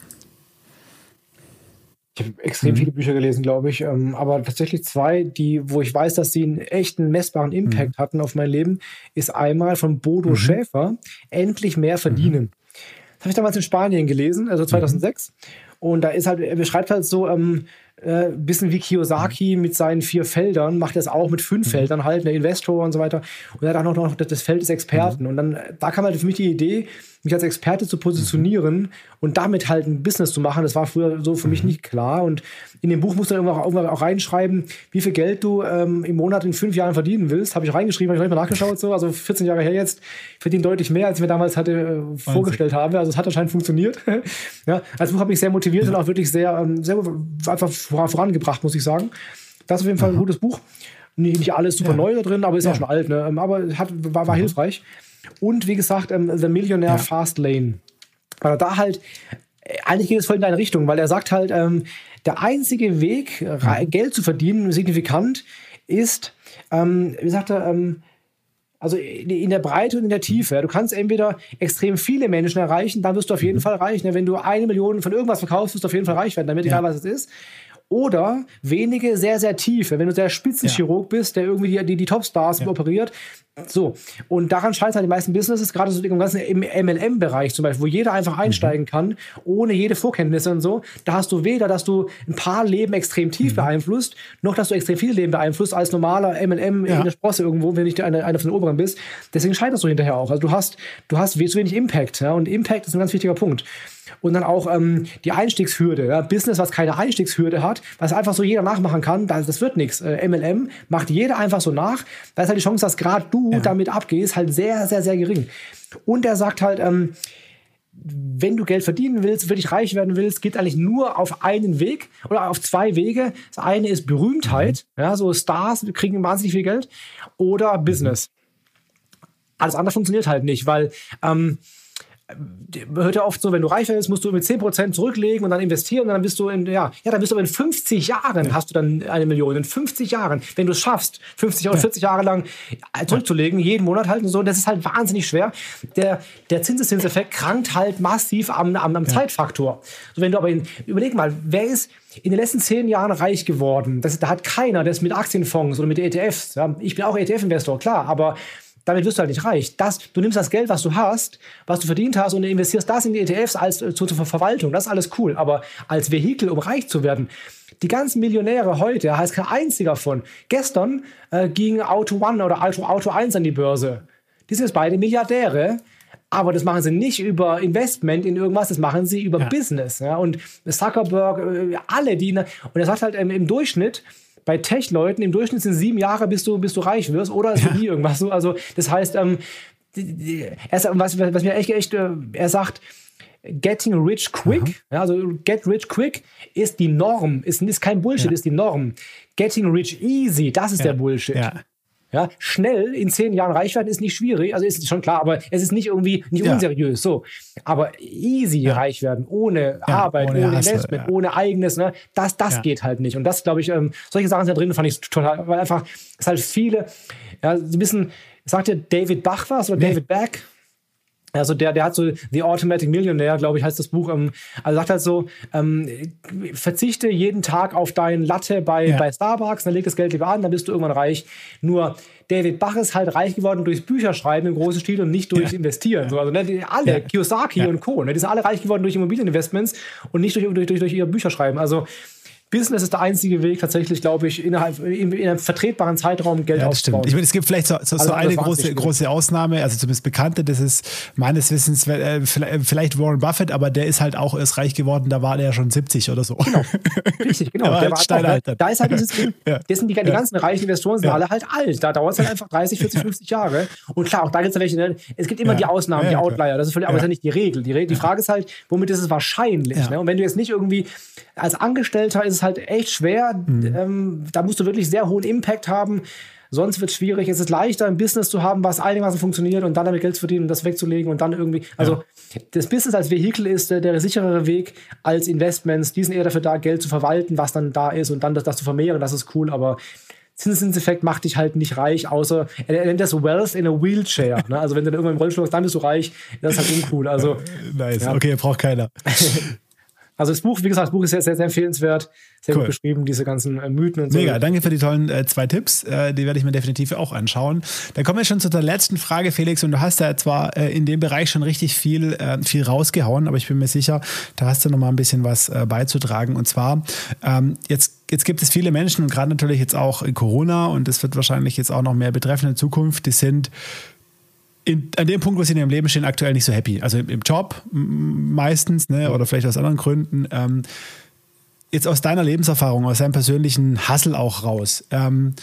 Ich habe extrem mhm. viele Bücher gelesen, glaube ich, ähm, aber tatsächlich zwei, die, wo ich weiß, dass sie einen echten messbaren Impact mhm. hatten auf mein Leben, ist einmal von Bodo mhm. Schäfer, Endlich mehr verdienen. Mhm. Das habe ich damals in Spanien gelesen, also 2006. Mhm. Und da ist halt, er beschreibt halt so, ähm, äh, bisschen wie Kiyosaki mit seinen vier Feldern, macht er es auch mit fünf mhm. Feldern halt, der Investor und so weiter. Und er hat auch noch das Feld des Experten. Mhm. Und dann, da kam halt für mich die Idee, mich als Experte zu positionieren mhm. und damit halt ein Business zu machen. Das war früher so für mich mhm. nicht klar. Und in dem Buch musst du irgendwann auch, irgendwann auch reinschreiben, wie viel Geld du ähm, im Monat in fünf Jahren verdienen willst. Habe ich reingeschrieben, habe ich mal nachgeschaut, so. Also 14 Jahre her jetzt. Verdiene deutlich mehr, als ich mir damals hatte äh, vorgestellt habe. Also es hat anscheinend funktioniert. ja, das Buch hat mich sehr motiviert ja. und auch wirklich sehr, ähm, sehr einfach vorangebracht, muss ich sagen. Das ist auf jeden Fall Aha. ein gutes Buch. Nicht, nicht alles super ja. neu da drin, aber ist ja. auch schon alt. Ne? Ähm, aber hat, war, war hilfreich. Und wie gesagt, ähm, The Millionaire ja. Fast Lane. Weil er da halt, äh, eigentlich geht es voll in deine Richtung, weil er sagt halt, ähm, der einzige Weg. Geld zu verdienen, signifikant, ist, ähm, wie sagt er, ähm, also in der Breite und in der Tiefe. Du kannst entweder extrem viele Menschen erreichen, dann wirst du auf jeden mhm. Fall reich. Ne? Wenn du eine Million von irgendwas verkaufst, wirst du auf jeden Fall reich werden, damit ja. egal was es ist. Oder wenige sehr, sehr tiefe. Wenn du der Spitzenchirurg ja. bist, der irgendwie die, die, die Topstars ja. operiert, so, und daran scheitern halt die meisten Businesses, gerade so im ganzen MLM-Bereich zum Beispiel, wo jeder einfach einsteigen mhm. kann, ohne jede Vorkenntnisse und so. Da hast du weder, dass du ein paar Leben extrem tief mhm. beeinflusst, noch dass du extrem viele Leben beeinflusst, als normaler MLM ja. in der Sprosse irgendwo, wenn du nicht einer, einer von den Oberen bist. Deswegen scheiterst du hinterher auch. Also du hast, du hast zu wenig Impact, ja, und Impact ist ein ganz wichtiger Punkt. Und dann auch ähm, die Einstiegshürde. Ja? Business, was keine Einstiegshürde hat, was einfach so jeder nachmachen kann, das, das wird nichts. Äh, MLM macht jeder einfach so nach. Da ist halt die Chance, dass gerade du ja. damit abgehst, halt sehr, sehr, sehr gering. Und er sagt halt, ähm, wenn du Geld verdienen willst, wirklich reich werden willst, geht eigentlich nur auf einen Weg oder auf zwei Wege. Das eine ist Berühmtheit, mhm. ja, so Stars kriegen wahnsinnig viel Geld, oder Business. Alles andere funktioniert halt nicht, weil ähm, hört ja oft so, wenn du reich wirst, musst du mit 10% zurücklegen und dann investieren und dann bist du in, ja, ja, dann bist du in 50 Jahren ja. hast du dann eine Million. In 50 Jahren, wenn du es schaffst, 50 oder ja. 40 Jahre lang zurückzulegen, jeden Monat halt und so, das ist halt wahnsinnig schwer. Der, der Zinseszinseffekt krankt halt massiv am, am, am ja. Zeitfaktor. So, wenn du aber in, überleg mal, wer ist in den letzten zehn Jahren reich geworden? Das, da hat keiner das mit Aktienfonds oder mit ETFs. Ja? Ich bin auch ETF-Investor, klar, aber damit wirst du halt nicht reich. Das, du nimmst das Geld, was du hast, was du verdient hast und investierst das in die ETFs als äh, zur, zur Verwaltung. Das ist alles cool. Aber als Vehikel, um reich zu werden, die ganzen Millionäre heute, da heißt kein einziger von. Gestern äh, ging Auto One oder Auto, Auto 1 an die Börse. Die sind jetzt beide Milliardäre. Aber das machen sie nicht über Investment in irgendwas, das machen sie über ja. Business. Ja? Und Zuckerberg, äh, alle, die. Und er sagt halt ähm, im Durchschnitt, bei Tech-Leuten im Durchschnitt sind sieben Jahre, bis du, bis du reich wirst, oder ist ja. nie irgendwas so. Also, das heißt, ähm, er, was, was mir echt, echt, äh, er sagt, Getting rich quick, ja, also get rich quick ist die Norm, ist, ist kein Bullshit, ja. ist die Norm. Getting rich easy, das ist ja. der Bullshit. Ja. Schnell in zehn Jahren reich werden ist nicht schwierig, also ist schon klar, aber es ist nicht irgendwie nicht ja. unseriös. So, aber easy ja. reich werden ohne ja, Arbeit, ohne, ohne Hassel, Investment, ohne eigenes, ne, das das geht halt nicht. Und das glaube ich, ähm, solche Sachen sind da drin, fand ich total, weil einfach es halt viele, ja, so ein bisschen, sagt ja David Bach was oder nee. David Beck? Also der, der hat so The Automatic Millionaire, glaube ich, heißt das Buch. Ähm, also sagt halt so, ähm, verzichte jeden Tag auf deinen Latte bei, ja. bei Starbucks, dann leg das Geld lieber an, dann bist du irgendwann reich. Nur David Bach ist halt reich geworden durchs Bücherschreiben im großen Stil und nicht durch ja. Investieren. So, also ne, die, alle, ja. Kiyosaki und Co., ne, die sind alle reich geworden durch Immobilieninvestments und nicht durch, durch, durch, durch ihr Bücherschreiben. Also Business ist der einzige Weg, tatsächlich, glaube ich, innerhalb in, in einem vertretbaren Zeitraum Geld ja, das aufzubauen. Stimmt. Ich meine, es gibt vielleicht so, so, also so eine große, große Ausnahme, also zumindest bekannte, das ist meines Wissens äh, vielleicht Warren Buffett, aber der ist halt auch erst reich geworden, da war der schon 70 oder so. Genau. Richtig, genau. der war halt auch, da ist halt dieses Ding, ja. das sind die, die ganzen reichen Investoren sind ja. alle halt alt. Da dauert es halt einfach 30, 40, 50 Jahre. Und klar, auch da gibt es welche, ne? es gibt immer die Ausnahmen, die Outlier, das ist völlig, aber das ist ja nicht die Regel. Die, die Frage ist halt, womit ist es wahrscheinlich? Ne? Und wenn du jetzt nicht irgendwie als Angestellter ist es halt echt schwer. Mhm. Ähm, da musst du wirklich sehr hohen Impact haben. Sonst wird es schwierig. Es ist leichter, ein Business zu haben, was einigermaßen funktioniert und dann damit Geld zu verdienen und das wegzulegen und dann irgendwie. Also ja. das Business als Vehikel ist der, der sicherere Weg als Investments. Die sind eher dafür da, Geld zu verwalten, was dann da ist und dann das, das zu vermehren. Das ist cool, aber Zinseszinseffekt macht dich halt nicht reich, außer er nennt das Wealth in a Wheelchair. Ne? Also wenn du dann irgendwann im Rollstuhl hast, dann bist du reich. Das ist halt uncool. Also, nice, ja. okay, braucht keiner. Also das Buch, wie gesagt, das Buch ist sehr, sehr, sehr empfehlenswert, sehr cool. gut beschrieben, diese ganzen äh, Mythen und so. Mega, danke für die tollen äh, zwei Tipps. Äh, die werde ich mir definitiv auch anschauen. Dann kommen wir schon zu der letzten Frage, Felix. Und du hast ja zwar äh, in dem Bereich schon richtig viel, äh, viel rausgehauen, aber ich bin mir sicher, da hast du noch mal ein bisschen was äh, beizutragen. Und zwar, ähm, jetzt jetzt gibt es viele Menschen und gerade natürlich jetzt auch in Corona und es wird wahrscheinlich jetzt auch noch mehr betreffen in Zukunft, die sind in, an dem Punkt, wo sie in ihrem Leben stehen, aktuell nicht so happy. Also im, Job meistens, ne, oder vielleicht aus anderen Gründen. Ähm, jetzt aus deiner Lebenserfahrung, aus deinem persönlichen Hassel auch raus. Ähm,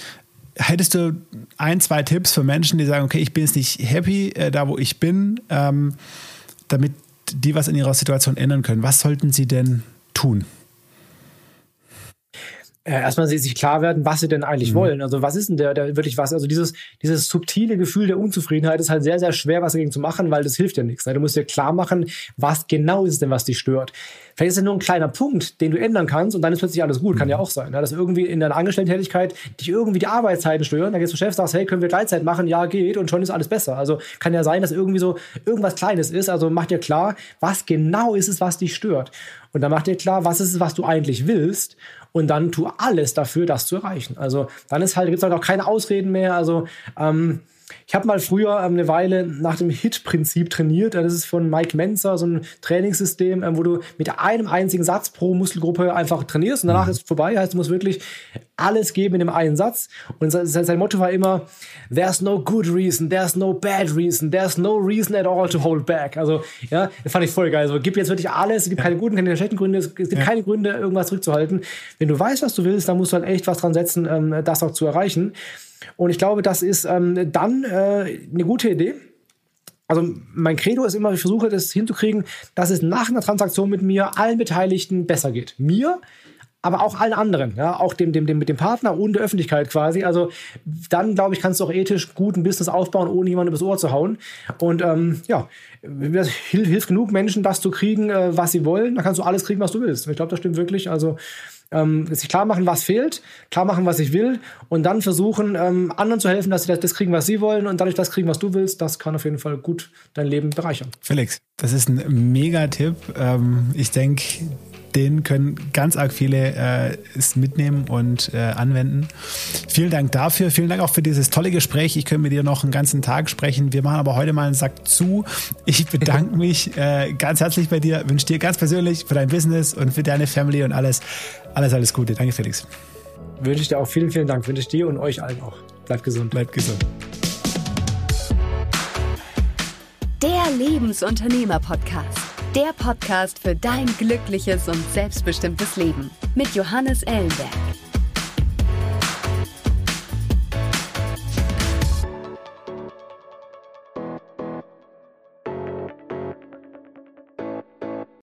hättest du ein, zwei Tipps für Menschen, die sagen, okay, ich bin jetzt nicht happy äh, da, wo ich bin, ähm, damit die was in ihrer Situation ändern können? Was sollten sie denn tun? Äh, erstmal sich klar werden, was sie denn eigentlich mhm. wollen. Also was ist denn der, der wirklich was? Also dieses, dieses subtile Gefühl der Unzufriedenheit ist halt sehr, sehr schwer, was dagegen zu machen, weil das hilft ja nichts. Ne? Du musst dir klar machen, was genau ist denn, was dich stört. Vielleicht ist es nur ein kleiner Punkt, den du ändern kannst und dann ist plötzlich alles gut. Kann ja mhm. auch sein. Ne? Dass irgendwie in deiner Angestellten-Tätigkeit dich irgendwie die Arbeitszeiten stören. Da gehst du Chef, sagst, hey, können wir Gleitzeit machen? Ja, geht. Und schon ist alles besser. Also kann ja sein, dass irgendwie so irgendwas Kleines ist. Also mach dir klar, was genau ist es, was dich stört. Und dann mach dir klar, was ist es, was du eigentlich willst und dann tu alles dafür, das zu erreichen. Also dann ist halt, gibt es halt auch keine Ausreden mehr. Also ähm, ich habe mal früher ähm, eine Weile nach dem HIT-Prinzip trainiert. Das ist von Mike Menzer, so ein Trainingssystem, ähm, wo du mit einem einzigen Satz pro Muskelgruppe einfach trainierst und danach mhm. ist es vorbei. Heißt, du musst wirklich alles geben in dem einen Satz. Und sein Motto war immer, there's no good reason, there's no bad reason, there's no reason at all to hold back. Also, ja, das fand ich voll geil. Also, gib jetzt wirklich alles, es gibt keine guten, keine schlechten Gründe, es gibt ja. keine Gründe, irgendwas zurückzuhalten. Wenn du weißt, was du willst, dann musst du halt echt was dran setzen, ähm, das auch zu erreichen. Und ich glaube, das ist ähm, dann äh, eine gute Idee. Also mein Credo ist immer, ich versuche das hinzukriegen, dass es nach einer Transaktion mit mir allen Beteiligten besser geht. Mir, aber auch allen anderen, ja, auch dem, dem, dem mit dem Partner und der Öffentlichkeit quasi. Also dann, glaube ich, kannst du auch ethisch guten Business aufbauen, ohne jemanden übers Ohr zu hauen. Und ähm, ja, das hilft, hilft genug Menschen, das zu kriegen, äh, was sie wollen. Dann kannst du alles kriegen, was du willst. Ich glaube, das stimmt wirklich. Also ähm, sich klar machen, was fehlt, klar machen, was ich will und dann versuchen, ähm, anderen zu helfen, dass sie das, das kriegen, was sie wollen und dadurch das kriegen, was du willst. Das kann auf jeden Fall gut dein Leben bereichern. Felix, das ist ein Mega-Tipp. Ähm, ich denke, den können ganz arg viele äh, mitnehmen und äh, anwenden. Vielen Dank dafür. Vielen Dank auch für dieses tolle Gespräch. Ich könnte mit dir noch einen ganzen Tag sprechen. Wir machen aber heute mal einen Sack zu. Ich bedanke mich äh, ganz herzlich bei dir. Wünsche dir ganz persönlich für dein Business und für deine Family und alles, alles, alles Gute. Danke, Felix. Wünsche ich dir auch vielen, vielen Dank. Wünsche ich dir und euch allen auch. Bleibt gesund. Bleibt gesund. Der Lebensunternehmer-Podcast. Der Podcast für dein glückliches und selbstbestimmtes Leben mit Johannes Ellenberg.